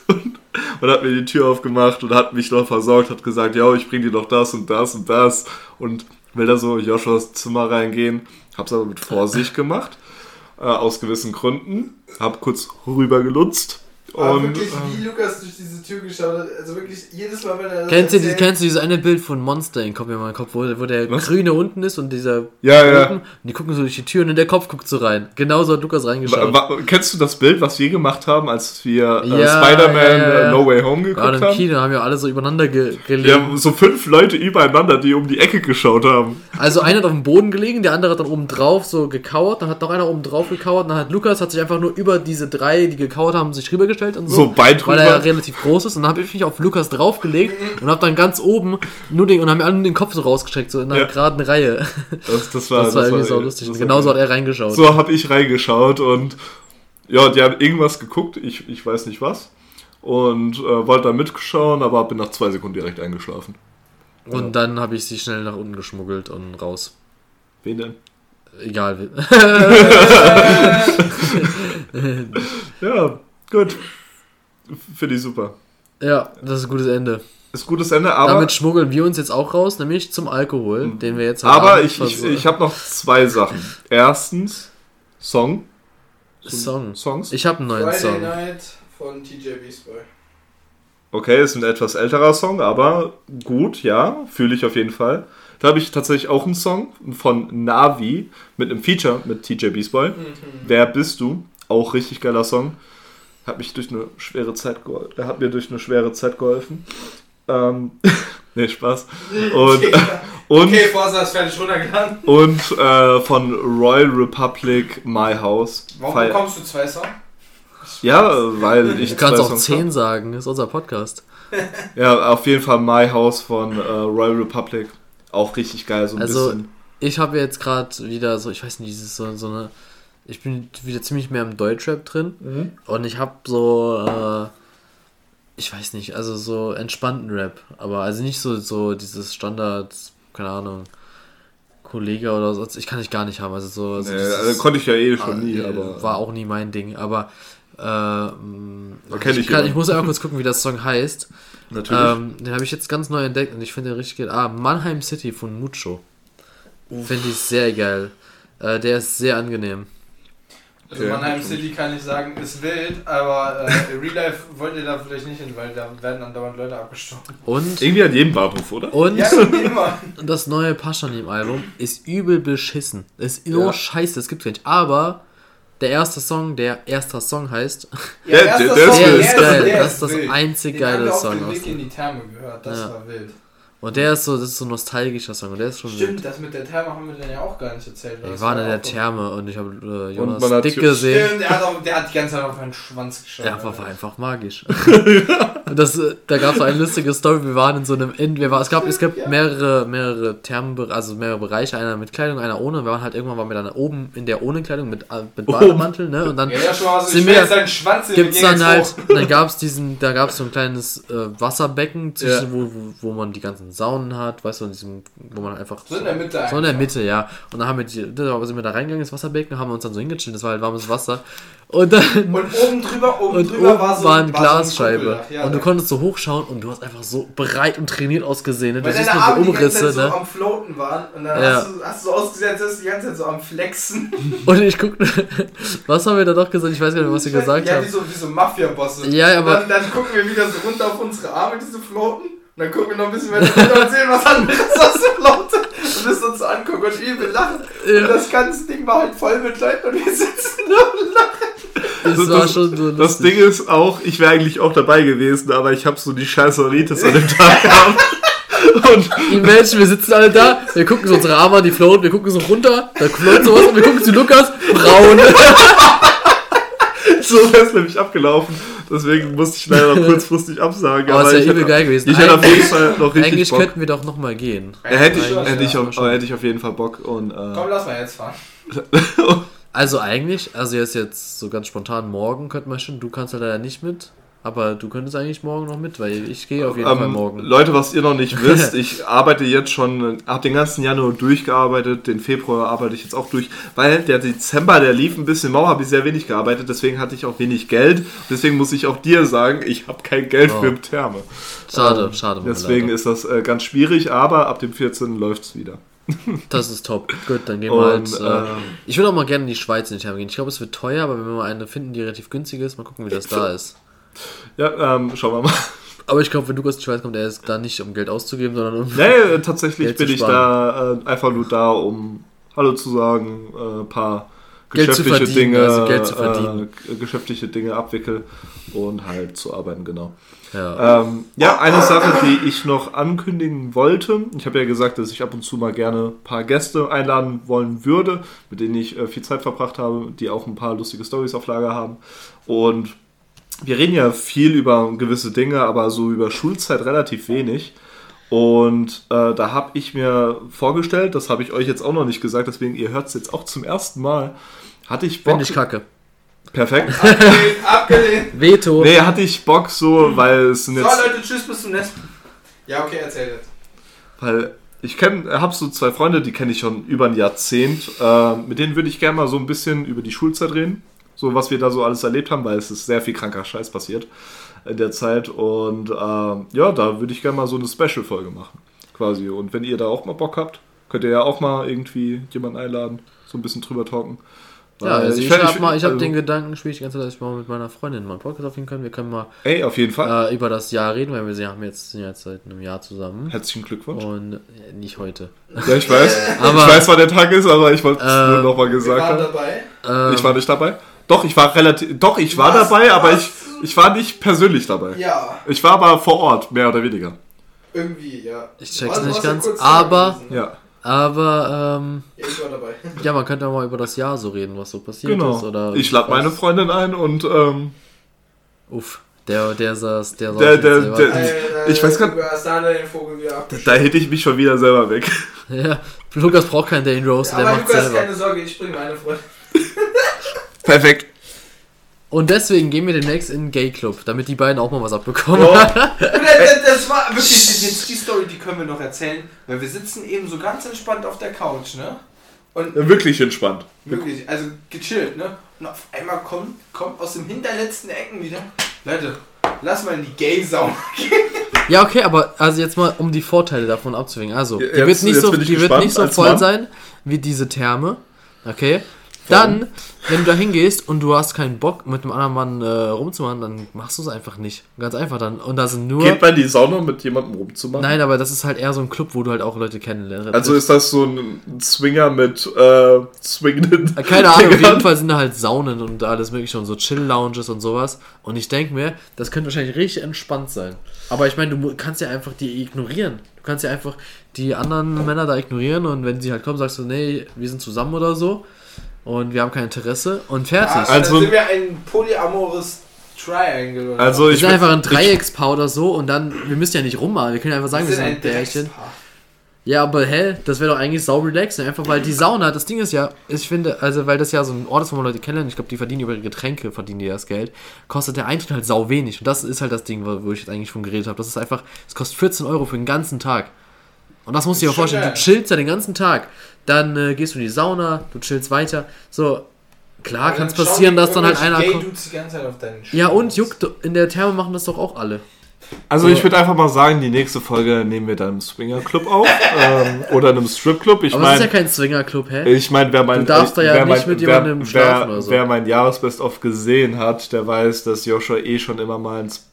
und, [laughs] und hat mir die Tür aufgemacht und hat mich noch versorgt, hat gesagt, ja, ich bring dir noch das und das und das und will da so in Joshuas Zimmer reingehen. Hab's aber mit Vorsicht gemacht, äh, aus gewissen Gründen. Hab kurz rüber gelutzt Aber und wirklich, äh, wie Lukas durch diese Tür geschaut hat, also wirklich jedes Mal, wenn er das Kennst du, erzählt- kennst du dieses eine Bild von Monster in Kopf in meinem Kopf, wo, wo der Was? Grüne unten ist und dieser Ja, ja. oben, und die gucken so durch die Tür und der Kopf guckt so rein. Genauso hat Lukas reingeschaut. wa- kennst du das Bild, was wir gemacht haben, als wir äh, Ja, Spider-Man ja, ja, ja. äh, No Way Home geguckt im haben? Kino haben wir alle so übereinander ge gelegen. Wir haben so fünf Leute übereinander, die um die Ecke geschaut haben. Also einer hat auf dem Boden gelegen, der andere hat dann oben drauf so gekauert, dann hat noch einer oben drauf gekauert, dann hat Lukas hat sich einfach nur über diese drei, die gekauert haben, sich rübergestellt und so. So weit Weil er ja relativ groß ist und dann habe ich mich auf Lukas draufgelegt und habe dann ganz oben nur den und haben mir alle den Kopf so rausgestreckt, so in einer Ja. geraden Reihe. Das, das [laughs] war, Das war irgendwie so das lustig. war Und genauso geil. hat er reingeschaut. So habe ich reingeschaut und ja, die haben irgendwas geguckt, ich, ich weiß nicht was. Und äh, wollte da mitschauen, aber bin nach zwei Sekunden direkt eingeschlafen. Und dann habe ich sie schnell nach unten geschmuggelt und raus. Wen denn? Egal. [laughs] [laughs] Ja, gut. Finde ich super. ja, das ist ein gutes Ende. Ist gutes Ende, aber, Damit schmuggeln wir uns jetzt auch raus, nämlich zum Alkohol, den wir jetzt heute aber ich, ich, ich habe noch zwei Sachen. Erstens, Song. Song. Songs. Ich habe einen neuen Friday Song. Night von TJ Beastboy. Okay, ist ein etwas älterer Song, aber gut, ja, fühle ich auf jeden Fall. Da habe ich tatsächlich auch einen Song von Navi mit einem Feature mit TJ Beastboy. Wer bist du? Auch richtig geiler Song. Hat mich durch eine schwere Zeit geholfen. Hat mir durch eine schwere Zeit geholfen. Ähm, [laughs] nee, Spaß. Und, [laughs] und, Okay, Vorsatz fertig runtergeladen. und äh, von Royal Republic My House. Warum Feier- bekommst du zwei Songs? Ja, weil ich Du kannst zwei auch Songs 10 hab. sagen, ist unser Podcast. [laughs] Ja, auf jeden Fall My House von äh, Royal Republic. Auch richtig geil, so ein Also, bisschen. Ich habe jetzt gerade wieder so, ich weiß nicht, dieses so, so eine. Ich bin wieder ziemlich mehr im Deutschrap drin. Mhm. Und ich habe so. Äh, ich weiß nicht, also so entspannten Rap. Aber also nicht so, so dieses Standard, keine Ahnung, Kollege oder so. Ich kann ich gar nicht haben. Also so. so Nee, also konnte ich ja eh schon nie, äh, aber. War auch nie mein Ding. Aber. Ähm, kenn ich, kann, ich muss einfach kurz gucken, wie das Song heißt. Natürlich. Ähm, den habe ich jetzt ganz neu entdeckt und ich finde den richtig geil. Ah, Mannheim City von Mucho. Finde ich sehr geil. Äh, der ist sehr angenehm. Also Okay, Mannheim. City kann ich sagen, ist wild, aber äh, Real Life wollt ihr da vielleicht nicht hin, weil da werden andauernd Leute abgestochen. Und, Irgendwie an jedem Bahnhof, oder? und Ja, [laughs] das neue Paschanim-Album ist übel beschissen. Ist so Ja. scheiße, das gibt's gar nicht. Aber der erste Song, der erster Song heißt, Ja, der- der ist Song, wild. der ist geil. der Das ist das einzig Den haben geile wir auf Song dem Weg in dem. die Therme gehört, das Ja. war wild. Und der ist so, das ist so ein nostalgischer Song und der ist schon wild. Stimmt, das mit der Therme haben wir dann ja auch gar nicht erzählt. Ich war in der Therme und ich habe äh, Jonas hat dick gesehen. Stimmt, der hat, auch, der hat die ganze Zeit auf meinen Schwanz geschaut. Ja, war, war einfach magisch. [laughs] Und das, äh, da gab es so eine lustige Story. Wir waren in so einem In, wir war, es gab, es gibt Ja. mehrere, mehrere Thermen, also mehrere Bereiche, einer mit Kleidung, einer ohne. Wir waren halt irgendwann waren wir dann oben in der ohne Kleidung mit, äh, mit Bademantel, ne? Und dann Ja, ja, schon mal so, Sind wir- jetzt seinen Schwanz sehen, gibt's dann halt, dann gab's diesen, da gab's so ein kleines äh, Wasserbecken, zwischen, Ja. wo, wo, wo man die ganzen Saunen hat, weißt du, in diesem, wo man einfach So in der Mitte so in der. Mitte, ja. Und dann haben wir, die, da sind wir da reingegangen ins Wasserbecken, haben wir uns dann so hingechillt, das war halt warmes Wasser. Und dann Und oben drüber, oben und drüber war so, war eine war so ein Glasscheibe. Kugeldach. Ja, und du da- konntest so hochschauen und du hast einfach so bereit und trainiert ausgesehen. Ne? Du siehst nur so Umrisse, Zeit so ne? am Floaten waren und dann Ja. hast, du, hast du so ausgesehen, als die ganze Zeit so am Flexen. [laughs] Und ich guck, [laughs] was haben wir da doch gesagt? Ich weiß gar nicht, was wir gesagt ja, haben. wie so, wie so Mafia-Bosse. Ja, aber- Und dann, dann gucken wir wieder so runter auf unsere Arme, die so floaten. Und dann gucken wir noch ein bisschen weiter runter und sehen was anderes, was so floatet. Und müssen uns so angucken und übel lachen. Ja. Und das ganze Ding war halt voll mit Leuten und wir sitzen nur und lachen. Das Das- war das- schon so Das. Ding ist auch, ich wäre eigentlich auch dabei gewesen, aber ich habe so die scheiß Soritis an dem Tag [laughs] gehabt. Und Imagine, wir sitzen alle da, wir gucken so unsere Arme, an, die floaten, wir gucken so runter, da float sowas und wir gucken zu Lukas, braun. [laughs] so wäre es nämlich abgelaufen. Deswegen musste ich leider noch kurzfristig absagen. Aber es ich wäre übel geil gewesen. Ich hätte auf Eigentlich- jeden Fall noch richtig Eigentlich Bock. könnten wir doch nochmal gehen. Ja, hätte, ich, hätte, ich auf, aber hätte ich auf jeden Fall Bock. Und, äh, Komm, lass mal jetzt fahren. [laughs] Also eigentlich, also jetzt jetzt so ganz spontan morgen könnten wir schon, du kannst ja leider nicht mit, aber du könntest eigentlich morgen noch mit, weil ich gehe auf jeden Fall Ähm, morgen. Leute, was ihr noch nicht [laughs] wisst, ich arbeite jetzt schon, habe den ganzen Januar durchgearbeitet, den Februar arbeite ich jetzt auch durch, weil der Dezember, der lief ein bisschen mau, habe ich sehr wenig gearbeitet, deswegen hatte ich auch wenig Geld. Deswegen muss ich auch dir sagen, ich habe kein Geld Oh. für Therme. Schade, Ähm, schade. Deswegen leider. ist das äh, ganz schwierig, aber ab dem 14. läuft es wieder. [laughs] Das ist top. Gut, dann gehen wir halt. Äh, ähm, ich würde auch mal gerne in die Schweiz in die Therme gehen. Ich glaube, es wird teuer, aber wenn wir mal eine finden, die relativ günstig ist, mal gucken, wie das da ist. Ja, ähm, schauen wir mal. Aber ich glaube, wenn Lukas in die Schweiz kommt, er ist da nicht, um Geld auszugeben, sondern um. Nee, äh, tatsächlich Geld bin ich da äh, einfach nur da, um Hallo zu sagen, äh, ein paar Geld zu geschäftliche Dinge, also Geld zu verdienen. Äh, geschäftliche Dinge abwickel und halt zu arbeiten, genau. Ja. Ähm, ja, eine Sache, die ich noch ankündigen wollte. Ich habe ja gesagt, dass ich ab und zu mal gerne ein paar Gäste einladen wollen würde, mit denen ich äh, viel Zeit verbracht habe, die auch ein paar lustige Stories auf Lager haben. Und wir reden ja viel über gewisse Dinge, aber so über Schulzeit relativ wenig. Und äh, da habe ich mir vorgestellt, das habe ich euch jetzt auch noch nicht gesagt, deswegen ihr hört es jetzt auch zum ersten Mal. Hatte ich Bock. Finde ich kacke. Perfekt. Abgelehnt, abgelehnt. Veto. nee, hatte ich Bock so, weil es sind So, jetzt. Leute, tschüss, bis zum nächsten Ja, okay, erzähl jetzt. Weil ich kenne, habe so zwei Freunde, die kenne ich schon über ein Jahrzehnt. Äh, mit denen würde ich gerne mal so ein bisschen über die Schulzeit reden. So was wir da so alles erlebt haben, weil es ist sehr viel kranker Scheiß passiert in der Zeit. Und äh, ja, da würde ich gerne mal so eine Special-Folge machen. Quasi. Und wenn ihr da auch mal Bock habt, könnt ihr ja auch mal irgendwie jemanden einladen, so ein bisschen drüber talken. Ja, also ich, fänd- habe mal, ich habe also- den Gedanken, spiele ich die ganze Zeit, dass ich mal mit meiner Freundin mal einen Podcast aufnehmen können. Wir können mal Ey, auf jeden Fall. äh, über das Jahr reden, weil wir sind- haben jetzt, sind jetzt seit einem Jahr zusammen. Herzlichen Glückwunsch. Und äh, nicht heute. Ja, ich weiß. [laughs] Aber- ich weiß, wann der Tag ist, aber ich wollte es Äh, nur nochmal gesagt waren haben. dabei. Ähm, Ich war nicht dabei. Doch, ich war relativ. Doch, ich war Was? dabei, aber Was? ich, ich war nicht persönlich dabei. Ja, Ich war aber vor Ort, mehr oder weniger. irgendwie, ja. Ich check's warst- nicht ja ganz, aber-. Ja. Aber ähm, Ja, ich war dabei. ja, man könnte auch mal über das Jahr so reden, was so passiert Genau. ist. Oder ich lade meine Freundin ein und ähm, Uff, der, der saß, der saß Der- der- der- Alter, Ich weiß gar- hast da hätte ich mich schon wieder selber weg. Ja, Lukas braucht keinen Dane Rose, der Aber macht Lukas, selber. keine Sorge, ich bringe meine Freundin. Perfekt. Und deswegen gehen wir demnächst in den Gay Club, damit die beiden auch mal was abbekommen. Oh. [laughs] Das, das war wirklich, jetzt die Story, die können wir noch erzählen, weil wir sitzen eben so ganz entspannt auf der Couch, ne? Und Wirklich entspannt. wirklich, also gechillt, ne? Und auf einmal kommt, kommt aus dem hinterletzten Ecken wieder, Leute, lass mal in die Gay-Sauna [laughs] gehen. Ja, okay, aber also jetzt mal, um die Vorteile davon abzuwägen. Also, die Jetzt- wird nicht so, die wird nicht so voll Mann. sein wie diese Therme. Okay? Dann, wenn du da hingehst und du hast keinen Bock, mit einem anderen Mann äh, rumzumachen, dann machst du es einfach nicht. Ganz einfach dann. Und da sind nur. Geht man in die Sauna mit jemandem rumzumachen? Nein, aber das ist halt eher so ein Club, wo du halt auch Leute kennenlernst. Also ist das so ein Swinger mit äh, swingenden. Keine Ahnung, auf jeden Fall sind da halt Saunen und alles mögliche und so Chill-Lounges und sowas. Und ich denke mir, das könnte wahrscheinlich richtig entspannt sein. Aber ich meine, du kannst ja einfach die ignorieren. Du kannst ja einfach die anderen Männer da ignorieren und wenn sie halt kommen, sagst du, nee, wir sind zusammen oder so und wir haben kein Interesse und fertig. Ah, Also- dann sind wir ein polyamorous Triangle. Oder Also wir ich sind einfach ein Dreieckspaar oder so und dann, wir müssen ja nicht rummachen. Wir können ja einfach sagen, wir wir sind ein Pärchen. Ja, aber hä, das wäre doch eigentlich sau relaxing. Einfach weil die Sauna, das Ding ist ja, ich finde, also weil das ja so ein Ort ist, wo man Leute kennenlernt, ich glaube, die verdienen über ihre Getränke, verdienen die das Geld, kostet der Eintritt halt sau wenig. Und das ist halt das Ding, wo wo ich jetzt eigentlich von geredet habe. Das ist einfach, es kostet 14 Euro für den ganzen Tag. Und das musst du dir vorstellen, du chillst ja den ganzen Tag. Dann äh, gehst du in die Sauna, du chillst weiter. So, klar kann es passieren, dass dann halt einer kommt. Gay-Dudes die ganze Zeit auf deinen Ja, und juckt, in der Therme machen das doch auch alle. Also ich würde einfach mal sagen, die nächste Folge nehmen wir dann im Swingerclub auf [laughs] ähm, oder in einem Stripclub. Ich Aber es ist ja kein Swingerclub, hä? ich meine, wer mein Du darfst da ja nicht mit jemandem wer, schlafen wer, oder so. wer mein Jahresbest of gesehen hat, der weiß, dass Joshua eh schon immer mal ins,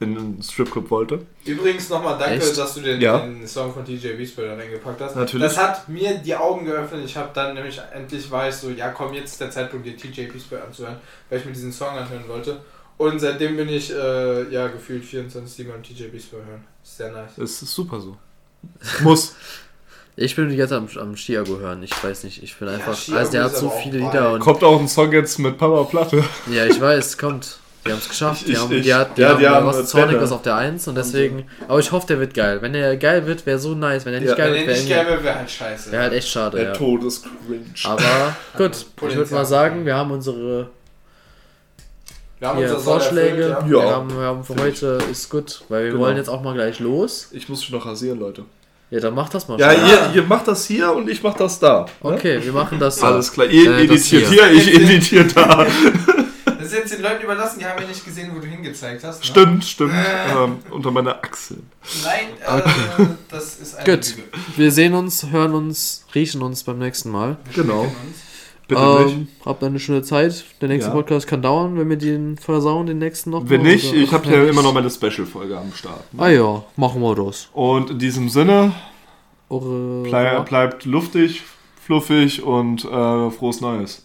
in einen Stripclub wollte. Übrigens nochmal danke, Echt? dass du den, Ja. den Song von DJ Wiesper da reingepackt hast. Natürlich. Das hat mir die Augen geöffnet. Ich habe dann nämlich endlich weiß so, ja komm, jetzt ist der Zeitpunkt, dir TJ Wiesper anzuhören, weil ich mir diesen Song anhören wollte. Und seitdem bin ich äh, ja gefühlt 24 Mal TJ Wiesper hören. Ist sehr nice. Das ist super so. Muss. [laughs] Ich bin die ganze Zeit am, am Chiago hören. Ich weiß nicht, ich bin einfach. Chiago also der hat so viele. Lieder und. Kommt auch ein Song jetzt mit Papa Platte. Ja, ich weiß, kommt. Die haben es geschafft. Die Ich- haben, ich- die, hat, die ja, haben, die haben was Zornig Bänder. ist auf der 1 und deswegen. Aber ich hoffe, der wird geil. Wenn der geil wird, wäre so nice. Wenn er nicht Ja. geil Wenn wird, er wäre nicht geil wäre, wäre halt scheiße. wäre halt echt schade, Der ja. Tod ist cringe. Aber [laughs] gut, ich würde mal sagen, wir haben unsere Wir haben hier, unser Soll Vorschläge. erfüllt, ja. Ja. Wir, haben, wir haben für heute ist gut, weil wir Genau. wollen jetzt auch mal gleich los. Ich muss mich noch rasieren, Leute. Ja, dann mach das mal. Ja, ihr, ihr macht das hier und ich mach das da. ne? Okay, wir machen das. so. Alles klar. Ihr Äh, editiert hier. hier, ich editiere da. [laughs] Das ist jetzt den Leuten überlassen, die haben ja nicht gesehen, wo du hingezeigt hast. Ne? Stimmt, stimmt. Ähm, unter meiner Achsel. Nein, äh, das ist eine Gut. Wir sehen uns, hören uns, riechen uns beim nächsten Mal. Genau. Bitte nicht. Ähm, habt eine schöne Zeit. Der nächste Ja. Podcast kann dauern, wenn wir den versauen, den nächsten noch. Wenn nicht, ich habe ja nicht- immer noch meine Special-Folge am Start. ne? Ah ja, machen wir das. Und in diesem Sinne, Eure blei bleibt luftig, fluffig und äh, frohes Neues.